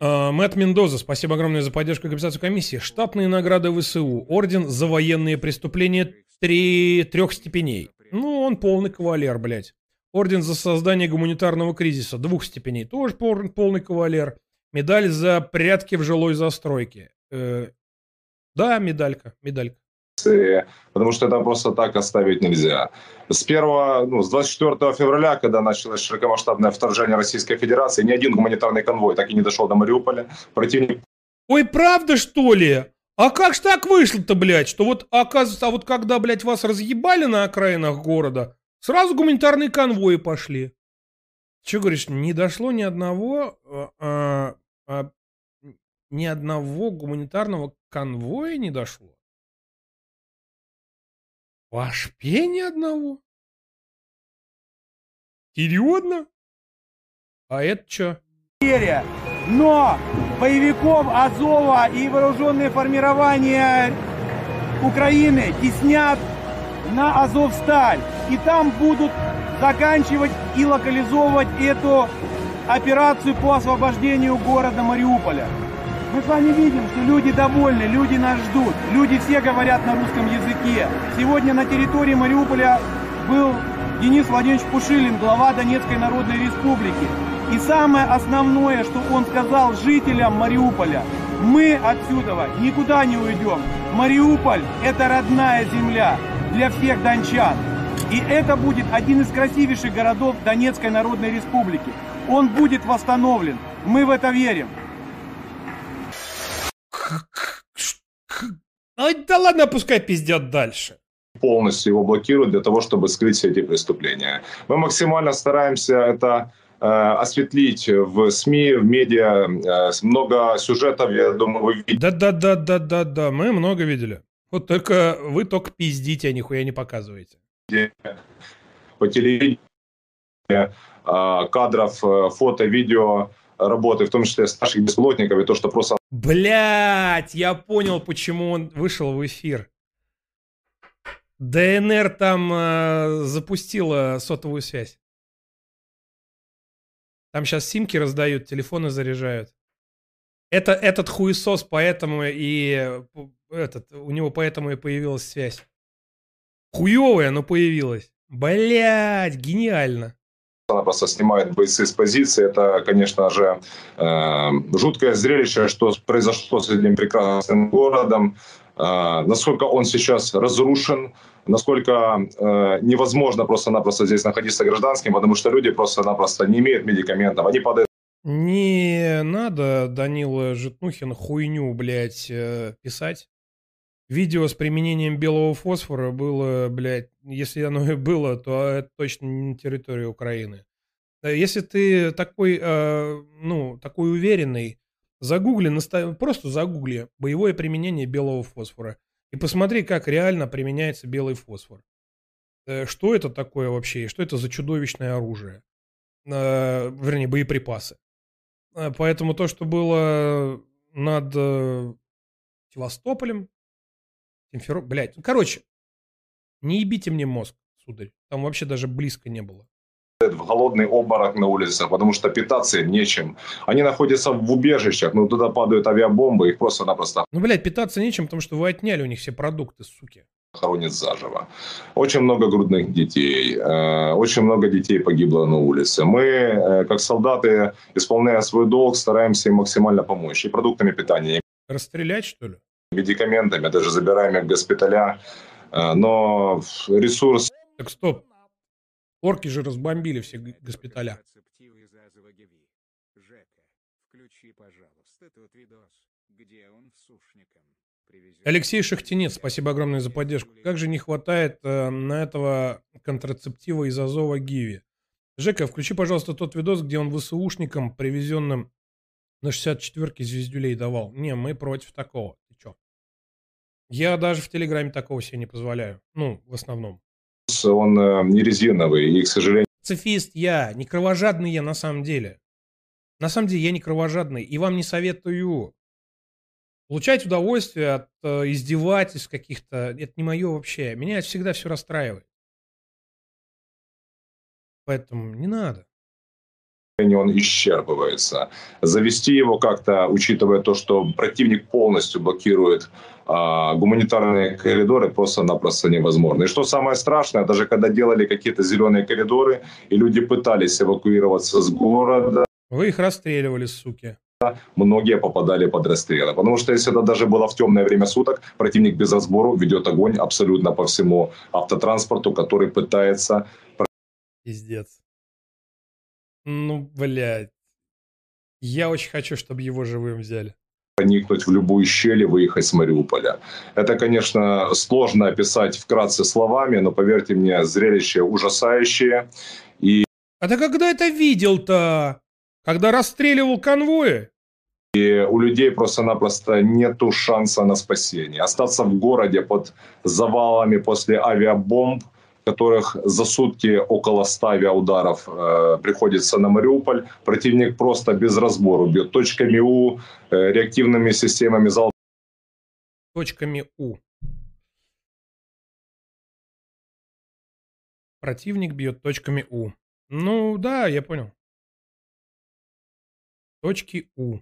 А, Мэтт Мендоза, спасибо огромное за поддержку и компенсацию комиссии. Штатные награды ВСУ. Орден за военные преступления три... трех степеней. Ну, он полный кавалер, блядь. Орден за создание гуманитарного кризиса двух степеней. Тоже полный кавалер. Медаль за прятки в жилой застройке. Э, да, медалька, медалька потому что это просто так оставить нельзя. С 1, ну, с 24 февраля, когда началось широкомасштабное вторжение Российской Федерации, ни один гуманитарный конвой так и не дошел до Мариуполя. Противник... Ой, правда что ли? А как ж так вышло-то, блядь, что вот, оказывается, а вот когда, блядь, вас разъебали на окраинах города, сразу гуманитарные конвои пошли. Че говоришь, не дошло ни одного, а, а, а, ни одного гуманитарного конвоя не дошло? Ваш пение одного? Серьезно? А это что? Но боевиков Азова и вооруженные формирования Украины теснят на Азовсталь. И там будут заканчивать и локализовывать эту операцию по освобождению города Мариуполя. Мы с вами видим, что люди довольны, люди нас ждут. Люди все говорят на русском языке. Сегодня на территории Мариуполя был Денис Владимирович Пушилин, глава Донецкой Народной Республики. И самое основное, что он сказал жителям Мариуполя, мы отсюда никуда не уйдем. Мариуполь – это родная земля для всех дончан. И это будет один из красивейших городов Донецкой Народной Республики. Он будет восстановлен. Мы в это верим. Да ладно, пускай пиздят дальше. Полностью его блокируют для того, чтобы скрыть все эти преступления. Мы максимально стараемся это э, осветлить в СМИ, в медиа. Э, много сюжетов, я думаю, вы видите. Да-да-да-да-да-да, мы много видели. Вот только вы только пиздите, а нихуя не показываете. По телевидению э, кадров, э, фото, видео работы, в том числе старших беспилотников, и то, что просто... Блять, я понял, почему он вышел в эфир. ДНР там э, запустила сотовую связь. Там сейчас симки раздают, телефоны заряжают. Это этот хуесос, поэтому и этот, у него поэтому и появилась связь. Хуевая, но появилась. Блять, гениально. Она просто снимает бойцы с позиции. Это, конечно же, э, жуткое зрелище, что произошло с этим прекрасным городом. Э, насколько он сейчас разрушен, насколько э, невозможно просто-напросто здесь находиться гражданским, потому что люди просто-напросто не имеют медикаментов. Они падают не надо, Данила Житнухин, хуйню, блядь, э, писать. Видео с применением белого фосфора было, блядь, если оно и было, то это точно не на территории Украины. Э, если ты такой, э, ну, такой уверенный, загугли, просто загугли боевое применение белого фосфора и посмотри, как реально применяется белый фосфор. Э, что это такое вообще? Что это за чудовищное оружие? Э, вернее, боеприпасы. Э, поэтому то, что было над Севастополем, Симферополь, блядь, ну, короче, не ебите мне мозг, сударь. Там вообще даже близко не было в голодный обморок на улицах, потому что питаться им нечем. Они находятся в убежищах, но туда падают авиабомбы, их просто-напросто... Ну, блядь, питаться нечем, потому что вы отняли у них все продукты, суки. Хоронят заживо. Очень много грудных детей, э, очень много детей погибло на улице. Мы, э, как солдаты, исполняя свой долг, стараемся им максимально помочь. И продуктами питания. Расстрелять, что ли? Медикаментами, даже забираем их в госпиталя. Э, но ресурс... Так стоп, Орки же разбомбили все госпиталя. Алексей Шахтинец, спасибо огромное за поддержку. Как же не хватает э, на этого контрацептива из Азова Гиви. Жека, включи, пожалуйста, тот видос, где он ВСУшникам, привезенным на 64-ке звездюлей давал. Не, мы против такого. Ты чё? Я даже в Телеграме такого себе не позволяю. Ну, в основном он э, не резиновый, и, к сожалению... Пацифист я, не кровожадный я на самом деле. На самом деле я не кровожадный, и вам не советую получать удовольствие от э, издевательств каких-то. Это не мое вообще. Меня всегда все расстраивает. Поэтому не надо он исчерпывается. Завести его как-то, учитывая то, что противник полностью блокирует а, гуманитарные коридоры, просто-напросто невозможно. И что самое страшное, даже когда делали какие-то зеленые коридоры, и люди пытались эвакуироваться с города... Вы их расстреливали, суки многие попадали под расстрелы. Потому что если это даже было в темное время суток, противник без разбору ведет огонь абсолютно по всему автотранспорту, который пытается... Пиздец. Ну, блядь. Я очень хочу, чтобы его живым взяли. Проникнуть в любую щель и выехать с Мариуполя. Это, конечно, сложно описать вкратце словами, но поверьте мне, зрелище ужасающее. И... А ты когда это видел-то? Когда расстреливал конвои? И у людей просто-напросто нету шанса на спасение. Остаться в городе под завалами после авиабомб которых за сутки около 100 авиаударов э, приходится на Мариуполь. Противник просто без разбору бьет точками У, э, реактивными системами залп. Точками У. Противник бьет точками У. Ну да, я понял. Точки У.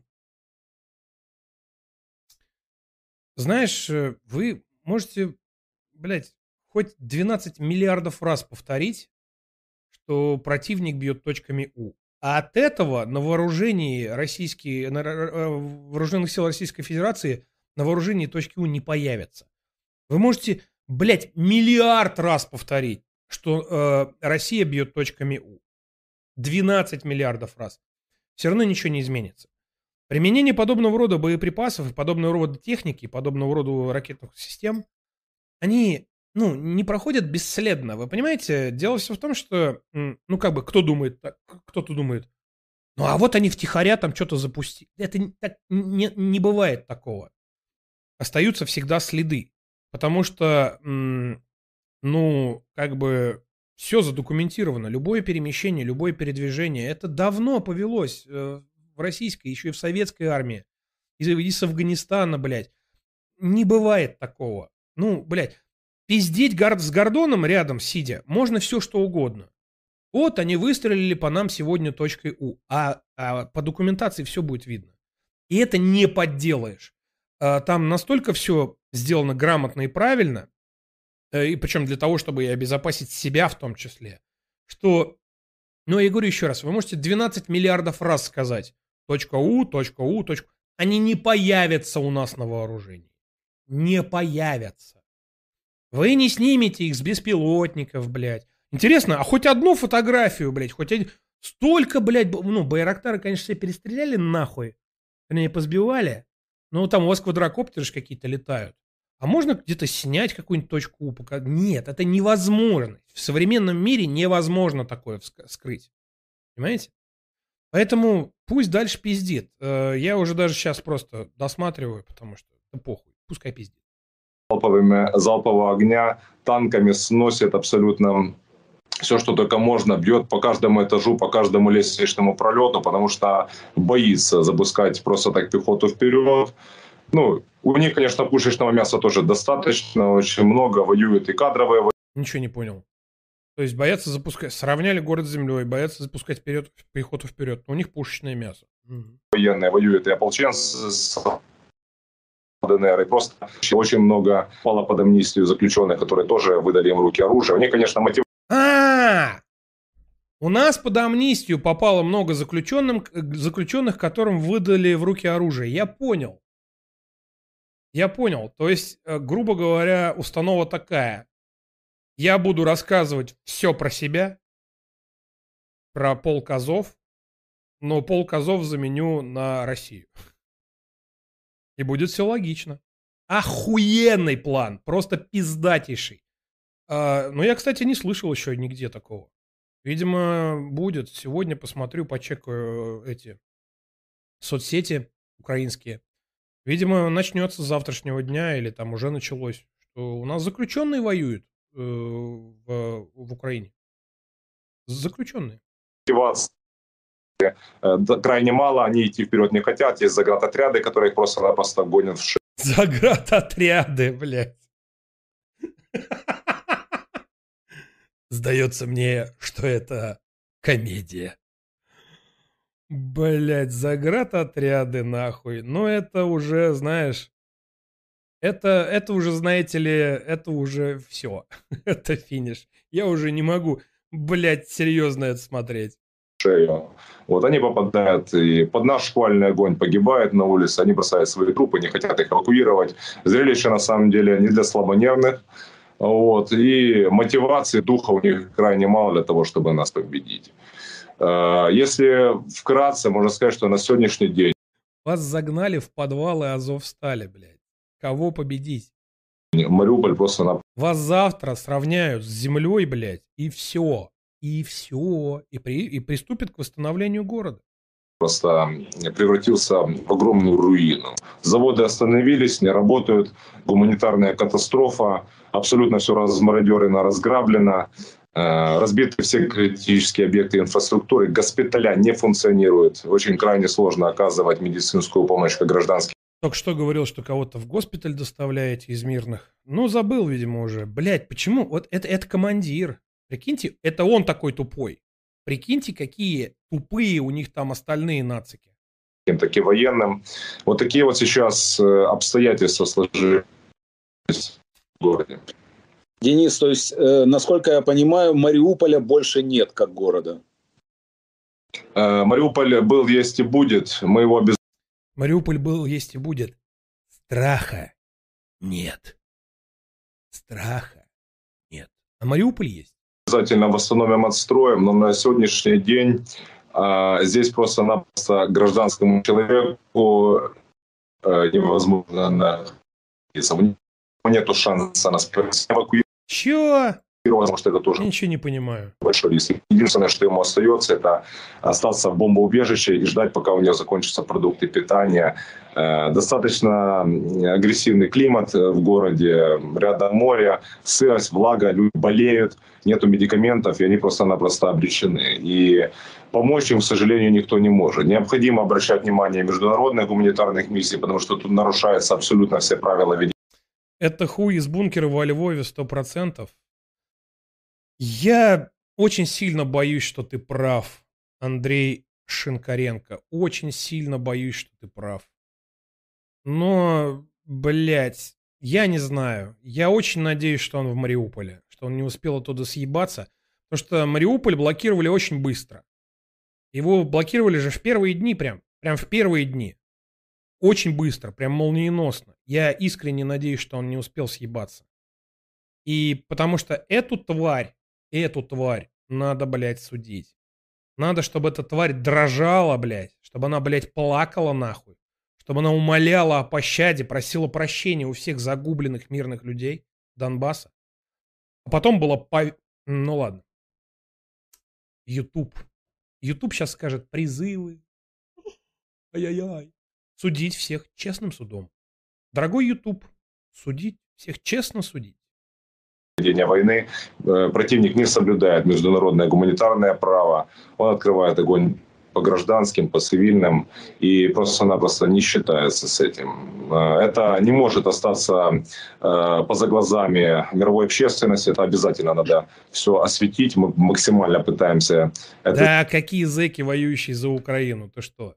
Знаешь, э, вы можете, блядь, хоть 12 миллиардов раз повторить, что противник бьет точками У. А от этого на вооружении российские, на вооруженных сил Российской Федерации на вооружении точки У не появятся. Вы можете, блядь, миллиард раз повторить, что э, Россия бьет точками У. 12 миллиардов раз. Все равно ничего не изменится. Применение подобного рода боеприпасов подобного рода техники, подобного рода ракетных систем, они ну, не проходят бесследно. Вы понимаете, дело все в том, что, ну, как бы, кто думает, кто-то думает, ну, а вот они втихаря там что-то запустили. Это так, не, не бывает такого. Остаются всегда следы. Потому что, ну, как бы, все задокументировано. Любое перемещение, любое передвижение, это давно повелось э, в российской, еще и в советской армии. Из, из Афганистана, блядь. Не бывает такого. Ну, блядь, Пиздеть с Гордоном рядом сидя можно все что угодно. Вот они выстрелили по нам сегодня точкой У, а, а по документации все будет видно. И это не подделаешь. А, там настолько все сделано грамотно и правильно, э, и причем для того, чтобы и обезопасить себя в том числе, что, ну я говорю еще раз, вы можете 12 миллиардов раз сказать точка У, точка У, точка Они не появятся у нас на вооружении. Не появятся. Вы не снимете их с беспилотников, блядь. Интересно, а хоть одну фотографию, блядь, хоть один... Столько, блядь, ну, Байрактары, конечно, все перестреляли нахуй. Они позбивали. Ну, там у вас квадрокоптеры же какие-то летают. А можно где-то снять какую-нибудь точку У? Нет, это невозможно. В современном мире невозможно такое скрыть. Понимаете? Поэтому пусть дальше пиздит. Э, я уже даже сейчас просто досматриваю, потому что да похуй. Пускай пиздит залповыми, залпового огня, танками сносит абсолютно все, что только можно, бьет по каждому этажу, по каждому лестничному пролету, потому что боится запускать просто так пехоту вперед. Ну, у них, конечно, пушечного мяса тоже достаточно, очень много, воюют и кадровые. Ничего не понял. То есть боятся запускать, сравняли город с землей, боятся запускать вперед, пехоту вперед, но у них пушечное мясо. Военные воюют и ополченцы ДНР, и просто очень много пало под амнистию заключенных, которые тоже выдали им руки оружия. Они, конечно, мотив... А, у нас под амнистию попало много заключенным, заключенных, которым выдали в руки оружие. Я понял. Я понял. То есть, э, грубо говоря, установа такая. Я буду рассказывать все про себя, про полк Азов, но полк Азов заменю на Россию. И будет все логично. Охуенный план, просто пиздатейший. А, но я, кстати, не слышал еще нигде такого. Видимо, будет. Сегодня посмотрю, почекаю э, эти соцсети украинские. Видимо, начнется с завтрашнего дня или там уже началось, что у нас заключенные воюют. э, в, в Украине. Заключенные. Э, крайне мало, они идти вперед не хотят. Есть заградотряды, которые их просто-напросто гонят в шею. Заградотряды, блядь. Сдается мне, что это комедия. Блять, заградотряды нахуй. Ну это уже, знаешь, это, это уже, знаете ли, это уже все. это финиш. Я уже не могу, блядь, серьезно это смотреть. Шею. Вот они попадают и под наш шквальный огонь погибают на улице, они бросают свои трупы, не хотят их эвакуировать. Зрелище на самом деле не для слабонервных. Вот. И мотивации духа у них крайне мало для того, чтобы нас победить. Э, если вкратце, можно сказать, что на сегодняшний день... Вас загнали в подвалы Азовстали, блядь. Кого победить? Мариуполь просто на... Вас завтра сравняют с землей, блядь, и все. И все. И, при... и приступят к восстановлению города просто превратился в огромную руину. Заводы остановились, не работают, гуманитарная катастрофа, абсолютно все размародерено, разграблено, э, разбиты все критические объекты инфраструктуры, госпиталя не функционируют, очень крайне сложно оказывать медицинскую помощь как гражданским. Только что говорил, что кого-то в госпиталь доставляете из мирных. Ну, забыл, видимо, уже. Блять, почему? Вот это, это командир. Прикиньте, это он такой тупой. Прикиньте, какие тупые у них там остальные нацики. Таким военным. Вот такие вот сейчас э, обстоятельства сложились в городе. Денис, то есть, э, насколько я понимаю, Мариуполя больше нет как города. Э, Мариуполь был, есть и будет. Мы его без... Мариуполь был, есть и будет. Страха нет. Страха нет. А Мариуполь есть обязательно восстановим, отстроим, но на сегодняшний день а, здесь просто-напросто гражданскому человеку а, невозможно находиться. Нету шанса нас эвакуировать. Чё? Потому что это тоже... Ничего не понимаю. Большой риск. Единственное, что ему остается, это остаться в бомбоубежище и ждать, пока у него закончатся продукты питания. Э, достаточно агрессивный климат в городе, рядом море, сырость, влага, люди болеют, нету медикаментов, и они просто-напросто обречены. И помочь им, к сожалению, никто не может. Необходимо обращать внимание международных гуманитарных миссий, потому что тут нарушаются абсолютно все правила ведения. Это хуй из бункера во Львове сто процентов. Я очень сильно боюсь, что ты прав, Андрей Шинкаренко. Очень сильно боюсь, что ты прав. Но, блядь, я не знаю. Я очень надеюсь, что он в Мариуполе, что он не успел оттуда съебаться. Потому что Мариуполь блокировали очень быстро. Его блокировали же в первые дни прям. Прям в первые дни. Очень быстро, прям молниеносно. Я искренне надеюсь, что он не успел съебаться. И потому что эту тварь Эту тварь надо, блядь, судить. Надо, чтобы эта тварь дрожала, блядь. Чтобы она, блядь, плакала нахуй. Чтобы она умоляла о пощаде, просила прощения у всех загубленных мирных людей Донбасса. А потом было по... Ну ладно. Ютуб. Ютуб сейчас скажет призывы. Ай-яй-яй. Судить всех честным судом. Дорогой Ютуб, судить всех честно судить ведения войны. Э, противник не соблюдает международное гуманитарное право. Он открывает огонь по гражданским, по цивильным и просто-напросто не считается с этим. Э, это не может остаться э, поза глазами мировой общественности. Это обязательно надо все осветить. Мы максимально пытаемся... Это... Да, какие зэки, воюющие за Украину? Ты что?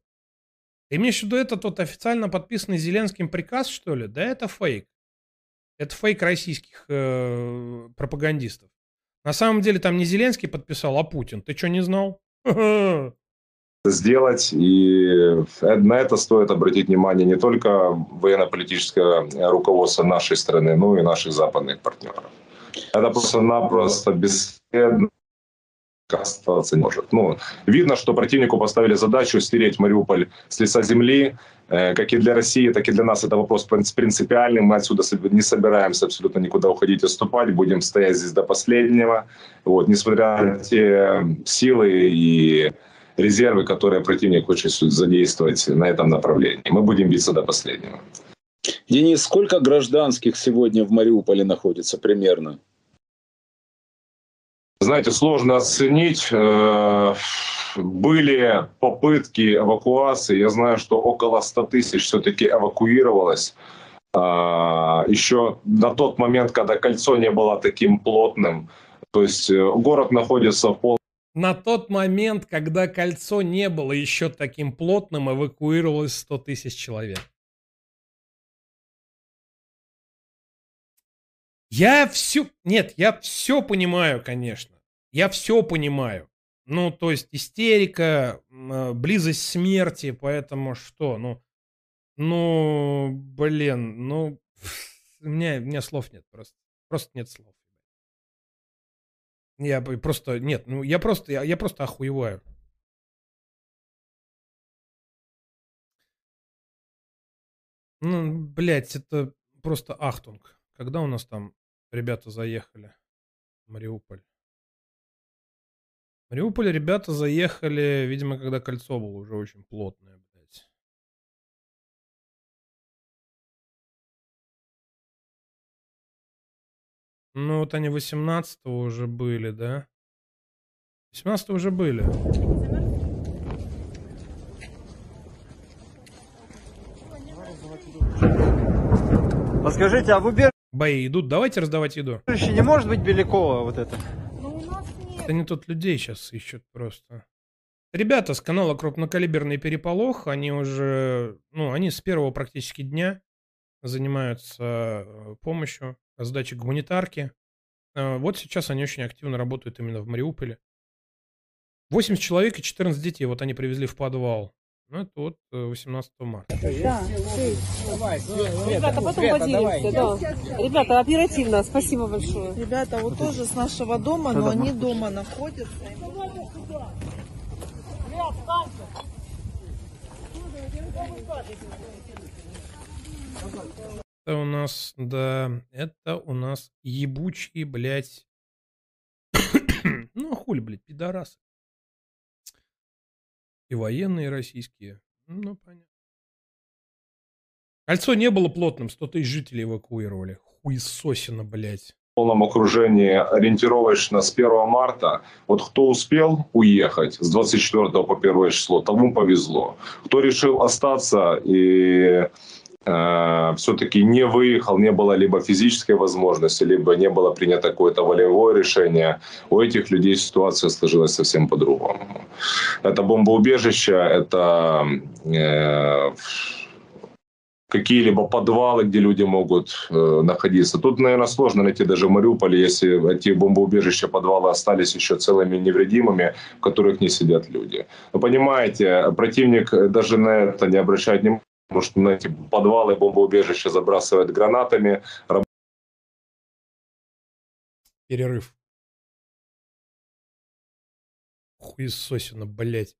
Ты имеешь в виду это тот официально подписанный Зеленским приказ, что ли? Да это фейк. Это фейк российских э, пропагандистов. На самом деле там не Зеленский подписал, а Путин. Ты что, не знал? Сделать, и на это стоит обратить внимание не только военно-политическое руководство нашей страны, но и наших западных партнеров. Это просто-напросто бесследно оставаться не может. Ну, видно, что противнику поставили задачу стереть Мариуполь с лица земли. Э, как и для России, так и для нас это вопрос принципиальный. Мы отсюда не собираемся абсолютно никуда уходить и отступать. Будем стоять здесь до последнего. Вот, несмотря на те силы и резервы, которые противник хочет задействовать на этом направлении. Мы будем биться до последнего. Денис, сколько гражданских сегодня в Мариуполе находится примерно? Знаете, сложно оценить. Э, были попытки эвакуации. Я знаю, что около 100 тысяч все-таки эвакуировалось. А, Еще на тот момент, когда кольцо не было таким плотным. То есть э, город находится в полном на тот момент, когда кольцо не было еще таким плотным, эвакуировалось 100 тысяч человек. Я все... Нет, я все понимаю, конечно. Я все понимаю. Ну, то есть истерика, э, близость смерти, поэтому что? Ну, ну, блин, ну, у меня, у меня слов нет просто. Просто нет слов. Я просто, нет, ну, я просто, я, я просто охуеваю. Ну, блядь, это просто ахтунг. Когда у нас там ребята заехали Мариуполь? Мариуполь ребята заехали, видимо, когда кольцо было уже очень плотное, блядь. Ну, вот они 18 уже были, да? 18 уже были. Подскажите, а в убежище Бои идут, давайте раздавать еду. не может быть Белякова вот это? Это не тот людей сейчас ищут просто. Ребята с канала Крупнокалиберный Переполох, они уже, ну, они с первого практически дня занимаются э, помощью, раздачей гуманитарки. Э, вот сейчас они очень активно работают именно в Мариуполе. 80 человек и 14 детей, вот они привезли в подвал. Ну, это вот 18 э, марта. Да, Ребята, потом поделимся, да. Ребята, оперативно, спасибо большое. Ребята, вот тоже с нашего дома, но они дома находятся. Это у нас, да, это у нас ебучие, блядь. ну, хули, блядь, пидорасы. Военные российские. Ну, понятно. Кольцо не было плотным, 100 тысяч жителей эвакуировали. Хуесосина, блядь. В полном окружении ориентировочно с 1 марта. Вот кто успел уехать с 24 по 1 число, тому повезло. Кто решил остаться и все-таки не выехал, не было либо физической возможности, либо не было принято какое-то волевое решение, у этих людей ситуация сложилась совсем по-другому. Это бомбоубежище, это э, какие-либо подвалы, где люди могут э, находиться. Тут, наверное, сложно найти даже в Мариуполе, если эти бомбоубежища, подвалы остались еще целыми невредимыми, в которых не сидят люди. Но понимаете, противник даже на это не обращает внимания, потому что на эти подвалы, бомбоубежища забрасывают гранатами. Перерыв. Хуесосина, блядь.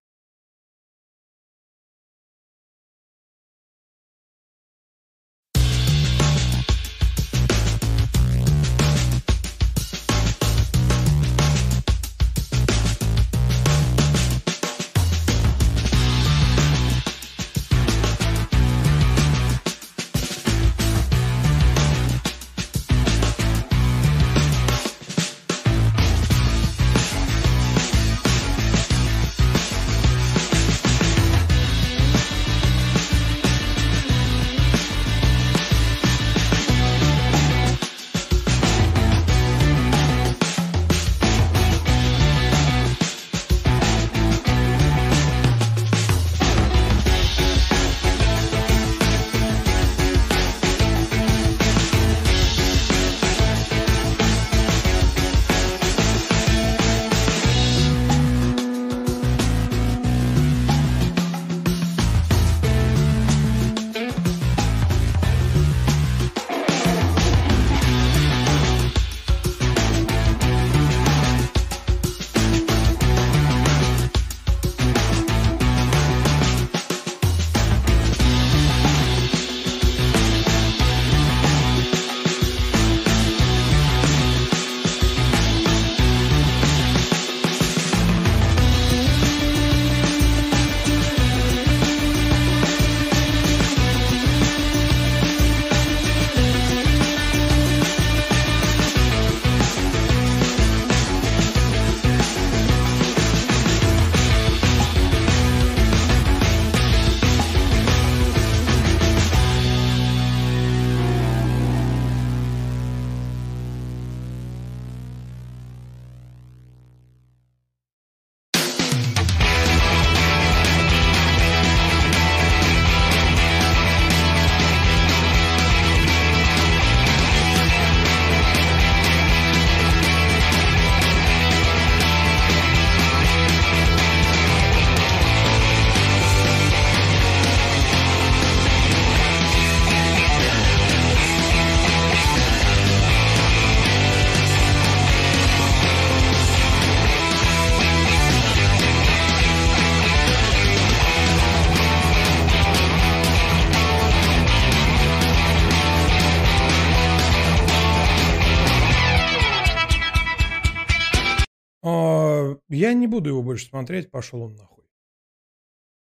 Я не буду его больше смотреть, пошел он нахуй.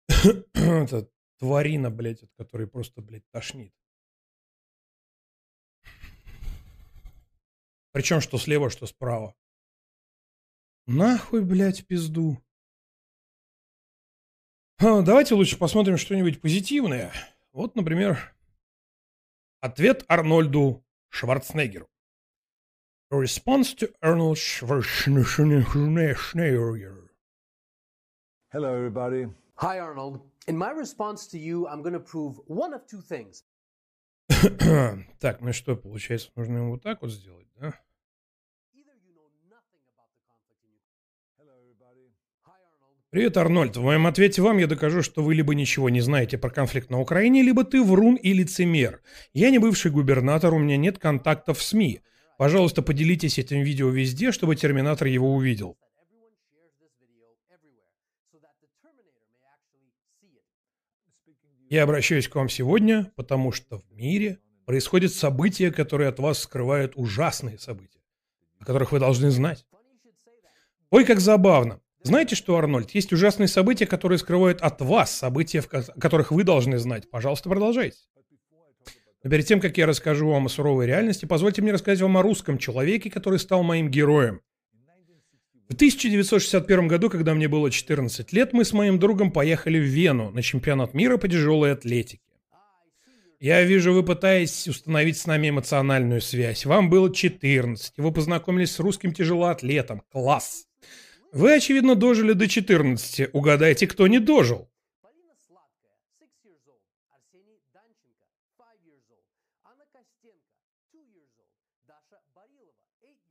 Это тварина, блядь, от которой просто, блядь, тошнит. Причем что слева, что справа. Нахуй, блядь, пизду. А, давайте лучше посмотрим что-нибудь позитивное. Вот, например, ответ Арнольду Шварценеггеру. Response to Arnold Schwarzenegger. Hello, everybody. Hi, Arnold. In my response to you, I'm going to prove one of two things. так, ну что, получается, нужно ему вот так вот сделать, да? Привет, Арнольд. В моем ответе вам я докажу, что вы либо ничего не знаете про конфликт на Украине, либо ты врун и лицемер. Я не бывший губернатор, у меня нет контактов в СМИ. Пожалуйста, поделитесь этим видео везде, чтобы Терминатор его увидел. Я обращаюсь к вам сегодня, потому что в мире происходят события, которые от вас скрывают ужасные события, о которых вы должны знать. Ой, как забавно. Знаете что, Арнольд, есть ужасные события, которые скрывают от вас события, о которых вы должны знать. Пожалуйста, продолжайте. Но перед тем, как я расскажу вам о суровой реальности, позвольте мне рассказать вам о русском человеке, который стал моим героем. В 1961 году, когда мне было 14 лет, мы с моим другом поехали в Вену на чемпионат мира по тяжелой атлетике. Я вижу, вы пытаетесь установить с нами эмоциональную связь. Вам было 14, и вы познакомились с русским тяжелоатлетом. Класс! Вы, очевидно, дожили до 14. Угадайте, кто не дожил.